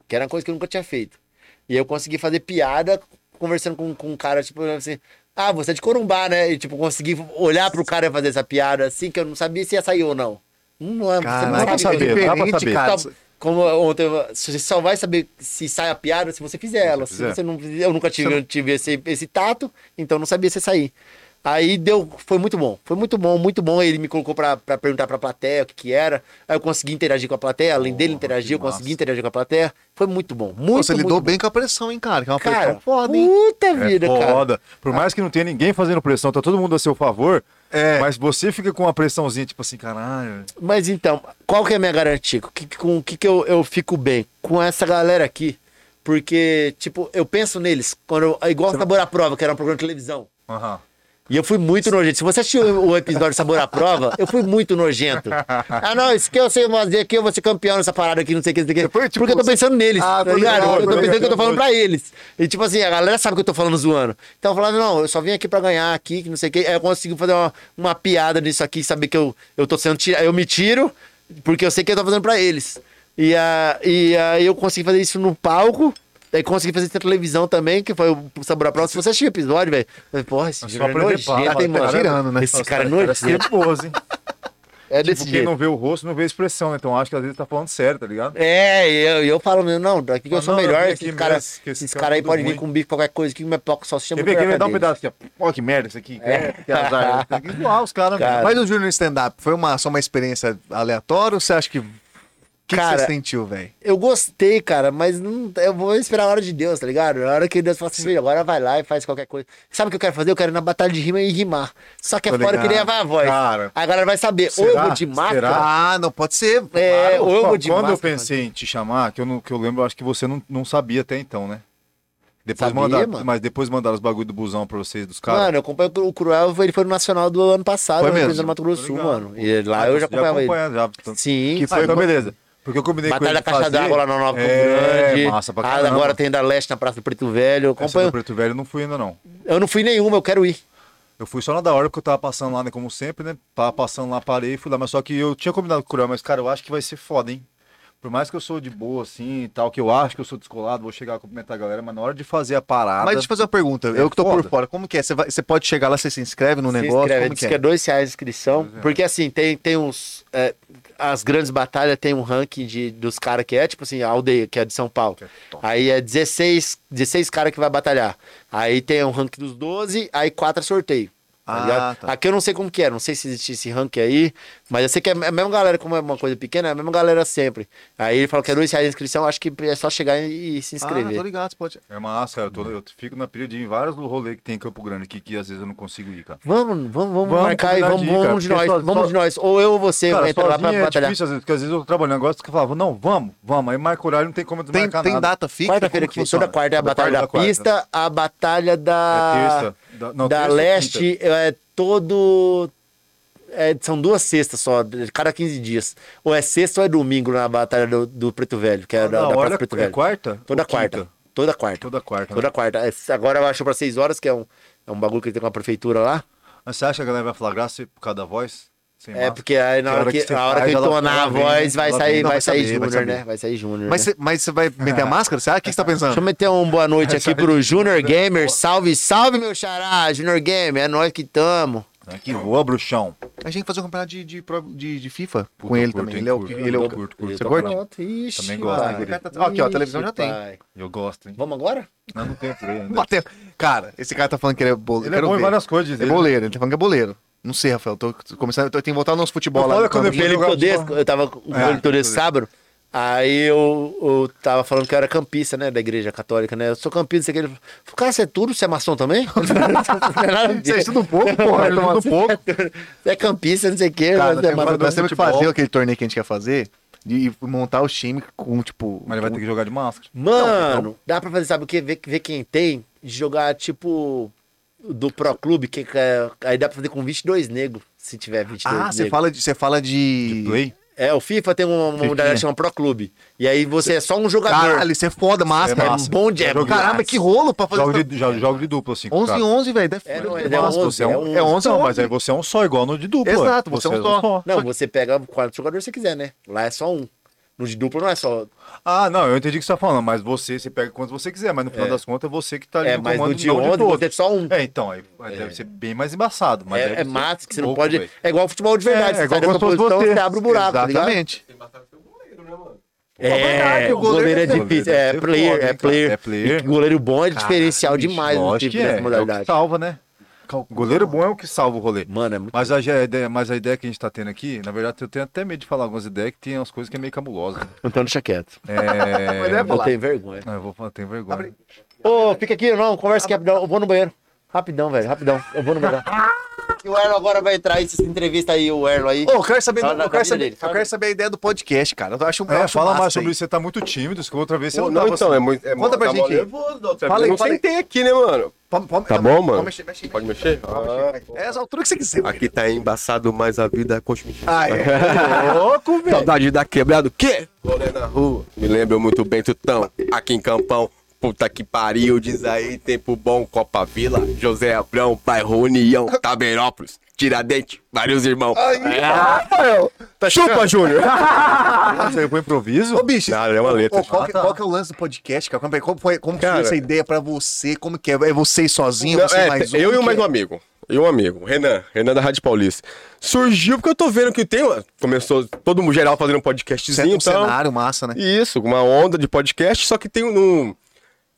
Que era uma coisa que eu nunca tinha feito. E eu consegui fazer piada conversando com, com um cara, tipo, assim. Ah, você é de Corumbá, né? E, tipo, consegui olhar pro cara e fazer essa piada assim, que eu não sabia se ia sair ou não. Não, é- Cara, dá pra sabe saber, dá pra saber. Como ontem, você só vai saber se sai a piada se você fizer ela. Se fizer. você não eu nunca tive, eu tive esse, esse tato, então não sabia se sair. Aí deu, foi muito bom, foi muito bom, muito bom. Ele me colocou pra, pra perguntar pra plateia o que, que era. Aí eu consegui interagir com a plateia, além dele interagir, eu massa. consegui interagir com a plateia. Foi muito bom, muito você lidou muito bem com a pressão, hein, cara? Que é uma bom. Cara, pressão foda, hein? puta É vida, cara. foda. Por mais que não tenha ninguém fazendo pressão, tá todo mundo a seu favor, É. mas você fica com uma pressãozinha, tipo assim, caralho. Mas então, qual que é a minha garantia? Com o que, com o que, que eu, eu fico bem? Com essa galera aqui. Porque, tipo, eu penso neles, quando eu, igual Sabor à Prova, que era um programa de televisão. Aham. E eu fui muito nojento. Se você assistiu o episódio Sabor à Prova, eu fui muito nojento. Ah, não, isso que eu sei fazer aqui, eu vou ser campeão nessa parada aqui, não sei o que, não sei o que. Tipo, Porque eu tô pensando neles, Ah, tá ligado? Eu tô pensando que eu tô falando pra eles. E tipo assim, a galera sabe que eu tô falando zoando. Então eu falava, não, eu só vim aqui pra ganhar aqui, que não sei o que. Aí eu consigo fazer uma, uma piada nisso aqui, saber que eu, eu tô sendo tirado. Eu me tiro, porque eu sei que eu tô fazendo pra eles. E, a, e aí eu consegui fazer isso no palco. Daí consegui fazer televisão também, que foi o Sabor Prova. Se você assistiu o episódio, velho, porra, esse Só Júnior é pra nojento, hein, tá mano? tirando, né? Esse cara é cara nojento. É desse Tipo, quem jeito. não vê o rosto não vê a expressão, né? Então acho que às vezes tá falando sério, tá ligado? É, e eu, e eu falo mesmo, não, daqui que eu Ah, sou não, melhor, mesmo, que esse esses cara caras aí é podem vir com bico, qualquer coisa, que me toca só se chama Quer ver? Quer ver? Dá um pedaço aqui, ó. Que merda isso aqui. É, que azar. Tem que zoar os caras, Cara. Mas o Júnior stand-up foi uma, só uma experiência aleatória ou você acha que. Que, que Cara, você sentiu, velho? Eu gostei, cara, mas não, eu vou esperar a hora de Deus, tá ligado? A hora que Deus fala assim, agora vai lá e faz qualquer coisa. Sabe o que eu quero fazer? Eu quero ir na batalha de rima e rimar. Só que é Tô fora que nem a voz. Cara. A galera vai saber, ou eu Será? vou de máscara, Será? Ah, não pode ser. é, claro. ou eu vou de Quando eu máscara. pensei em te chamar, que eu, não, que eu lembro, acho que você não, não sabia até então, né? Depois Sabia, mandaram, mano. mas depois mandaram os bagulho do busão pra vocês, dos caras. Mano, eu acompanho o Cruel, ele foi no Nacional do ano passado, Foi no mesmo? representando Mato Grosso Sul, mano. E lá Ah, eu já acompanhava ele. acompanha, já. Sim, Que foi, então beleza. Porque eu combinei Batalha da com ele Caixa fazer- d'Água lá na Nova É, Grande. massa pra caramba. agora tem da Leste na Praça do Preto Velho. Eu, Essa acompanho... do Preto Velho eu não fui ainda, não. eu não fui nenhuma, eu quero ir. Eu fui só na da hora que eu tava passando lá, né? Como sempre, né? Tava passando lá, parei e fui lá. Mas só que eu tinha combinado com o Cruel, mas, cara, eu acho que vai ser foda, hein? Por mais que eu sou de boa, assim, e tal, que eu acho que eu sou descolado, vou chegar a cumprimentar a galera, mas na hora de fazer a parada... Mas deixa eu fazer uma pergunta. Eu que tô foda. por fora. Como que é? Você, vai- você pode chegar lá, você se inscreve no Se negócio? inscreve, como que que é? é dois reais a inscrição. Porque assim, tem, tem uns. é, as grandes batalhas tem um ranking de, dos caras que é, tipo assim, a aldeia, que é de São Paulo. Aí é 16, 16 caras que vai batalhar. Aí tem um ranking dos 12, aí quatro é sorteio. Tá Ah, ligado? tá. Aqui eu não sei como que é, não sei se existe esse ranking aí, mas eu sei que é a mesma galera, como é uma coisa pequena, é a mesma galera sempre. Aí ele falou que é dois reais a inscrição, acho que é só chegar e, e se Ah, inscrever. tô ligado, você pode. É massa, cara. Eu, tô- eu fico na pilha de ir em vários rolês que tem em Campo Grande aqui, que às vezes eu não consigo ir, cara. Vamos, vamos, vamos, Vamos marcar e vamos, cara, vamos de nós, só- vamos só- de nós. Ou eu ou você Cara, entra lá pra é batalhar. difícil, às vezes, porque às vezes eu tô trabalhando negócio que falava, não, vamos, vamos. Aí marca o horário, não tem como Tem, desmarcar tem nada. data fixa? Quarta-feira que que toda funciona? quarta é a batalha da da pista, a batalha É da terça. Da, não, da terça leste é todo é, são duas sextas só, cada 15 dias. Ou é sexta ou é domingo na batalha do, do Preto Velho, que é da, Ah, da não, olha, Preto é Velho. quarta? Toda quarta. quinta? Toda quarta. Toda quarta. Toda né? quarta. É, Agora eu acho pra 6 horas, que é um, é um bagulho que tem com a prefeitura lá. Mas você acha que a galera vai flagrar se por causa da voz? Sem É, máscara? porque aí na hora que, que você a hora que ele entonar a voz, vai sair, vai sair Júnior, né? Vai sair Júnior. Mas, né? você, mas você vai meter a máscara? Você, ah, o que você tá pensando? Deixa eu meter um boa noite aqui pro Junior Gamer. Salve, salve, meu xará. Junior Gamer, é nós que tamo. É que voa, bruxão. A gente tem que fazer um campeonato de, de, de, de FIFA Puta, com ele curto, também. Ele é o, curto. ele é o, Curto, curto. Você curte? Ixi, Também querido? Ó, aqui, ó, a televisão Ixi, já tem. pai. Eu gosto, hein? Vamos agora? Não, não ainda. Bateu. Cara, esse cara tá falando que ele é boleiro. Ele é bom em várias coisas, diz É ele. boleiro, ele tá falando que é boleiro. Não sei, Rafael. Tô começando, eu tenho que voltar no nosso futebol Eu lá. no quando eu fui eu tava com o É, Felipe Todesco Todesco. sábado. Aí eu, eu tava falando que eu era campista, né, da igreja católica, né? Eu sou campista, sei que ele falou, cara, você é tudo? Você é maçom também? Não tem. Você estuda um pouco, porra. Estuda um falou, pouco. Você é campista, não sei o quê. Cara, nós é temos, maçom. nós temos que fazer aquele torneio que a gente quer fazer e montar o time com, tipo. Mas ele vai ter que jogar de máscara. Mano, dá pra fazer, sabe o quê? Ver, ver quem tem, de jogar tipo do Pro Clube, que é- aí dá pra fazer com 22 negros, se tiver 22 Ah, negros. você fala de. Você fala de. De play? É, o FIFA tem uma, modalidade que chama Pro Clube. E aí você é só um jogador. Caralho, isso é foda, é massa. bom de é Jogo de Caramba, massa. que rolo pra fazer Jogo de, jo- jogo de dupla, assim. com o 11 cara. e 11, velho. É, não, é, é Nossa, 11, você é um, é é 11. 11 não, mas aí você é um só, igual no de dupla. Exato, você é um só. Não, você pega quantos jogadores você quiser, né? Lá é só um. No de duplo não é só. Ah, não, eu entendi o que você tá falando, mas você, você pega quantos você quiser, mas no final das contas é você que tá ali É, no mas comando no de não 11 todos. você é só um. É, então, aí aí deve ser bem mais embaçado. Mas é é massa que você não pode. velho. É igual futebol de verdade. É, você é igual tá posição, você. abre o buraco, tá? Exatamente. Né, mano? É, o o goleiro é goleiro difícil. É ser player, é player. É player. E goleiro bom é diferencial demais no tipo, que é, nessa é o que modalidade. salva, né? O goleiro bom é o que salva o rolê. Mano, é muito. Mas a, ideia, mas a ideia que a gente tá tendo aqui, na verdade, eu tenho até medo de falar algumas ideias que tem umas coisas que é meio cabulosas. Então deixa quieto. É... Eu tenho vergonha. Não, eu vou falar, tenho vergonha. Ô, fica aqui, não, conversa aqui rapidão. Eu vou no banheiro. Rapidão, velho, rapidão. Eu vou no. E o Erlo agora vai entrar aí, essa entrevista aí, o Erlo aí. Ô, eu quero saber, Fala da eu quero vida saber, dele, eu fala quero saber a ideia do podcast, cara. Eu acho, eu É, acho fala massa mais sobre isso. Você tá muito tímido, que outra vez você Pô, não, não, tava então, assim. é muito. É, Conta pra tá gente mó aí. nervoso, Fala eu aí, não fala aí. sentei aqui, né, mano? Tá bom, mano? Pode mexer, mexe, Pode mexer? Ah, É as alturas que você quiser. aqui tá embaçado, mas a vida continua. Ah, é. Louco, velho. Saudade da quebrada, o quê? Rolê na rua. Me lembro muito bem, Tutão. Aqui em Campão. Puta que pariu, diz aí, tempo bom, Copa Vila, José Abrão, bairro União, Tabeirópolis, Tiradentes, vários irmãos. É. Tá Chupa, Júnior! Você foi improviso? Ô, bicho, Nada, é uma letra. ô, qual, que, Ah, tá. qual que é o lance do podcast, cara? Como, como foi, como Cara, foi essa ideia pra você? Como que é? É você sozinho? Não, você é, mais um? eu e mais é? um amigo. E um amigo, Renan, Renan da Rádio Paulista. Surgiu porque eu tô vendo que tem. uma- Começou todo mundo geral fazendo um podcastzinho Um então, cenário massa, né? Isso, uma onda de podcast, só que tem um.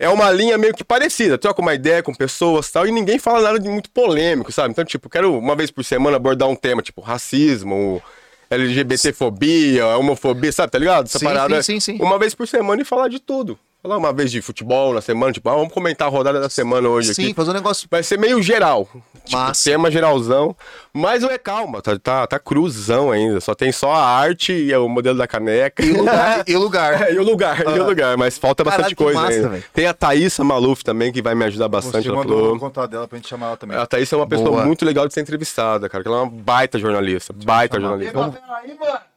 É uma linha meio que parecida. Troca uma ideia com pessoas e tal, e ninguém fala nada de muito polêmico, sabe? Então, tipo, quero uma vez por semana abordar um tema, tipo, racismo, LGBTfobia, homofobia, sabe? Tá ligado? Essa Sim, parada. sim, sim, sim. Uma vez por semana e falar de tudo. Falar uma vez de futebol na semana, tipo, ah, vamos comentar a rodada da semana hoje Sim, aqui. fazer um negócio. Vai ser meio geral. Tipo, Massa. tema geralzão. Mas não é calma, tá, tá, tá cruzão ainda. Só tem só a arte e o modelo da caneca. E o lugar. e o lugar. É, e o lugar, e o lugar, mas falta Caralho, bastante coisa massa, ainda. velho. Tem a Thaísa Maluf também, que vai me ajudar bastante. Você ela mandou falou- o contato dela pra gente chamar ela também. A Thaís é uma pessoa Boa. muito legal de ser entrevistada, cara. Que ela é uma baita jornalista. Baita jornalista. Mano.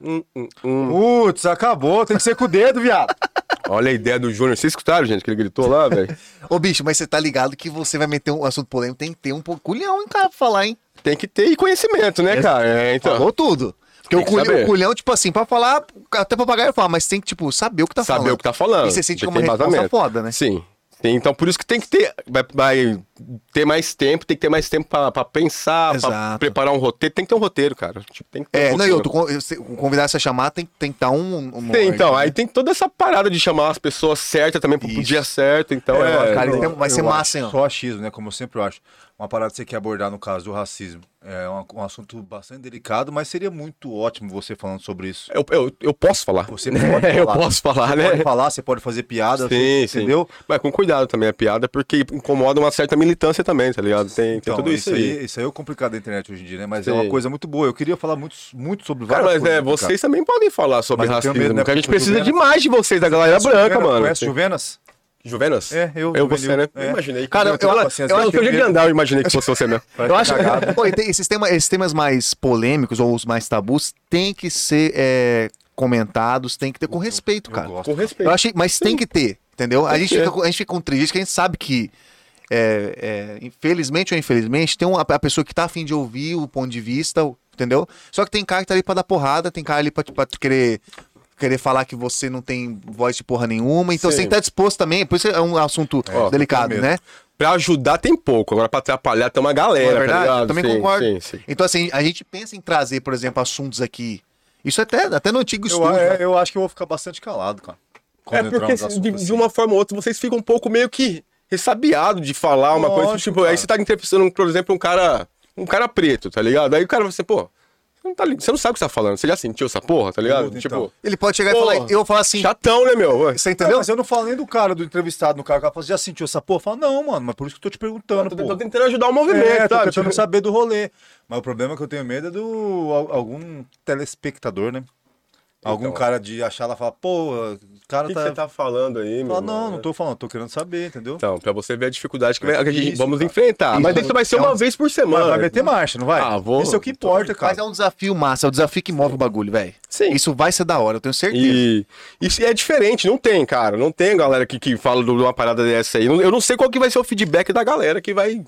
Hum, hum, hum. Putz, acabou. Tem que ser com o dedo, viado. Olha a ideia do Júnior. Vocês escutaram, gente, que ele gritou lá, velho? Ô, bicho, mas você tá ligado que você vai meter um assunto polêmico, tem que ter um pouco culhão, hein, cara, pra falar, hein? Tem que ter conhecimento, né, cara? É, então. Falou tudo. Porque o que culhão, saber. o culhão, tipo assim, pra falar, até papagaio fala, mas tem que, tipo, saber o que tá Saber falando. o que tá falando. E você sente Tem como uma resposta foda, né? Sim. Sim, Então, por isso que tem que ter. Vai, vai ter mais tempo, tem que ter mais tempo pra, pra pensar, pra Exato. preparar um roteiro. Tem que ter um roteiro, cara. Tipo, tem que ter É, um não, e pouquinho. outro, con- se- o convidado você chamar tem, tem que estar um. um Tem, então, né? aí tem toda essa parada de chamar as pessoas certas também pro Isso. dia certo. Então, É, é. cara, eu- vai ser eu massa, acho hein, ó. Só achismo, né? Como eu sempre acho. Uma parada que você quer abordar no caso do racismo. É um, um assunto bastante delicado, mas seria muito ótimo você falando sobre isso. Eu, eu, eu posso falar. Você pode falar. eu posso falar, Você né? pode falar, você pode fazer piada, Sim, você- sim. entendeu? Mas com cuidado também a piada, porque incomoda uma certa militância também, tá ligado? Tem, tem Então, tudo isso aí. Isso aí é o complicado da internet hoje em dia, né? Mas é Sim. uma coisa muito boa. Eu queria falar muito, muito sobre Cara, várias mas é, coisas, cara. vocês também podem falar sobre Mas racismo, medo, né? porque a gente precisa Juvenas- demais de vocês, da galera branca, Juvenas? mano. Conhece Juvenas? Juvenas? É, eu, Eu, você, né? É. Eu imaginei. Cara, que eu- eu, eu acho acho que eu que eu- ia andar, eu imaginei que fosse você mesmo. Eu acho Pô, esses, temas, esses temas mais polêmicos ou os mais tabus tem que ser é, comentados, tem que ter com respeito, Eu cara. gosto. Com respeito. Eu achei, mas tem que ter, entendeu? A gente, fica, com- a gente fica com triste, que a gente sabe que, é, é, infelizmente ou infelizmente, tem uma, a pessoa que tá afim de ouvir o ponto de vista, o- entendeu? Só que tem cara que tá ali pra dar porrada, tem cara ali pra, pra querer, querer falar que você não tem voz de porra nenhuma, então você Sim. tem que estar disposto também, por isso é um assunto Ó, delicado, né? Pra ajudar tem pouco, agora pra atrapalhar tem uma galera, é verdade? tá ligado? Também Sim, concordo. Sim, sim. Então, assim, a gente pensa em trazer, por exemplo, assuntos aqui. Isso até, até no antigo Eu, estúdio. é, né? eu acho que eu vou ficar bastante calado, cara. É porque de, assunto de assim. uma forma ou outra vocês ficam um pouco meio que ressabiados de falar uma coisa. Lógico, Tipo, aí cara. você tá entrevistando, por exemplo, um cara. Um cara preto, tá ligado? Aí o cara vai ser, pô, você não, tá, li- você não sabe o que você tá falando. Você já sentiu essa porra, tá ligado? Tipo, então. Ele pode chegar Pô, e falar, eu vou falar assim, chatão, né, meu? Você Não, entendeu? mas eu não falo nem do cara, do entrevistado no cara. O cara fala, já sentiu essa porra? Fala, não, mano, mas por isso que eu tô te perguntando, Tô, pô. tô tentando ajudar o movimento, É, tô sabe? tentando Tipo, saber do rolê. Mas o problema que eu tenho medo é do al- algum telespectador, né? Algum Então. cara de achar lá e falar, pô, cara O que, tá. que você tá falando aí, meu? Fala, irmão? não, não tô falando, tô querendo saber, entendeu? Então, pra você ver a dificuldade que, vai- É que a gente isso, vamos cara. enfrentar. Isso. Mas isso vai ser uma vez por Mas semana. vai meter marcha, não vai? Ah, vou. Isso é o que importa, Mas é cara. um desafio massa, é o desafio que move o bagulho, velho. Sim. Isso vai ser da hora, eu tenho certeza. E isso é diferente, não tem, cara. Não tem galera que, que fala de uma parada dessa aí. Eu não- Eu não sei qual que vai ser o feedback da galera que vai.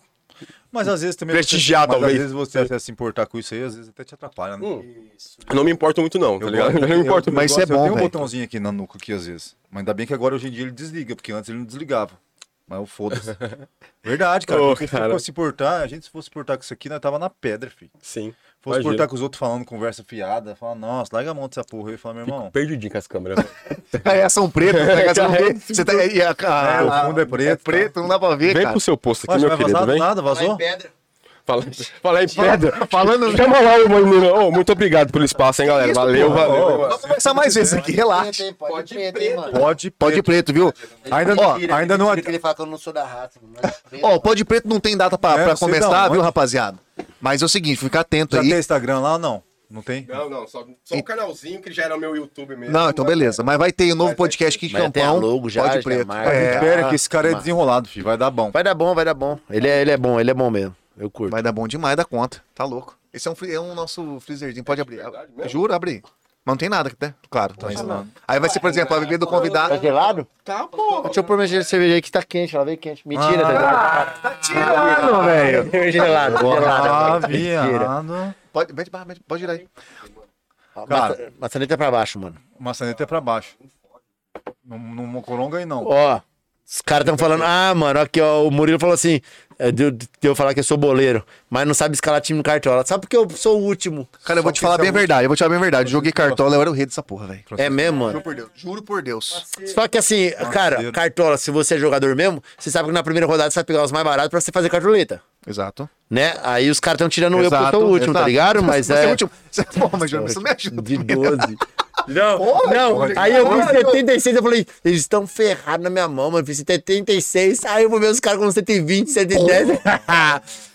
Mas às vezes também. Prestigiar, você, talvez. Às vezes você até se importar com isso aí, às vezes até te atrapalha, né? Hum. Eu não me importo muito, não, tá Eu ligado? gosto- Eu não me importo eu- mas eu isso é gosto- Eu bom, tenho um botãozinho aqui na nuca aqui às vezes. Mas ainda bem que agora hoje em dia ele desliga, porque antes ele não desligava. Mas eu foda-se. Verdade, cara. Ô, porque se cara. fosse se importar, a gente se fosse se importar com isso aqui, nós tava na pedra, filho. Sim. Se fosse Imagina. importar com os outros falando conversa fiada, falar, nossa, larga a mão dessa porra aí. Fala, meu irmão. Perdidinho com as câmeras. É ação preta, tá ligado? Você tá, e a, a- É, o fundo é preto, preto, não dá pra ver, Vem cara. pro seu posto aqui, Mas meu vai querido, vazar vem. nada, vazou? pedra. Fala, fala aí, pedra. Falando... Chama lá o menino. Ô, muito obrigado pelo espaço, hein, galera. Isso, Valeu, porra. valeu. Vamos conversar mais vezes aqui, relaxa. Pode preto, hein, mano. Pode, Pode preto, viu? Ainda, Ó, não, ainda não. Ele fala que eu não sou da raça. preto, Ó, o Pode Preto não tem data pra, É, pra começar, viu, rapaziada? Mas é o seguinte, fica atento Já aí. tem Instagram lá ou não? Não tem? Não, não, só, só um canalzinho que já era meu YouTube mesmo. Não, então beleza. Mas vai ter um novo Vai, podcast aqui de a Campão. logo já, Pode já Preto. marca. É, Espera que esse cara é desenrolado, filho. Vai dar bom. Vai dar bom, vai dar bom. Ele é, ele é bom, ele é bom mesmo. Eu curto. vai dar bom demais da conta. Tá louco. Esse é um, é um nosso freezerzinho. Pode abrir. mesmo? Juro, abre. Mas não tem nada, né? Claro. Mas, ensinando. aí vai ser, por exemplo, a bebida do Tá convidado. gelado? Tá, pô. Deixa eu pôr minha cerveja aí que tá quente, ela veio quente. Mentira, tá gelado. Tá tirando, velho. gelado, Ah, gelado. Mentira. viado. Pode, pode girar aí. Cara. Maça- Maçaneta pra baixo, mano. Maçaneta é pra baixo. Não, não mocoronga aí, não. Ó, os caras tão falando, ah, mano, aqui, ó, o Murilo falou assim, é, de, de eu falar que eu sou boleiro, mas não sabe escalar time no cartola. Sabe porque eu sou o último? Cara, eu vou te falar é bem a verdade. Eu vou te falar bem a verdade. Joguei cartola, eu era o rei dessa porra, velho. É mesmo, mano? Juro por Deus. Juro por Deus. Só que assim, cara, cartola, se você é jogador mesmo, você sabe que na primeira rodada você vai pegar os mais baratos pra você fazer cartoleta. Exato. Né? Aí os caras estão tirando eu porque eu Exato, sou o último, tá exato. ligado? Mas Você é o é. último. Você- Pô, mas você me ajuda. De 12. Não, Porra, não. aí eu vi 76, eu falei, eles estão ferrados na minha mão, mano. Eu fiz 76, aí eu vou ver os caras com 120, 110.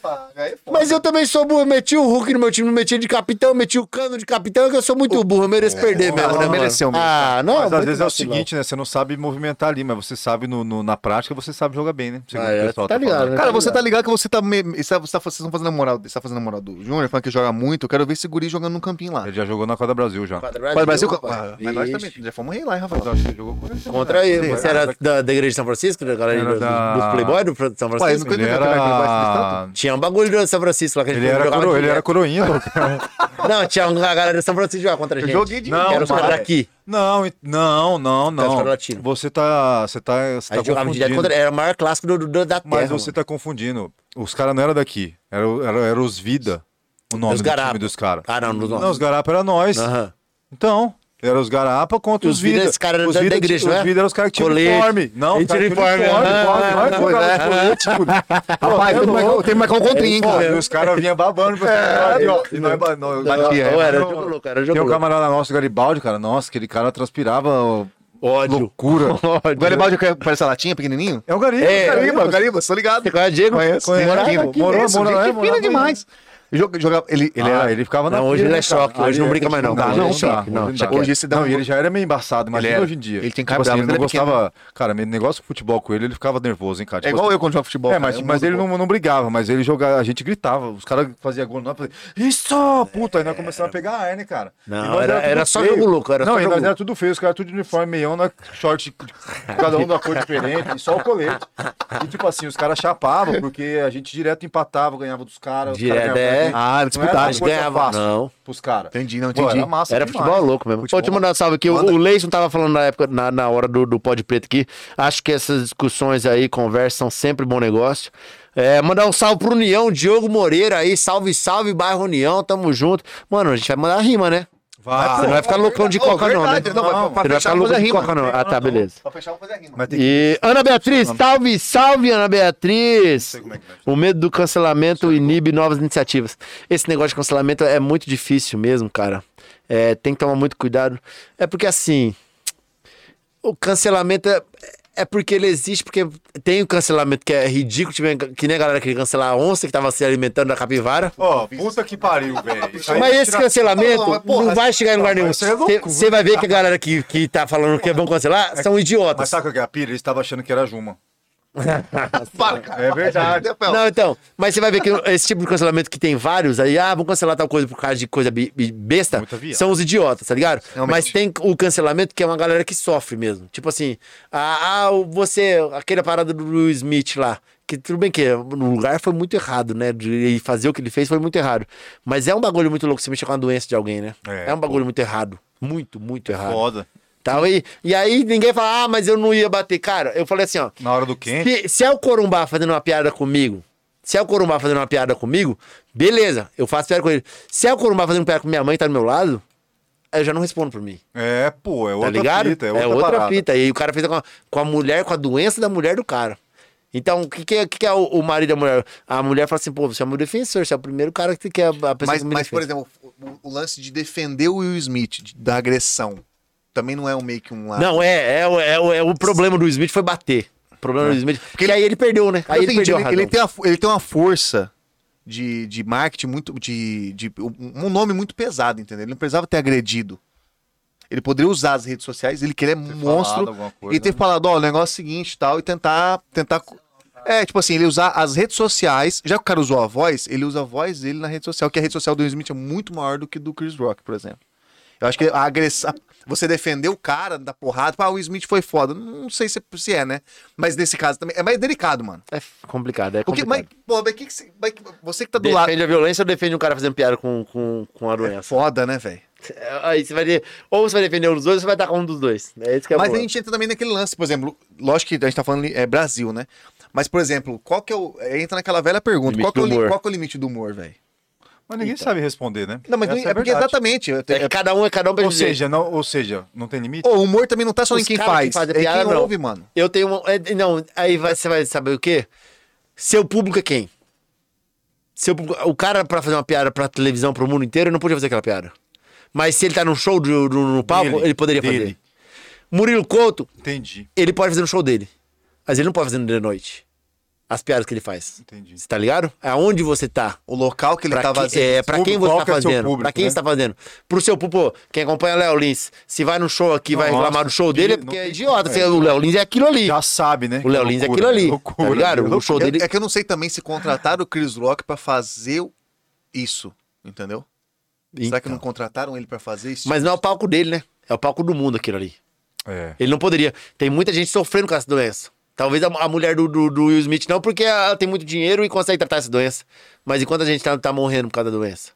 Mas eu também sou burro, eu meti o Hulk no meu time, não meti de capitão, meti o cano de capitão, que eu sou muito burro, eu mereço perder mesmo, né, mano? mereceu mesmo. Ah, não. Mas às vezes é o seguinte, né? Você não sabe movimentar ali, mas você sabe no, no- na prática, você sabe jogar bem, né? Ah, é, pessoal tá ligado, né? Cara, você tá ligado que você tá. Me... Você tá, você tá vocês estão fazendo a moral. Você tá fazendo a moral do Júnior, falando que joga muito. Eu quero ver esse guri jogando no campinho lá. Ele já jogou na Copa Brasil já. Quadra Brasil. rapaz. Ah, Mas nós também. Já fomos rei lá, hein, Rafael? Eu ele. Contra ele. Você era da, da igreja de São Francisco, da galera Era do, da- dos Playboy do São Ué, Francisco? eu vi aquele era... Tinha tinha um bagulho do São Francisco lá que a gente Ele era, jogava coro... ele era coroinha, louco. Não, tinha uma galera de São Francisco jogar contra a gente. joguei de Não, era os caras daqui. Não, não, não, Tá, não. Você tá. Você tá. Você tá jogava direto contra. Era o maior clássico do, do- da terra. Mas você mano. tá confundindo. Os caras não eram daqui. Era, era, era os Vida. O nome Os do Garapa. time dos caras. Ah, não, nos Não, os. Garapa era nós. Aham. Então, era os Garapa contra E os os Vida, Vida. esse cara era os da- da Vida, igreja, os não é? Vida eram os caras que tinham uniforme. Não, os tinha uniforme, Rapaz, tem que marcar- um cara. os caras vinham babando pra é, e nós, ba- nós, Batia, é. Tem um camarada nosso, Garibaldi, cara. Nossa, aquele cara transpirava Ódio. loucura. O Garibaldi que parece a latinha, pequenininho? É o Gariba. É, Gariba, Gariba, tô ligado. Você conhece o Diego? Conheço. Morava Morava aqui, morou- morou- é, fina demais. Joga- Jogava, ele, ele Ele, era... ah, ele ficava na Não, hoje ele é choque, hoje não brinca mais não. não choque, não, hoje esse dá Não, e ele já era meio embaçado, imagina hoje em dia. Ele tem Tipo cara assim, brava, ele não ele é gostava... Cara, meu negócio de futebol com ele, ele ficava nervoso, hein, cara? É Tipo igual assim, eu quando jogo futebol. É, cara, mas, eu ele não, não brigava, mas ele jogava, a gente gritava, os caras faziam gol, nós isso, puta, aí nós começamos a pegar ar, né, cara? Não, era- era só feio. jogo louco, era Não, só jogo nós era tudo feio, os caras tudo de uniforme, meião, na short, cada um da cor diferente, e só o colete. E tipo assim, os caras chapavam, porque a gente direto empatava, ganhava dos caras, Direto, é. Ah, Não era disputado. Mas ganhava, não. pros caras. Entendi, não Pô, entendi. era massa Era demais. futebol louco mesmo. Futebol. Pode te mandar um salve aqui. O, Manda. o Leison tava falando na época, na, na hora do, do Pod Preto aqui. Acho que essas discussões aí, conversas, são sempre bom negócio. É, mandar um salve pro União, Diogo Moreira aí. Salve, salve, bairro União, tamo junto. Mano, a gente vai mandar rima, né? Vai, Você pô. não vai ficar loucão de coca, não, né? não, Você não vai ficar louco de coca, não. Ah, tá, beleza. Pra fechar, vou fazer rima. E Ana Beatriz, salve, salve, Ana Beatriz. é vai. O medo do cancelamento inibe novas iniciativas. Esse negócio de cancelamento é muito difícil mesmo, cara. É, tem que tomar muito cuidado. É porque assim, o cancelamento é, é porque ele existe, porque tem o cancelamento que é ridículo, tipo, que nem a galera que cancelar a onça que tava se alimentando da capivara. Ó, puta que pariu, velho. Mas é esse cancelamento Não, porra, não vai chegar em lugar nenhum. é. Você vai ver que a galera que, que tá falando que vão cancelar são idiotas. Mas sabe o que é a pira? Eles estavam achando que era Juma. Para, cara. É verdade. Não, então, mas você vai ver que esse tipo de cancelamento que tem vários aí, ah, vão cancelar tal coisa por causa de coisa besta, são os idiotas, tá ligado? Realmente. Mas tem o cancelamento que é uma galera que sofre mesmo. Tipo assim, ah, ah, você, aquela parada do Will Smith lá, que tudo bem que no lugar foi muito errado, né? De ele fazer o que ele fez foi muito errado. Mas é um bagulho muito louco você mexer com a doença de alguém, né? É, É, um bagulho muito errado. Muito, muito errado. Foda. Tal, e, e aí ninguém fala, ah, mas eu não ia bater. Cara, eu falei assim, ó. Na hora do quente. Se, se é o Corumbá fazendo uma piada comigo, se é o Corumbá fazendo uma piada comigo, beleza, eu faço piada com ele. Se é o Corumbá fazendo piada com minha mãe, tá do meu lado, aí eu já não respondo por mim. É, pô, é Tá outra ligado? fita. É outra, parada. fita. E aí o cara fez com a, com a mulher, com a doença da mulher do cara. Então, o que, que, é, que, que é o, o marido da mulher? A mulher fala assim, pô, você é meu defensor, você é o primeiro cara que, que é a pessoa Mas, que me mas por exemplo, o, o lance de defender o Will Smith, de- da agressão, também não é um meio que um lado. Não, é, é, o- é, o- é o problema do Smith foi bater. O problema do Smith. Porque aí ele perdeu, né? Aí É ele perdeu ele, ele tem a, fo- ele tem uma força de, de marketing muito. De, de um um nome muito pesado, entendeu? Ele não precisava ter agredido. Ele poderia usar as redes sociais, ele que ele é falado monstro. coisa, e ter né? falado, ó, o negócio é o seguinte e tal, e tentar. tentar é, tipo assim, ele usar as redes sociais. Já que o cara usou a voz, ele usa a voz dele na rede social, que a rede social do Smith é muito maior do que do Chris Rock, por exemplo. Eu acho que a agressão. Você defender o cara da porrada, ah, o Smith foi foda. Não sei se, se é, né? Mas nesse caso também. É mais delicado, mano. É complicado, é Porque, complicado. mas, pô, mas que que você, mas você que tá do lado. Defende a violência ou defende um cara fazendo piada com, com, com a É doença? foda, né, velho? Aí você vai ter, ou você vai defender um dos dois ou você vai estar com um dos dois. É isso que é Mas boa. a gente entra também naquele lance, por exemplo, lógico que a gente tá falando é Brasil, né? Mas, por exemplo, qual que é o. Entra naquela velha pergunta: qual que, é o, qual que é o limite do humor, velho? Mas ninguém sabe responder, né? Não, mas Essa não- é, porque exatamente. É que cada um é cada um pra Ou dizer. seja, não, ou seja, não tem limite? O humor também não tá só em Os quem caras que faz, é piada, quem não. ouve, mano. Eu tenho uma. é, não, aí você vai saber o quê? Seu público é quem? Seu público- o cara, pra fazer uma piada pra televisão, pro mundo inteiro, não podia fazer aquela piada. Mas se ele tá num show do- do- no palco, Dele, ele poderia dele. fazer. Murilo Couto, Entendi, ele pode fazer no show dele. Mas ele não pode fazer no de noite. As piadas que ele faz. entendi. Você tá ligado? Aonde você tá? O local que ele Pra tá que- vazio. É, pra quem você tá que é fazendo? público, pra quem né? você tá fazendo? Pro seu público, quem acompanha o Léo Lins, se vai no show aqui vai reclamar do show dele, é porque é idiota. Você- o Léo Lins é aquilo ali. Já sabe, né? O Léo Que Lins é aquilo ali. loucura, tá ligado? loucura. O show É- dele. É que eu não sei também se contrataram o Chris Rock pra fazer isso, entendeu? Será que não Então. contrataram ele pra fazer isso? Mas não é o palco dele, né? É o palco do mundo aquilo ali. É. Ele não poderia. Tem muita gente sofrendo com essa doença. Talvez a, a mulher do, do, do Will Smith não, porque ela tem muito dinheiro e consegue tratar essa doença. Mas enquanto a gente tá, tá morrendo por causa da doença?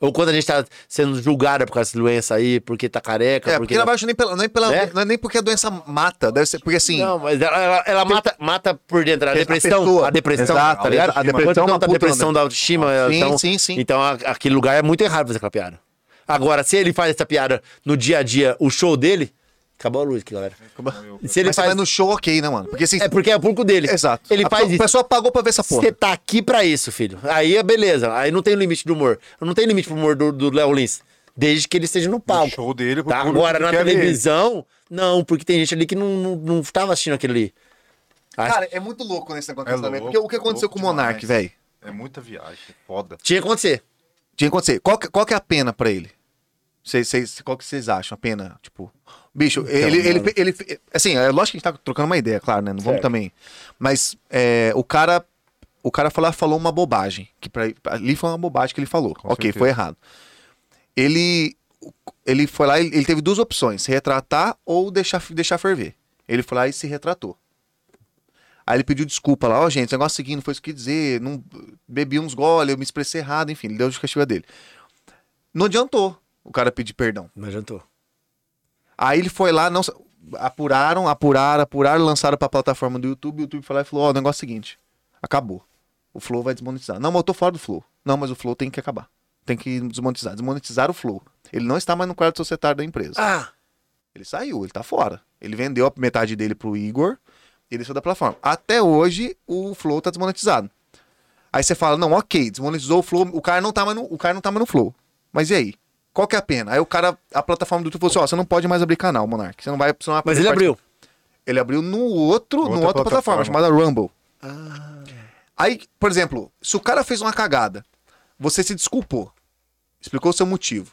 Ou quando a gente tá sendo julgada por causa dessa doença aí, porque tá careca, É, porque... porque na verdade nem pela, não, é pela, Né? não é nem porque a doença mata, deve ser porque assim. Não, mas ela, ela- ela mata, mata por dentro. A A depressão. pessoa. A depressão, Exato, tá ligado? a depressão não tá a depressão né? da autoestima. Sim, então, sim, sim. Então a- aquele lugar é muito errado fazer aquela piada. Agora, se ele faz essa piada no dia a dia, o show dele. Acabou a luz aqui, galera. Se ele Mas você faz. vai no show, ok, né, mano? Porque assim. É porque é o público dele. Exato. Ele a, faz A isso. pessoa pagou pra ver essa porra. Você tá aqui pra isso, filho. Aí é beleza. Aí não tem limite do humor. Não tem limite pro humor do do Léo Lins. Desde que ele esteja no O palco. show dele, Tá? Agora, na televisão, não, porque tem gente ali que não, não, não tava assistindo aquele ali. Acho- Cara, é muito louco nesse negócio É do cancelamento. louco, Porque o que aconteceu com o Monark, velho? É muita viagem, é foda. Tinha que acontecer. Tinha que acontecer. Qual que, qual que é a pena pra ele? Vocês, vocês- qual que vocês acham? A pena, tipo. Bicho, ele, ele, mano. ele, Assim, é lógico que a gente tá trocando uma ideia, claro, né? Não vamos Certo. também. Mas é, o cara. O cara falou, falou uma bobagem. Que pra, ali foi uma bobagem que ele falou. Com ok, certeza. foi errado. Ele. Ele foi lá, ele, ele teve duas opções: se retratar ou deixar, deixar ferver. Ele foi lá e se retratou. Aí ele pediu desculpa lá, ó, gente, esse negócio seguinte, não foi isso que dizer, não bebi uns goles, eu me expressei errado, enfim, ele deu a justificativa dele. Não adiantou o cara pedir perdão. Não adiantou. Aí ele foi lá, não apuraram, apuraram, apuraram, lançaram pra plataforma do YouTube, o YouTube foi lá e falou, ó, o negócio é o seguinte, acabou. O Flow vai desmonetizar. Não, mas eu tô fora do Flow. Não, mas o Flow tem que acabar. Tem que desmonetizar. Desmonetizar o Flow. Ele não está mais no quadro societário da empresa. Ah, Ele saiu, ele tá fora. Ele vendeu a metade dele pro Igor e ele saiu da plataforma. Até hoje, o Flow tá desmonetizado. Aí você fala, não, ok, desmonetizou o Flow, o cara não tá mais no, o cara não tá mais no Flow. Mas e aí? Qual que é a pena? Aí o cara, a plataforma do YouTube falou assim, ó, você não pode mais abrir canal, Monark. Você não vai, você não vai mas ele participar." abriu. Ele abriu no outro, Outra no outra plataforma, plataforma. chamada Rumble. Aí, por exemplo, se o cara fez uma cagada, você se desculpou, explicou o seu motivo.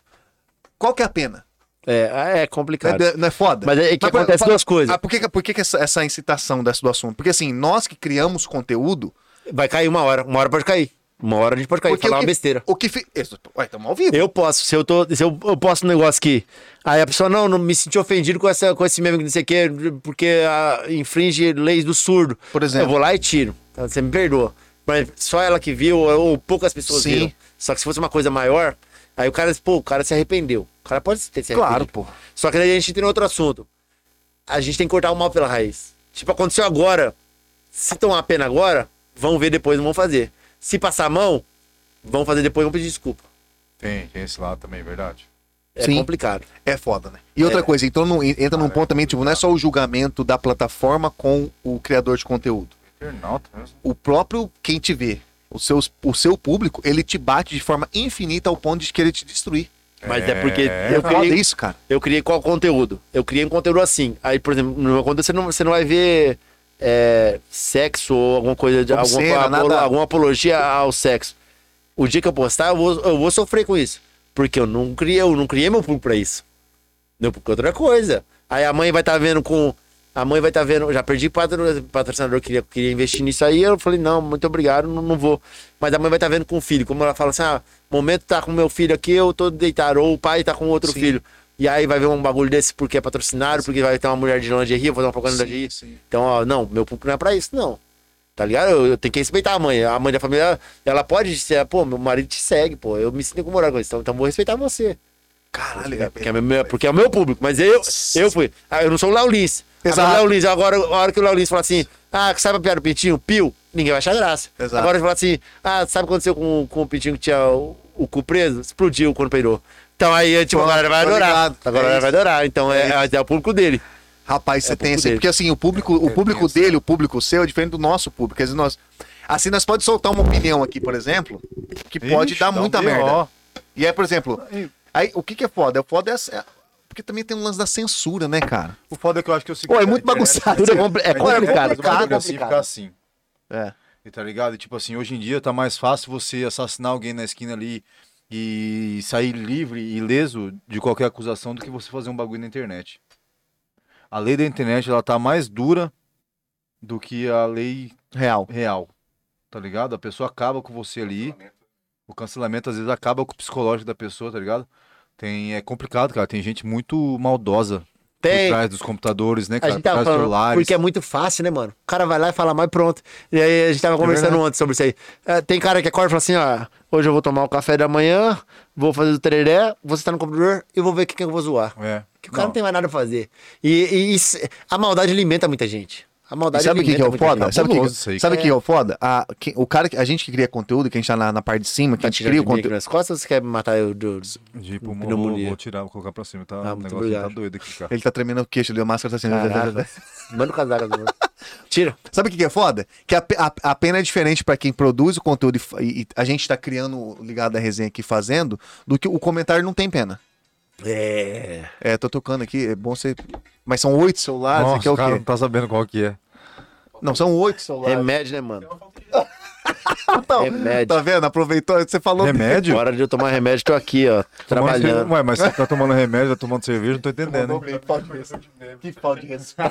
Qual que é a pena? É, é Não complicado. é, não é foda? Mas é que Mas, acontece fala- duas coisas. Ah, por que, por que, que essa, essa incitação dessa do assunto? Porque assim, nós que criamos conteúdo. Vai cair uma hora. Uma hora pode cair. Uma hora a gente pode cair. Porque Falar uma besteira. O que. Fi... Isso, Ué, estamos ao vivo. Eu posso, se eu tô. Se eu, eu posto um negócio aqui. Aí a pessoa, não, não me senti ofendido com, essa, com esse meme que não sei o quê, porque ah, infringe leis do surdo. Por exemplo. Eu vou lá e tiro. Então, Você me perdoa. Mas só ela que viu, ou, ou poucas pessoas Sim. viram. Só que se fosse uma coisa maior, aí o cara, pô, o cara se arrependeu. O cara pode ter se Claro, arrependido. pô. Só que daí a gente entra em outro assunto. A gente tem que cortar o mal pela raiz. Tipo, aconteceu agora. Se tomar a pena agora, vão ver depois, não vão fazer. Se passar a mão, vão fazer depois, vão pedir desculpa. Tem, tem esse lado também, verdade. É Sim. complicado. É foda, né? E outra coisa, então não, entra num ponto também, tipo, não é só o julgamento da plataforma com o criador de conteúdo. Internauta mesmo. O próprio quem te vê, o, seus, o seu público, ele te bate de forma infinita ao ponto de querer te destruir. Mas é, porque É, eu É criei, isso, cara. eu criei qual conteúdo? Eu criei um conteúdo assim. Aí, por exemplo, no meu conteúdo você não, você não vai ver é, sexo ou alguma coisa de alguma, Obscena, apolo- alguma apologia ao sexo. O dia que eu postar, eu vou, eu vou sofrer com isso. Porque eu não criei, eu não criei meu público pra isso. Meu público é outra coisa. Aí a mãe vai estar vendo com. A mãe vai estar vendo. Já perdi patro- patrocinador que queria, queria investir nisso aí. Eu falei, não, muito obrigado, não, não vou. Mas a mãe vai estar vendo com o filho. Como ela fala assim, ah, momento tá com meu filho aqui, eu tô deitado. Ou o pai tá com outro Sim. filho. E aí vai ver um bagulho desse porque é patrocinado, porque vai ter uma mulher de lingerie, eu vou dar uma propaganda de sim. Então, ó, não, meu público não é pra isso, não. Tá ligado? Eu, eu tenho que respeitar a mãe. A mãe da família, ela pode ser, pô, meu marido te segue, pô. Eu me sinto incomodado com isso. Então, então vou respeitar você. Caralho, É, porque, é meu, porque é o meu público. Mas eu, eu fui. Ah, eu não sou o Léo Lins. Exato. Agora, Lins, agora, a hora que o Léo Lins fala assim, ah, sabe a piada do Pintinho? Pio, ninguém vai achar graça. Exato. Agora ele fala assim, ah, sabe o que aconteceu com, com o Pintinho que tinha o, o cu preso? Explodiu quando peidou. Então aí, tipo, Pronto, agora vai tô adorar. ligado. Agora É ele isso. vai adorar. Então é, é, é o público dele. Rapaz, você É o tem esse. Porque assim, o público, o público dele, o público seu é diferente do nosso público. Quer dizer, nós. Assim, nós pode soltar uma opinião aqui, por exemplo, que pode Ixi, dar um muita BO. merda. E aí, por exemplo, Aí, o que, que é foda? O foda é, essa- é- Porque também tem um lance da censura, né, cara? O foda é que eu acho que eu Pô, é muito bagunçado. Tudo é compli- é complicado, complicado. complicado. Assim, fica assim. É. E tá ligado? E, tipo assim, hoje em dia tá mais fácil você assassinar alguém na esquina ali e sair livre e ileso de qualquer acusação do que você fazer um bagulho na internet. A lei da internet, ela tá mais dura do que a lei Real. real. Tá ligado? A pessoa acaba com você ali. O cancelamento às vezes acaba com o psicológico da pessoa, tá ligado? Tem, é complicado, cara. Tem gente muito maldosa Tem. por trás dos computadores, né, A gente tava falando, celulares. porque é muito fácil, né, mano? O cara vai lá e fala mal e pronto. E aí a gente tava conversando verdade. ontem sobre isso aí. É, tem cara que acorda e fala assim, ó, hoje eu vou tomar o café da manhã, vou fazer o tereré, vou sentar no computador e vou ver o que, que eu vou zoar. É. Que o cara não. tem mais nada pra fazer. E, e isso- a maldade alimenta muita gente. A E maldade sabe o que, que é o foda? Sabe o que, sabe que é o foda? A, que- o cara, a gente que cria conteúdo, que a gente tá na, na parte de cima, que Tá a gente cria o de conteúdo. nas costas ou você quer matar eu? Do... De pulmão, Pneumonia. vou, vou tirar, vou colocar pra cima. Tá, Ah, o muito negócio obrigado. tá doido aqui, cara. Ele tá tremendo o queixo, deu máscara, tá assim. Caraca. Manda o casaco. Tira. Sabe o que que é foda? Que a, a, a pena é diferente pra quem produz o conteúdo e e, e a gente tá criando o ligado da resenha aqui fazendo, do que o comentário não tem pena. É. É, tô tocando aqui, é bom você. Mas são oito celulares, Nossa, aqui é o cara quê? não tá sabendo qual que é. Não, são oito celulares. Remédio, né, mano? Não, Remédio. Tá vendo? Aproveitou, você falou. Remédio? Hora de eu tomar remédio, tô aqui, ó, trabalhando. Ué, mas você tá tomando remédio, tá tomando cerveja, não tô entendendo. hein? Que falta de respeito.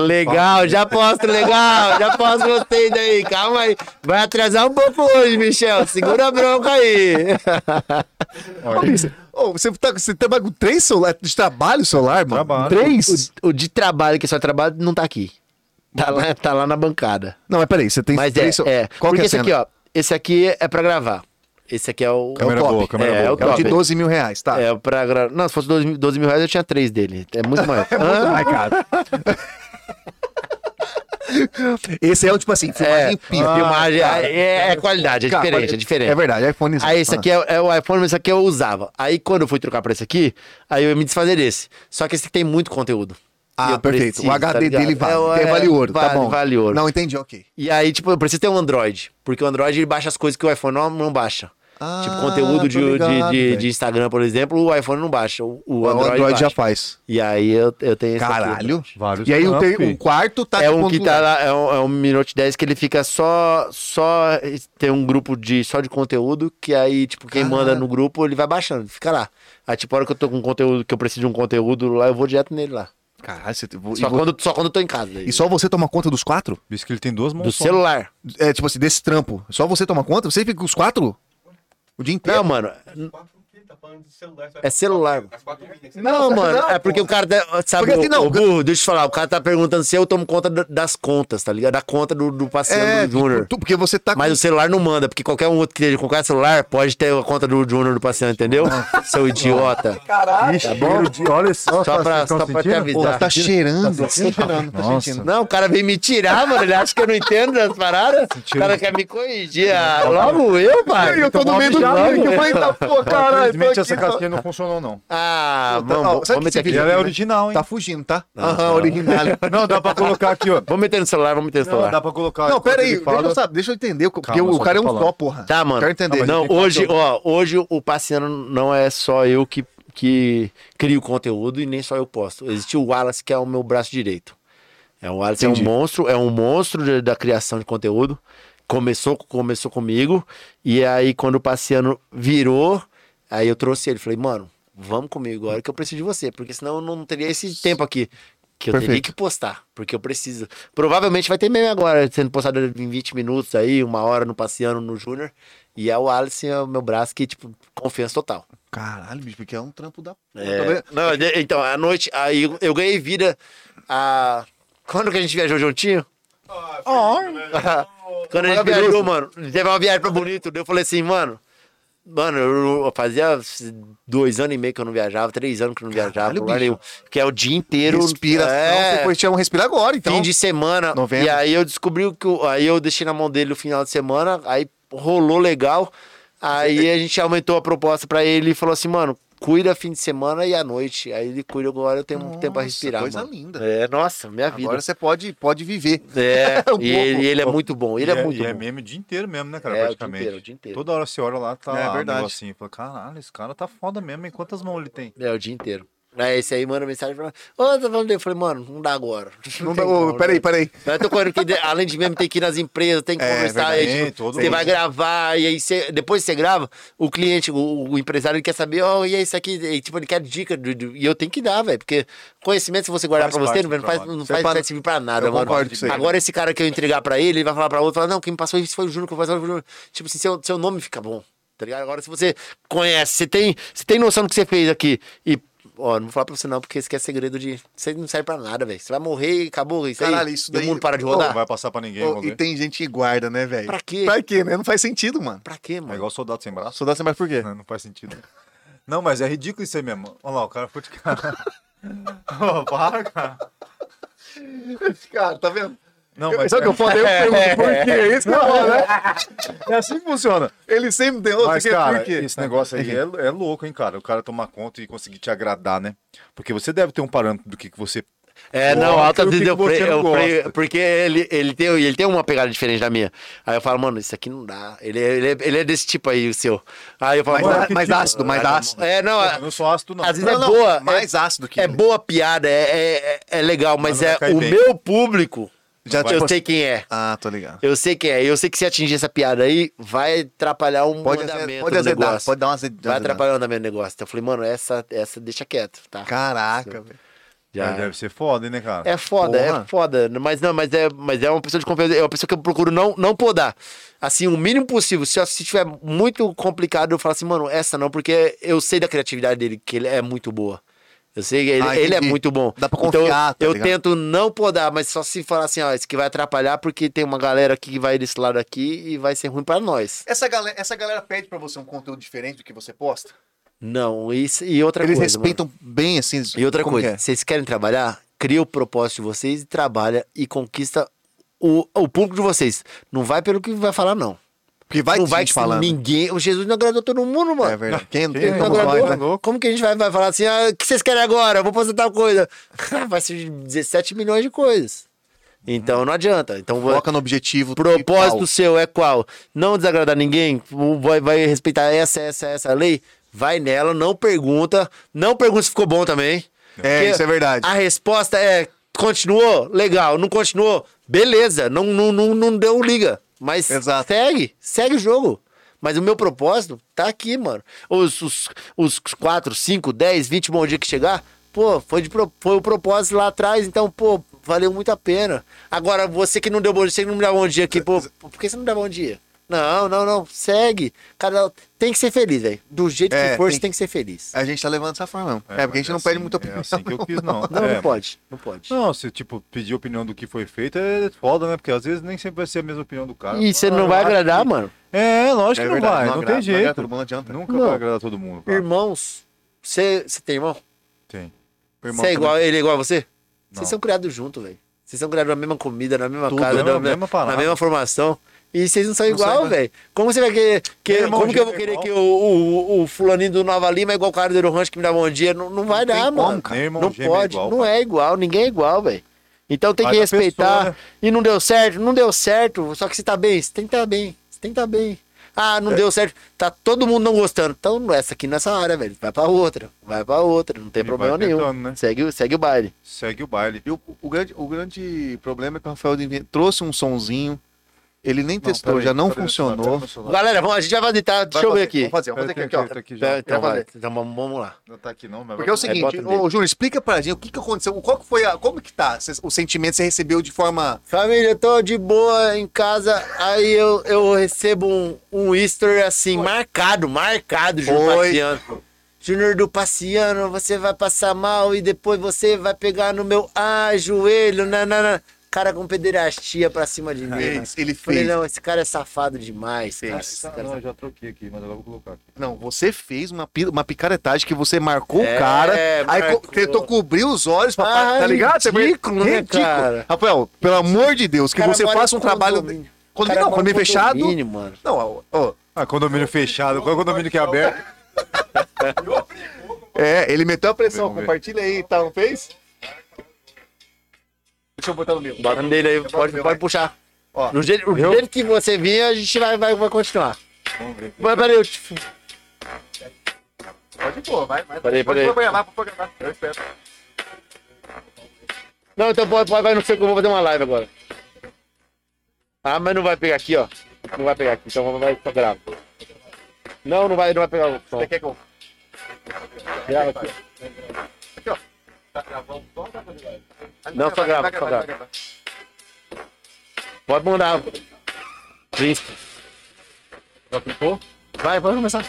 Legal, já posto legal, já posto gostei daí. Calma aí. Vai atrasar um pouco hoje, Michel. Segura a bronca aí. Ô, você, tá, você trabalha com três celulares de trabalho solar, mano? Trabalho. Três? O, o de trabalho, que só trabalho, não tá aqui. Tá lá, tá lá na bancada. Não, mas peraí, você tem Mas é, três cel- é. Qual Porque que é esse aqui, ó. Esse aqui é pra gravar. Esse aqui é o. Câmera top. boa, câmera É, boa. é o É o de top. 12 mil reais, tá? É, pra gravar. Não, se fosse 12 mil, 12 mil reais, eu tinha três dele. É muito mais. Hã? Ai, cara. Esse é o tipo assim, É, filmagem pica. filmagem é, é qualidade, é Cara, diferente, é diferente. É verdade, iPhone Aí esse aqui é, é o iPhone, mas esse aqui eu usava. Aí quando eu fui trocar pra esse aqui, aí eu ia me desfazer desse. Só que esse aqui tem muito conteúdo. Ah, eu perfeito. preciso, o HD tá dele vale. É, É, vale ouro, vale, tá bom. Vale ouro. Não, entendi, ok. E aí, tipo, eu preciso ter um Android. Porque o Android ele baixa as coisas que o iPhone não, não baixa. Ah, tipo, conteúdo de, ligado, de, de Instagram, por exemplo, o iPhone não baixa. O, o O Android, Android, já faz. E aí eu, eu tenho esse. Caralho. Vários E aí o, trampos, te- filho. o quarto tá É tipo, um que tá lá, é um, é um Minute 10 que ele fica só, só tem um grupo de só de conteúdo, que aí, tipo, quem Caralho. manda no grupo, ele vai baixando, fica lá. Aí, tipo, a hora que eu tô com conteúdo, que eu preciso de um conteúdo lá, eu vou direto nele lá. Caralho, você... Só, quando, só quando eu tô em casa. daí. e só você toma conta dos quatro? Visto que ele tem duas mãos Do só. celular. É, tipo assim, desse trampo. Só você toma conta? Você fica com os quatro? O dia inteiro? Não, mano. É celular. mano. Não, Não, mano, é porque o cara tá, sabe, Porque assim, o, não, o burro, deixa eu te falar, o cara tá perguntando se eu tomo conta da- das contas, tá ligado? Da conta do, do passeio É, do Júnior. tipo, porque você tá Mas o celular não manda, porque qualquer um outro que esteja com qualquer celular pode ter a conta do Júnior do passeio, entendeu? Seu idiota. Ixi, Tá bom? de- Olha só, Só pra, só pra te Pô, avisar. tá cheirando. Tá cheirando, tá sentindo. Não, o cara vem me tirar, mano. Ele acha que eu não entendo das paradas. O cara quer me corrigir. Ah, Logo eu, pai. Eu tô no meio do drink, eu falei, tá, pô, caralho, aqui, essa tá- casquinha não funcionou, não. Ah, Ó, vamos, sabe vamos que esse meter aqui. vídeo Ela é original, hein? Tá fugindo, tá? Não, Aham, não. original. Não, dá pra colocar aqui, ó. Vamos meter no celular, vamos meter no Não, celular. dá pra colocar. Não, pera aí, deixa eu, saber, deixa eu entender, porque Calma, o cara é um só, porra. Tá, mano. Quero entender. Não, hoje, ó, hoje o Passeano não é só eu que, que crio conteúdo e nem só eu posto. Existe o Wallace, que é o meu braço direito. É, o Wallace Entendi. é um monstro, é um monstro de- da criação de conteúdo. Começou, começou comigo, e aí quando o Passeano virou, aí eu trouxe ele. Falei, mano, vamos comigo agora que eu preciso de você, porque senão eu não teria esse tempo aqui. Que eu teria Perfeito. que postar, porque eu preciso. Provavelmente vai ter meme agora, sendo postado em 20 minutos aí, uma hora no Passeano, no Júnior. E é o Alisson, é o meu braço que, tipo, confiança total. Caralho, bicho, porque é um trampo da. É, não, então, à noite, aí eu, eu ganhei vida. A... Quando que a gente viajou juntinho? Quando a gente viajou, mano, teve uma viagem pra Bonito. Eu falei assim, mano. Mano, eu eu fazia dois anos e meio que eu não viajava, três anos que eu não viajava, Caralho. Que é o dia inteiro. Respiração, é, depois tinha um respira agora, então. fim de semana. Novembro. E aí eu descobri que. o- Aí eu deixei na mão dele o final de semana, aí rolou legal. Aí a gente aumentou a proposta pra ele e falou assim, mano, cuida fim de semana e à noite. Aí ele cuida agora, eu tenho um tempo pra Nossa, respirar. coisa mano. linda. É, nossa, minha vida. Agora você pode, pode viver. É, Um e ele, ele é muito bom, ele E é, muito e é bom. meme o dia inteiro mesmo, né, cara? É, o dia praticamente. inteiro, o dia inteiro. Toda hora você olha lá, tá É lá verdade. um negocinho. Fala, caralho, esse cara tá foda mesmo, hein? Quantas mãos ele tem? É, o dia inteiro. Aí esse aí manda mensagem e fala, ô, tá falando dele. Eu falei, mano, não dá agora. Não tem dá- como, peraí, né? peraí. Eu tô correndo que, além de mesmo, tem que ir nas empresas, tem que É, conversar. verdade. aí, tipo, você vai gravar, e aí você, depois que você grava, o cliente, o, o empresário, ele quer saber, ó, e aí isso aqui, e, tipo, ele quer dica, do- do- e eu tenho que dar, velho, porque conhecimento, se você guardar Faz pra você, não, não faz, não faz, vai servir pra nada, Eu mano. isso aí. Agora, esse cara que eu entregar pra ele, ele vai falar pra outro, falar, não, quem me passou isso foi o Júnior, que eu passou foi o Júnior. Tipo assim, seu, seu nome fica bom. Tá ligado? Agora, se você conhece, você tem, você tem noção do que você fez aqui e. Ó, não vou falar pra você não, porque isso aqui é segredo de. Você não serve pra nada, velho. Você vai morrer e acabou isso Caralho, aí. isso e o daí- mundo para de rodar. Não vai passar pra ninguém, Ô, vamos e tem gente que guarda, né, velho? Pra quê? Pra quê, né? Não faz sentido, mano. Pra quê, É mano? igual soldado sem braço. Soldado sem mais por quê? Não, não faz sentido. Não, mas é ridículo isso aí mesmo. Olha lá, o cara foi de cara. Ô, para, cara. Cara, tá vendo? Não, mas Sabe o que eu falo? Eu pergunto por quê? É isso que eu falo, né? é assim que funciona. Ele sempre tem outro Mas, que cara, por quê? esse negócio aí é, é louco, hein, cara? O cara tomar conta e conseguir te agradar, né? Porque você deve ter um parâmetro do que, que você. É, não, Gosta, altas o que vezes eu, não eu pre- gosta? porque ele, ele, tem, ele tem uma pegada diferente da minha. Aí eu falo, mano, isso aqui não dá. Ele, é- ele, é, ele é desse tipo aí, o seu. Aí eu falo, Mais, á- mais tipo? ácido, mais ah, ácido. É, não, Eu não sou ácido, não. às vezes Não, é não, boa. mais é, ácido que é boa piada, é, é, é legal, mas, Mas não é o bem. meu público. Já, eu sei quem é. Ah, tô ligado. Eu sei quem é. Eu sei que se atingir essa piada aí, vai atrapalhar um Pode, andamento azedar, pode do azedar, negócio. pode dar uma azedada. Vai atrapalhar o andamento do negócio. Então eu falei, mano, essa, essa deixa quieto, tá? Caraca, velho. Já. Mas Deve ser foda, hein, né, cara? É foda, Porra. é foda. Mas não, mas é, mas é uma pessoa de confiança. É uma pessoa que eu procuro não, não podar. Assim, o mínimo possível. Se, se tiver muito complicado, eu falo assim, mano, essa não, porque eu sei da criatividade dele, que ele é muito boa. Eu sei que ele, Ah, ele é muito bom. Dá pra Então, confiar, tá eu ligado? tento não podar, mas só se falar assim, ó, isso aqui vai atrapalhar porque tem uma galera que vai desse lado aqui e vai ser ruim pra nós. Essa galera, essa galera pede pra você um conteúdo diferente do que você posta? Não, isso e outra Eles coisa. mano. respeitam bem, assim. E outra coisa, que é? vocês querem trabalhar? Cria o propósito de vocês e trabalha e conquista o, o público de vocês. Não vai pelo que vai falar, não. Porque vai não vai falando. ninguém. O Jesus não agradou todo mundo, mano. É verdade. Quem, Quem quem não vai, agradou. né? Como que a gente vai, vai falar assim, ah, o que vocês querem agora? Eu vou fazer tal coisa. vai ser 17 milhões de coisas. Então não adianta. Então Foca no objetivo. propósito principal. seu é qual? Não desagradar ninguém, vai, vai respeitar essa, essa, essa lei. Vai nela, não pergunta. Não pergunta se ficou bom também. É, Porque isso é verdade. A resposta é: continuou? Legal. Não continuou? Beleza. Não, não, não, não deu liga. Mas Exato. segue. Segue o jogo. Mas o meu propósito tá aqui, mano. Os, os, os 4, 5, 10, 20 bom dia que chegar, pô, foi, de, foi o propósito lá atrás. Então, pô, valeu muito a pena. Agora, você que não deu bom dia, você que não me dá bom dia aqui, pô, por que você não dá bom dia? Não, não, não. Segue. Cada, tem que ser feliz, velho. Do jeito É, que for, tem você tem que ser feliz. A gente tá levando dessa forma mesmo. É, porque a gente não mas pede assim, muita É opinião. assim que eu fiz, não. Não, É, não pode. Não pode. Não, se tipo, pedir opinião do que foi feito é foda, né? Porque às vezes nem sempre vai ser a mesma opinião do cara. E você não eu vai agradar, que- mano. É, lógico É que não verdade, vai, não não, agrada, tem não jeito. todo mundo, não adianta. Nunca Não. vai agradar todo mundo, cara. Irmãos, você tem irmão? Tem. Irmão Você é igual, ele é igual a você? Não. Vocês são criados juntos, velho. Vocês são criados na mesma comida, na mesma Tudo, casa, na na, mesma mesma, palavra. na mesma formação. E vocês não são Não igual, velho. Como você vai querer. que- irmão como que eu vou é querer igual. que o, o, o fulaninho do Nova Lima é igual o cara do Rancho que me dá bom dia? Não, não vai tem dar, como, mano. Nem irmão não é pode. igual, não cara. é igual, ninguém é igual, velho. Então tem que respeitar. pessoa, né? E não deu certo? Não deu certo. Só que você tá bem, você tem que estar bem. Você tem que estar bem. Ah, É. não deu certo. Tá todo mundo não gostando. Então, essa aqui nessa área, velho. Vai pra outra. Vai pra outra. Não tem E problema vai nenhum. tentando, né? Segue, o- segue o baile. Segue o baile. E o, o grande, o grande problema é que o Rafael trouxe um sonzinho, ele nem testou, já não funcionou. peraí, Galera, vamos, a gente vai fazer, tá? Deixa eu ver aqui. Vamos fazer, vamos fazer Peraí, aqui, ó. aqui já. Então, vai. vai. então vamos, lá. Não tá aqui não, mas Porque é o vai- seguinte, ô. Júnior, explica pra gente o que, que aconteceu, qual que foi a, como que tá o sentimento que você recebeu de forma... Família, eu tô de boa em casa, aí eu, eu recebo um, um Easter assim, marcado, marcado, Júnior Oi. Passeano. Júnior do Passeano, você vai passar mal e depois você vai pegar no meu ah, joelho, nanana. Cara com pederastia pra cima de mim. Fez, ele Falei, fez. não, esse cara é safado demais, cara. Esse Ah, cara é não, eu já troquei aqui, mas agora eu vou colocar aqui. Não, você fez uma, uma picaretagem que você marcou É, o cara, aí marcou. co- tentou cobrir os olhos, pra, Ah, tá ligado? Você foi- ridículo, né, cara? Rafael, pelo amor de Deus, que você faça um trabalho... condomínio. Condomínio, Cara não, condomínio fechado... mano. Não, ó, Ah, condomínio fechado. Qual é o condomínio que é aberto? É, ele meteu a pressão, compartilha aí, tá, não fez? Deixa eu botar no meu. Bota no dele aí, pode, pode puxar. Ó, No jeito, o jeito que você vinha, a gente vai, vai, vai continuar. Vamos ver. Mas peraí, eu te... Pode pôr, vai, vai. Peraí, pode peraí. programar, pode programar. Eu espero. Não, então pode, pode, vai no seu que eu vou fazer uma live agora. Ah, mas não vai pegar aqui, ó. Não vai pegar aqui, então vai só grava. Não, não vai, não vai pegar o som. Você quer que eu... Grava aqui. Aqui, ó. Não, só grava, só grava. Pode mandar. Príncipe. Já clicou? Vai, pode começar.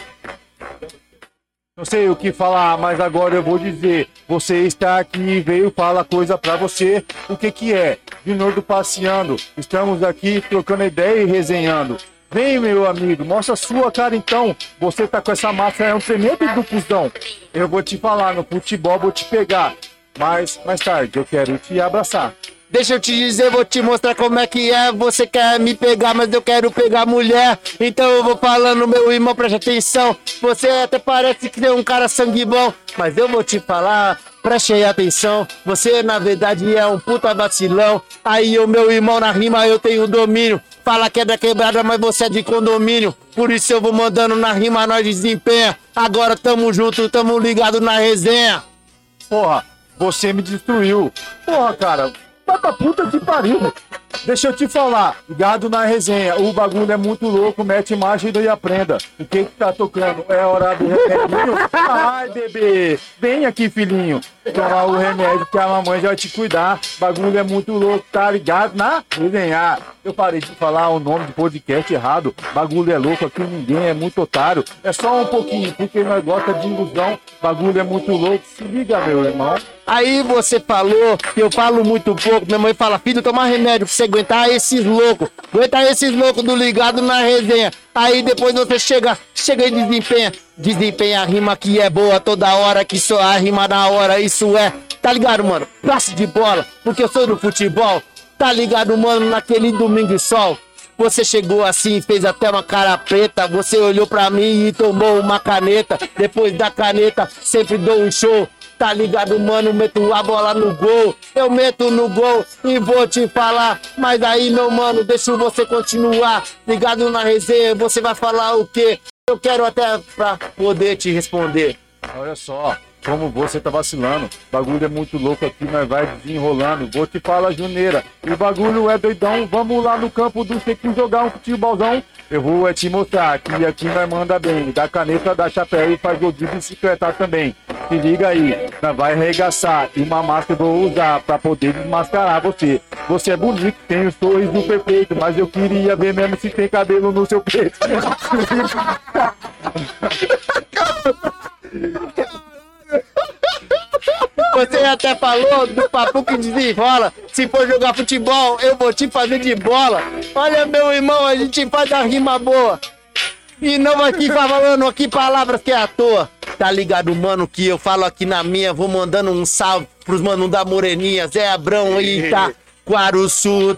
Não sei o que falar, mas agora eu vou dizer. Você está aqui e veio falar coisa pra você. O que que é? Vinordo passeando. Estamos aqui trocando ideia e resenhando. Vem, meu amigo, mostra a sua cara então. Você tá com essa máscara, é um tremendo do cuzão. Eu vou te falar, no futebol vou te pegar. Mas mais tarde eu quero te abraçar. Deixa eu te dizer, vou te mostrar como é que é. Você quer me pegar, mas eu quero pegar mulher. Então eu vou falando, meu irmão, preste atenção. Você até parece que é um cara sangue bom, mas eu vou te falar, preste atenção. Você na verdade é um puta vacilão. Aí o meu irmão na rima eu tenho domínio. Fala que é da quebrada, mas você é de condomínio. Por isso eu vou mandando na rima, nós desempenha. Agora tamo junto, tamo ligado na resenha. Porra, você me destruiu. Porra, cara, vai pra puta que pariu. Deixa eu te falar, ligado na resenha, o bagulho é muito louco, mete marcha e aprenda. O que que tá tocando? É hora do remédio? Ai, bebê, vem aqui, filhinho. Tomar o remédio que a mamãe já vai te cuidar. Bagulho é muito louco, tá ligado na resenha. Eu parei de falar o nome do podcast errado. Bagulho é louco, aqui ninguém é muito otário. É só um pouquinho, porque nós gosta de ilusão. Bagulho é muito louco, se liga, meu irmão. Aí você falou que eu falo muito pouco. Minha mãe fala, filho, toma remédio você aguentar esses loucos. Aguentar esses loucos do ligado na resenha. Aí depois você chega, chega e desempenha. Desempenha a rima que é boa toda hora, que só a rima na hora, isso é. Tá ligado, mano? Passe de bola, porque eu sou do futebol. Tá ligado, mano, naquele domingo de sol. Você chegou assim, fez até uma cara preta. Você olhou pra mim e tomou uma caneta. Depois da caneta, sempre dou um show. Tá ligado, mano? Meto a bola no gol. Eu meto no gol e vou te falar. Mas aí, meu mano, deixa você continuar. Ligado na resenha, você vai falar o quê? Eu quero até pra poder te responder. Olha só, como você tá vacilando. Bagulho é muito louco aqui, nós vai desenrolando. Vou te falar, Juneira. O bagulho é doidão. Vamos lá no campo do Sequim jogar um futebolzão. Eu vou é te mostrar que aqui nós manda bem. Da caneta, da chapéu e faz gol de bicicleta também. Se liga aí, nós vai arregaçar. E uma máscara eu vou usar pra poder desmascarar você. Você é bonito, tem o sorriso perfeito. Mas eu queria ver mesmo se tem cabelo no seu peito. Você até falou do papo que desenrola. Se for jogar futebol, eu vou te fazer de bola. Olha, meu irmão, a gente faz a rima boa. E não aqui falando aqui palavras que é à toa. Tá ligado, mano, que eu falo aqui na minha. Vou mandando um salve pros manos da Moreninha, Zé Abrão e tá.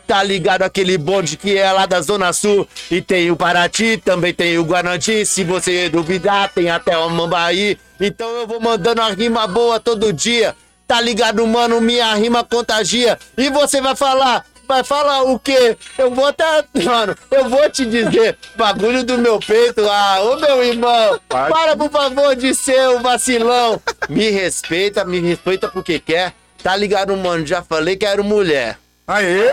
Tá ligado aquele bonde que é lá da Zona Sul. E tem o Paraty, também tem o Guarani. Se você duvidar, tem até o Mambaí. Então eu vou mandando a rima boa todo dia. Tá ligado, mano? Minha rima contagia. E você vai falar, vai falar o quê? Eu vou até. Mano, eu vou te dizer. Bagulho do meu peito. Ah, ô meu irmão. Para, por favor, de ser um vacilão. Me respeita, me respeita porque quer. Tá ligado, mano? Já falei que era mulher. Aê!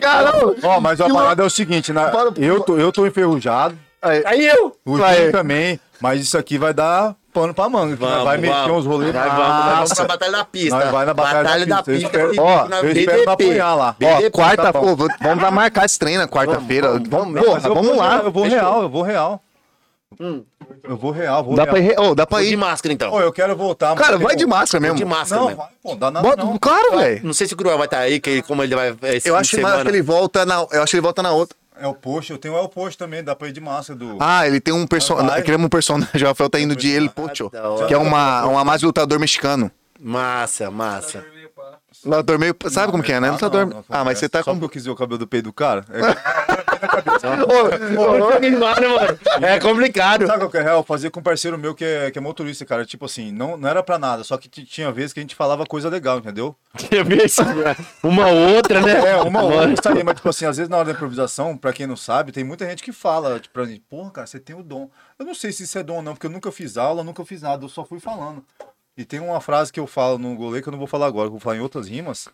Caramba! Ó, mas a parada é o seguinte, né? Eu tô, eu tô enferrujado, Aí eu. o. Júnior também, mas isso aqui vai dar pano pra manga. que nós vai meter uns rolês. Nós vamos, nós vamos pra Batalha da Pista. Nós vai na Batalha, da Pista. Eu espero, ó, na eu espero não apanhar lá. Ó, BDP, quarta, tá pô, vamos lá marcar esse treino na quarta-feira. Vamos, Não, porra, vamos vou- lá. Eu vou real, eu vou real. Eu vou real, vou Dá real. pra ir. Ô, dá pra Vou de ir. máscara, então. Ô, eu quero voltar. Cara, vai de máscara Vou mesmo. de máscara, Não, mesmo. vai, pô, dá nada Bota- não. Claro, velho. Não sei se o Cruel vai estar aí, que como ele vai. Esse Eu acho que ele volta na. Eu acho que ele volta na outra. É o post, eu tenho é o post também, dá pra ir de massa do... Ah, ele tem um personagem. Criamos um personagem. O Rafael tá indo de ele, Pocho. hora. Que é uma, uma mais lutador mexicano. Massa, massa. Lutador meio. Sabe como que é, né? Ah, Lutador. não, não, Ah, mas você tá Só com. porque eu quis ver o cabelo do peito do cara. É- É complicado. Sabe qual que é real? Fazer com um parceiro meu que é, que é motorista, cara. Tipo assim, não, não era pra nada, só que tinha vezes que a gente falava coisa legal, entendeu? Uma outra, né? É, uma isso aí, mas tipo assim, às vezes na hora da improvisação, pra quem não sabe, tem muita gente que fala, tipo, pra mim, porra, cara, você tem o dom. Eu não sei se isso é dom ou não, porque eu nunca fiz aula, nunca fiz nada, eu só fui falando. E tem uma frase que eu falo no golê que eu não vou falar agora, que eu vou falar em outras rimas.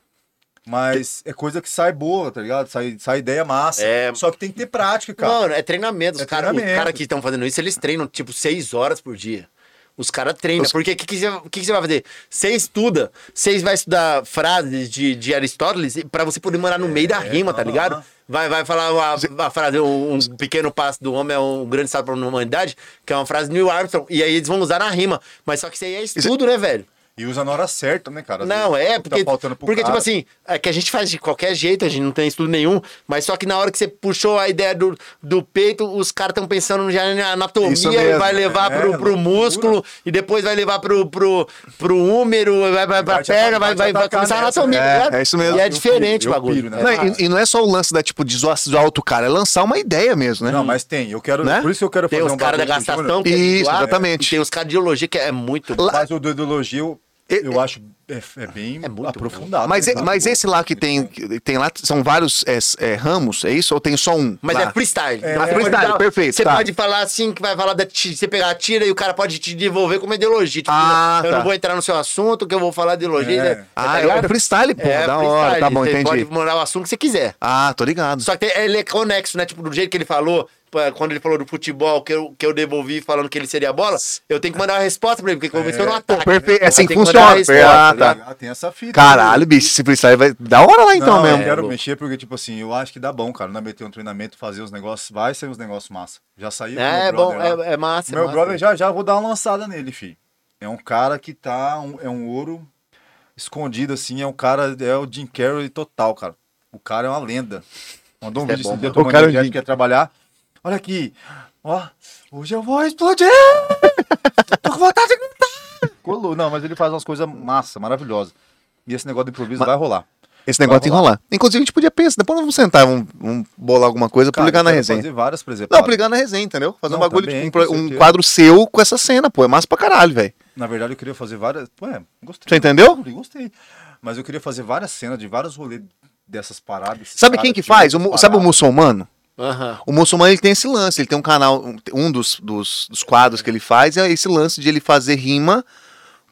Mas é coisa que sai boa, tá ligado? Sai, sai ideia massa. É. Só que tem que ter prática, cara. Mano, é treinamento. Os É caras cara que estão fazendo isso, eles treinam tipo seis horas por dia. Os caras treinam. Porque o que, que, você, que, que você vai fazer? Você estuda, você vai estudar frases de, de Aristóteles pra você poder morar no meio da rima, tá ligado? Vai, vai falar a, a frase, um, um pequeno passo do homem é um grande salto para a humanidade, que é uma frase do Neil Armstrong. E aí eles vão usar na rima. Mas só que isso aí é estudo, né, velho? E usa na hora certa, né, cara? Às Não, vezes, é, porque, Tá faltando pro porque tipo cara. assim, é que a gente faz de qualquer jeito, a gente não tem estudo nenhum, mas só que na hora que você puxou a ideia do, do peito, os caras estão pensando já na anatomia e mesmo, vai levar é, pro, pro músculo e depois vai levar pro, pro, pro úmero, vai, vai pra perna, vai, vai vai, começar a anatomia. né? tá ligado? É isso mesmo. E é Eu diferente o bagulho. piro, né? Não, e, e não é só o lance da, tipo, de zoar, zoar outro cara, é lançar uma ideia mesmo, né? Não, mas tem. Eu quero. Né? Por isso que eu quero Tem fazer os um caras da bagulho com o gastação Júnior. que é Isso, zoar, exatamente. E tem os caras de ideologia que é muito. Mas o do ideologia, eu, eu acho é, é bem É muito aprofundado. Mas, né? mas esse lá que tem, que tem lá, são vários é, é, ramos, é isso? Ou tem só um? Mas lá? é freestyle. É, Então, é você freestyle, dar- perfeito, Você tá. pode falar assim, que vai falar da. Você pegar a tira e o cara pode te devolver como ideologia. Tipo, Ah, eu tá. não vou entrar no seu assunto, que eu vou falar de ideologia. É. né? Ah, Tá é freestyle, pô, É, da hora, freestyle. tá bom, Você entendi. pode mandar o assunto que você quiser. Ah, tô ligado. Só que tem- ele é conexo, né? Tipo, do jeito que ele falou, quando ele falou do futebol, que eu, que eu devolvi falando que ele seria a bola, eu tenho que mandar uma resposta pra ele, porque começou no ataque. perfeito. É assim que funciona. resposta, Ah, tá ligado? tá. Ah, tem essa fita. Caralho, bicho, esse freestyle vai. Da hora lá então não, mesmo. Eu quero louco. mexer porque, tipo assim, eu acho que dá bom, cara. Não é meter um treinamento, fazer os negócios. Vai ser uns negócios massa. Já saiu. É, é bom, é, é massa. é Meu massa. brother, já, já vou dar uma lançada nele, fi. É um cara que tá. um- é um ouro escondido, assim. É um cara. É o Jim Carrey total, cara. O cara é uma lenda. Mandou um Isso é vídeo bom, esse dia, O cara é Jim- quer trabalhar. Olha aqui. Ó, hoje eu vou explodir! tô com vontade de gritar! Colou. Não, mas ele faz umas coisas massa, maravilhosas. E esse negócio de improviso vai rolar. Esse negócio tem que rolar. Inclusive, a gente podia pensar, depois nós vamos sentar, vamos, vamos bolar alguma coisa pra Cara, ligar na resenha. fazer várias Não, presepadas. pra ligar na resenha, entendeu? Fazer um Não, bagulho, também, tipo, um, um quadro seu com essa cena, pô. É massa pra caralho, velho. Na verdade, eu queria fazer várias. Ué, gostei. Você entendeu? Gostei. Mas eu queria fazer várias cenas de vários rolês dessas paradas. Sabe quem que faz? O sabe o muçulmano? Aham. O muçulmano ele tem esse lance, ele tem um canal, um, um dos, dos, dos quadros que ele faz é esse lance de ele fazer rima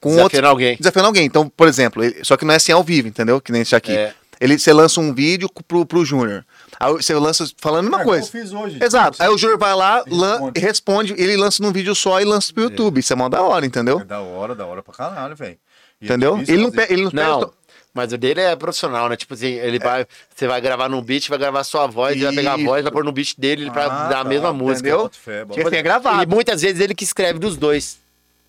com outro. Desafiando alguém. Desafiando alguém. Então, por exemplo, ele- só que não é assim ao vivo, entendeu? Que nem esse aqui. É. Ele, você lança um vídeo pro, pro Júnior. Aí você lança falando a mesma É, coisa. Eu fiz hoje. Exato. Aí o Júnior vai lá, lan- Responde. responde, ele lança num vídeo só e lança pro YouTube. Isso é mó da hora, entendeu? É da hora, da hora pra caralho, velho. E é Entendeu? Ele não, pe- ele não, Não, pega- mas o dele é profissional, né? Tipo assim, ele vai. Você vai gravar num beat, vai gravar sua voz, ele vai pegar a voz, vai pôr no beat dele pra Ah, dar a tá, mesma música. entendeu? Boto Porque tem E gravado. muitas vezes ele que escreve dos dois.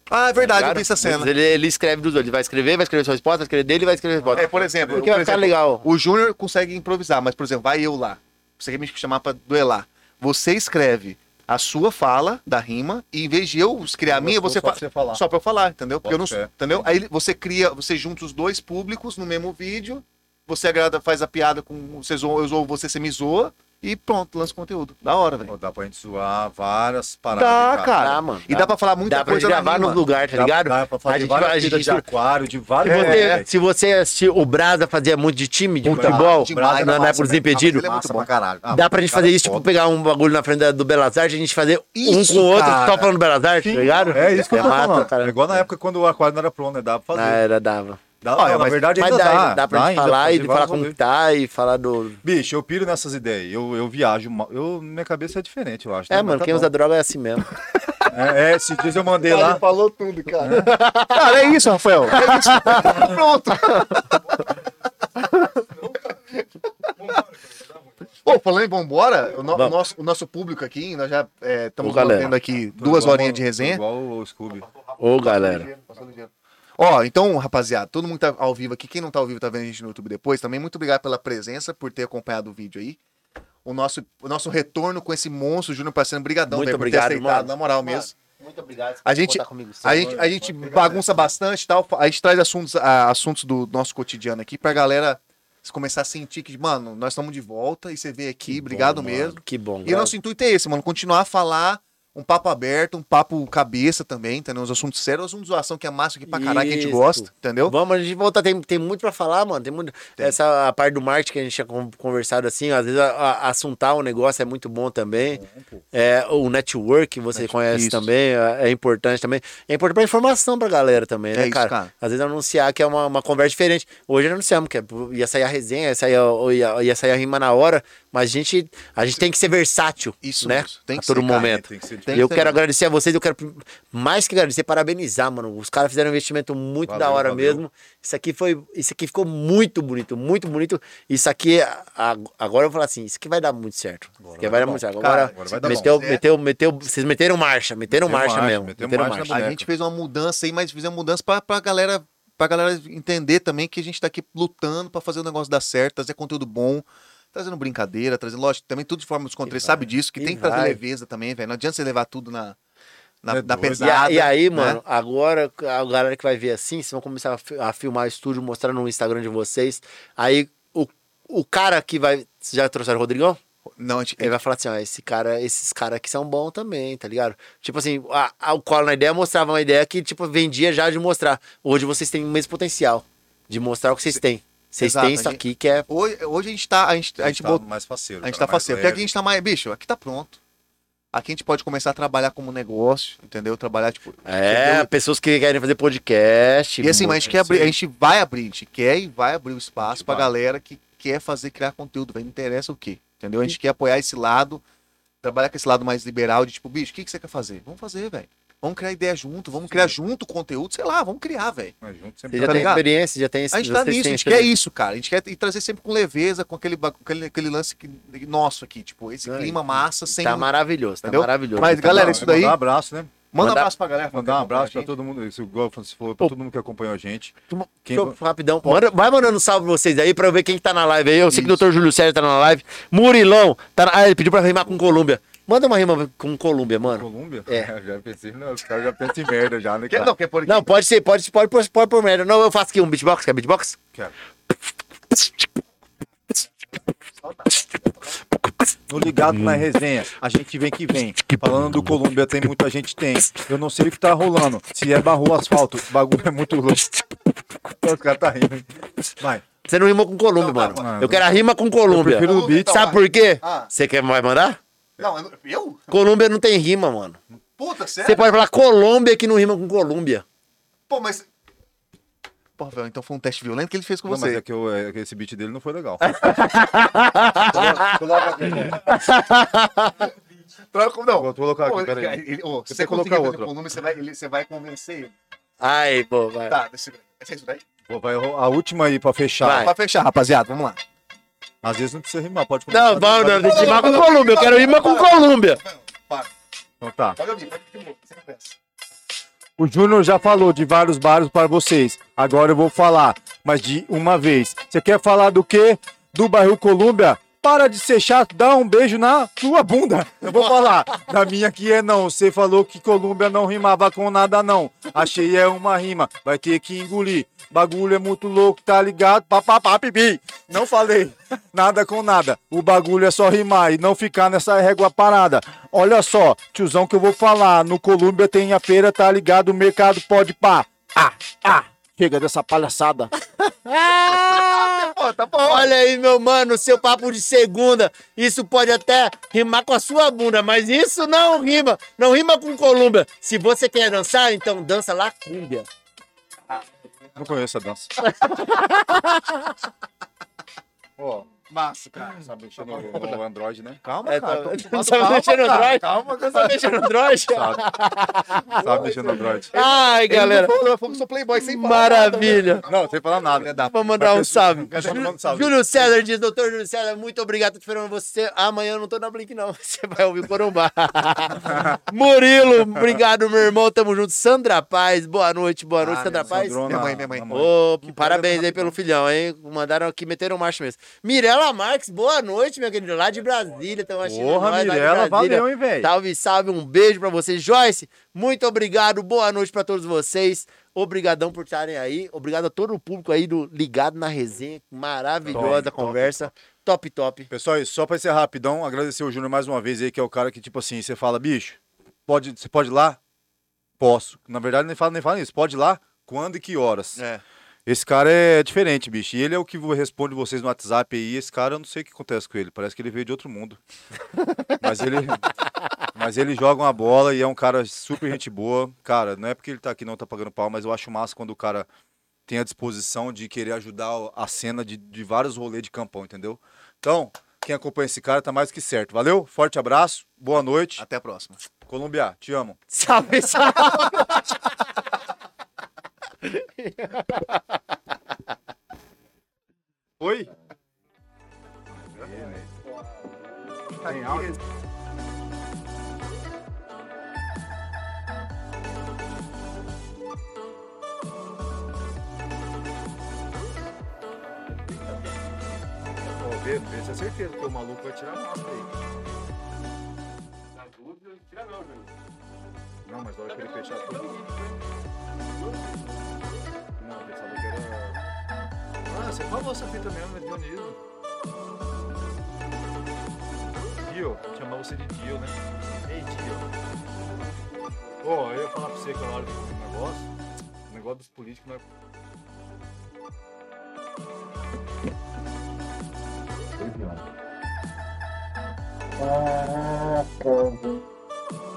Ah, é verdade, eu vi essa cena. Ele, ele escreve dos dois. Ele vai escrever, vai escrever sua resposta, vai escrever dele e vai escrever a resposta. É, por exemplo, Porque por vai ficar exemplo, legal. O Júnior consegue improvisar, mas, por exemplo, vai eu lá. Você quer me chamar pra duelar. Você escreve a sua fala da rima e em vez de eu criar a minha, Só você pra fala. você falar. Só pra eu falar, entendeu? Porque eu não entendeu? Aí você cria, você junta os dois públicos no mesmo vídeo, você agrada, faz a piada com. Você zoa, eu zoo você, você me zoa e pronto, lança conteúdo. Da hora, velho. Dá pra gente zoar várias paradas. Dá, de cara. Dá, mano, E dá. dá pra falar muita Dá pra gente coisa na gravar rima. nos lugares, tá Dá- ligado? Dá pra fazer a gente, várias a gente, de aquário, de se, vários... você, É, se você assistir, o Brasa fazia muito de time, de Puta, futebol, demais, na, na época dos impedidos. Ele é muito massa bom. pra caralho. Ah, Dá pra gente fazer isso, tipo, pegar um bagulho na frente do Belas Artes, a gente fazer Isso, um com o outro, só falando Belas Artes, tá ligado? É isso que eu tô massa, falando. cara. É igual na época quando o aquário não era pronto, né? Dá pra fazer. Ah, era, dava. Dá, Olha, não, na mas- verdade Mas ainda dá, dá. dá pra dá gente falar e falar como tá e falar do. Bicho, eu piro nessas ideias. Eu, eu viajo. Eu, minha cabeça é diferente, eu acho. É, né? mano, Mas quem tá usa bom. droga é assim mesmo. É, é, esses dias eu mandei lá. falou tudo, cara. cara, é isso, Rafael. É isso. Pronto. Pô, falando em vambora, o, no- o nosso, o nosso público aqui, nós já é, estamos galera. tendo aqui duas horinhas de resenha. Igual o Scooby. Ô, galera. Ó, então, rapaziada, todo mundo tá ao vivo aqui. Quem não tá ao vivo tá vendo a gente no YouTube depois também. Muito obrigado pela presença, por ter acompanhado o vídeo aí. O nosso, o nosso retorno com esse monstro, Júnior Parceiro, brigadão, Muito velho, por ter obrigado, aceitado, mano. na moral mesmo. Muito obrigado. A gente- comigo A gente, a gente bagunça bastante e tal. A gente traz assuntos, ah, assuntos do nosso cotidiano aqui pra galera começar a sentir que, mano, nós estamos de volta e você veio aqui, obrigado mano. mesmo. Que bom. E o nosso intuito é esse, mano, continuar a falar um papo aberto, um papo cabeça também, entendeu? Uns assuntos sérios, uns zoação que é massa aqui pra caralho, que a gente gosta, entendeu? Vamos, a gente volta. Tem, tem muito pra falar, mano. Tem muito. Essa a parte do marketing que a gente tinha con- conversado assim, às vezes a, a, assuntar o negócio é muito bom também. É, o network, você conhece isso. também, é, é importante também. É importante pra informação pra galera também, né, É isso, cara? cara. Às vezes anunciar que é uma, uma conversa diferente. Hoje anunciamos que é- ia sair a resenha, ia sair a, ia, ia sair a rima na hora, mas a gente, a gente tem que ser versátil, Isso né? mesmo, tem a que todo ser, cara, momento. Tem que ser Tem E eu que quero agradecer a vocês, eu quero mais que agradecer, parabenizar, mano. Os caras fizeram um investimento muito Valeu, da hora valeu. mesmo. Isso aqui foi, isso aqui ficou muito bonito, muito bonito. Isso aqui, a- agora eu vou falar assim, isso aqui vai dar muito certo. Isso aqui vai dar muito certo. Cara, Agora, agora vai dar meteu, bom. meteu, meteu, vocês meteram marcha, meteram Meteu marcha, marcha, mesmo. meteu Meteram marcha marcha. A gente fez uma mudança aí, mas fizemos mudança pra, pra galera. Pra galera entender também que a gente tá aqui lutando pra fazer o negócio dar certo, trazer conteúdo bom, trazendo brincadeira, trazendo, lógico, também tudo de forma descontraída, E sabe vai, disso, que tem que trazer vai. leveza também, velho. Não adianta você levar tudo na, na, É na. E, pesada. e aí, né? mano, agora a galera que vai ver assim, vocês vão começar a, fi- a filmar o estúdio, mostrar no Instagram de vocês. Aí o, o cara que vai. Vocês já trouxeram o Rodrigão? Não, gente, Ele vai falar assim, ó, esse cara, esses caras aqui são bons também, tá ligado? Tipo assim, a, a, o Colo na ideia mostrava uma ideia que, tipo, vendia já de mostrar. Hoje vocês têm o mesmo potencial de mostrar o que vocês têm. Vocês Exato, têm isso a gente- aqui que é. hoje, hoje a gente tá. A gente, a gente, tá botou- mais faceiro. a gente tá mais faceiro. Porque aqui a gente tá mais. Bicho, aqui tá pronto. Aqui a gente pode começar a trabalhar como negócio, entendeu? Trabalhar, tipo. É, entendeu? pessoas que querem fazer podcast. E assim, mas a gente, quer abrir, a gente vai abrir, a gente quer e vai abrir o A espaço gente pra vai. galera que quer fazer, criar conteúdo. Não interessa o quê, entendeu? A gente quer apoiar esse lado, trabalhar com esse lado mais liberal de tipo, bicho, o que, que você quer fazer? Vamos fazer, velho. Vamos criar ideia junto, vamos criar junto conteúdo, sei lá, vamos criar, velho. Sempre já tá tem ligado? experiência, já tem A gente tá nisso, a gente quer isso, cara. A gente quer e trazer sempre com leveza, com aquele, com aquele, aquele lance que- nosso aqui, tipo, esse clima massa, sem. Tá maravilhoso, tá Entendeu? maravilhoso. Mas, Tá galera, bom. isso daí- um abraço, né? Manda um abraço pra galera. Mandar um abraço pra todo mundo. Isso, igual você falou, pra todo mundo que acompanhou a gente. Quem- rapidão. Manda- vai mandando um salve pra vocês aí pra eu ver quem que tá na live aí. Eu sei que o Dr. Júlio Sérgio tá na live. Murilão. Tá na... Ah, ele pediu pra rimar com Colômbia. Manda uma rima com Colômbia, mano. Colômbia? É. Eu já pensei, não, os caras já pensam em merda já, né? Quer, cara? não, quer pôr aqui? Não, pode ser, pode, pode, pode, pode por merda. Não, eu faço aqui um beatbox. Quer beatbox? Quero. No ligado na resenha, a gente vem que vem. Falando do Colômbia, tem muita gente tem. Eu não sei o que tá rolando. Se é barro ou asfalto, o bagulho é muito louco. Os caras tá rindo. hein? Vai. Você não rimou com Colômbia, mano. não, Eu quero a rima com Colômbia. Eu prefiro o beat. Sabe por quê? Ah. Você quer vai mandar? Não, eu-? Colômbia não tem rima, mano. Puta, sério? Você pode falar Colômbia que não rima com Colômbia. Pô, mas. Pô, velho, então foi um teste violento que ele fez com Não, mas você. é que, eu- é que esse beat dele não foi legal. Troca, não. Vou colocar Pô, aqui, peraí. ele- se Você você colocar outro. volume, você vai, ele- você vai convencer ele. Ai, pô, vai. Tá, deixa eu ver. É isso daí? Vou- vai a última aí pra fechar. Vai. Pra fechar, rapaziada, vamos lá. Às vezes não precisa rimar, pode começar. Não, vamos, não, tem que rimar com Colômbia. Eu quero rimar com Colômbia. Para. Então tá. O Júnior já falou de vários bares para vocês. Agora eu vou falar, mas de uma vez. Você quer falar do quê? Do bairro Colômbia? Para de ser chato, dá um beijo na sua bunda. Eu vou falar. Na minha aqui é não. Você falou que Colômbia não rimava com nada, não. Achei é uma rima. Vai ter que engolir. Bagulho é muito louco, tá ligado? Papapá, pipi. Não falei nada com nada. O bagulho é só rimar e não ficar nessa régua parada. Olha só, tiozão que eu vou falar. No Colômbia tem a feira, tá ligado? O mercado pode pá. Ah, ah. Chega dessa palhaçada. Pô, tá bom. Olha aí, meu mano, seu papo de segunda. Isso pode até rimar com a sua bunda, mas isso não rima. Não rima com Colômbia. Se você quer dançar, então dança lá cúmbia. Não conheço a dança. Ó, Massa, cara. sabe mexer no, no Android, né? Calma, É, cara. tá- Tô- Sabe calma, mexer no cara. Android? Calma, que eu Tá mexendo no Android? Sabe. Sabe mexer no Android. Ai, galera. Ele não falou, que sou playboy sem falar Maravilha. Não, sem falar nada. Vou mandar um salve. Quer mandar um salve? Júlio César diz, doutor Júlio César, muito obrigado, tô esperando você. Amanhã eu não tô na Blink, não. Você vai ouvir o Corumbá. Murilo, obrigado, meu irmão. Tamo junto. Sandra Paz, boa noite, boa noite, Ah, Sandra Paz. Minha mãe, minha mãe. Ô, parabéns aí pelo filhão, hein? Mandaram aqui, meteram marcha mesmo. Mirela Marques, boa noite, minha querida. Lá de Brasília, estão achando Porra, nós, Brasília. valeu, hein, velho? Salve, salve, um beijo pra vocês. Joyce, muito obrigado, boa noite pra todos vocês. Obrigadão por estarem aí. Obrigado a todo o público aí do Ligado na Resenha. Maravilhosa Top, conversa. Top, top. Pessoal, e só pra ser rapidão, agradecer o Júnior mais uma vez aí, que é o cara que, tipo assim, você fala, bicho, pode, você pode ir lá? Posso. Na verdade, nem fala, nem fala isso. Pode ir lá? Quando e que horas? É. Esse cara é diferente, bicho. E ele é o que responde vocês no WhatsApp aí. Esse cara, eu não sei o que acontece com ele. Parece que ele veio de outro mundo. mas ele. Mas ele joga uma bola e é um cara super gente boa. Cara, não é porque ele tá aqui não tá pagando pau, mas eu acho massa quando o cara tem a disposição de querer ajudar a cena de, de vários rolês de campão, entendeu? Então, Quem acompanha esse cara tá mais que certo. Valeu, forte abraço, boa noite. Até a próxima. Colômbia, te amo. Salve, salve. Oi? Ô, Pedro, essa é certeza que o maluco vai tirar a máscara aí. Na dúvida, tira não, Júnior. Não, mas na hora que ele fechar tudo. Não, pensava que era. Ah, você falou essa fita mesmo, é Dionísio. Dio, chamar você de Dio, né? Ei, Dio. Pô, eu ia falar pra você que na hora do negócio, o negócio dos políticos não é.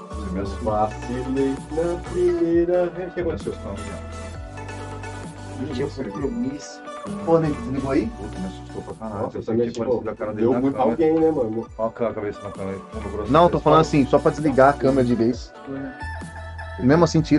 Você me vacilei na primeira vez. O que aconteceu com Gente, eu compromisso. Pô, nego, desligou aí? Puta, me assustou pra caralho. Nossa, eu também, senti tipo, parecida a cara dele Deu muito câmera. alguém, né, mano? Olha a cabeça na câmera. grosso. Não, tô falando assim, só pra desligar a câmera de vez. Mesmo assim, tira.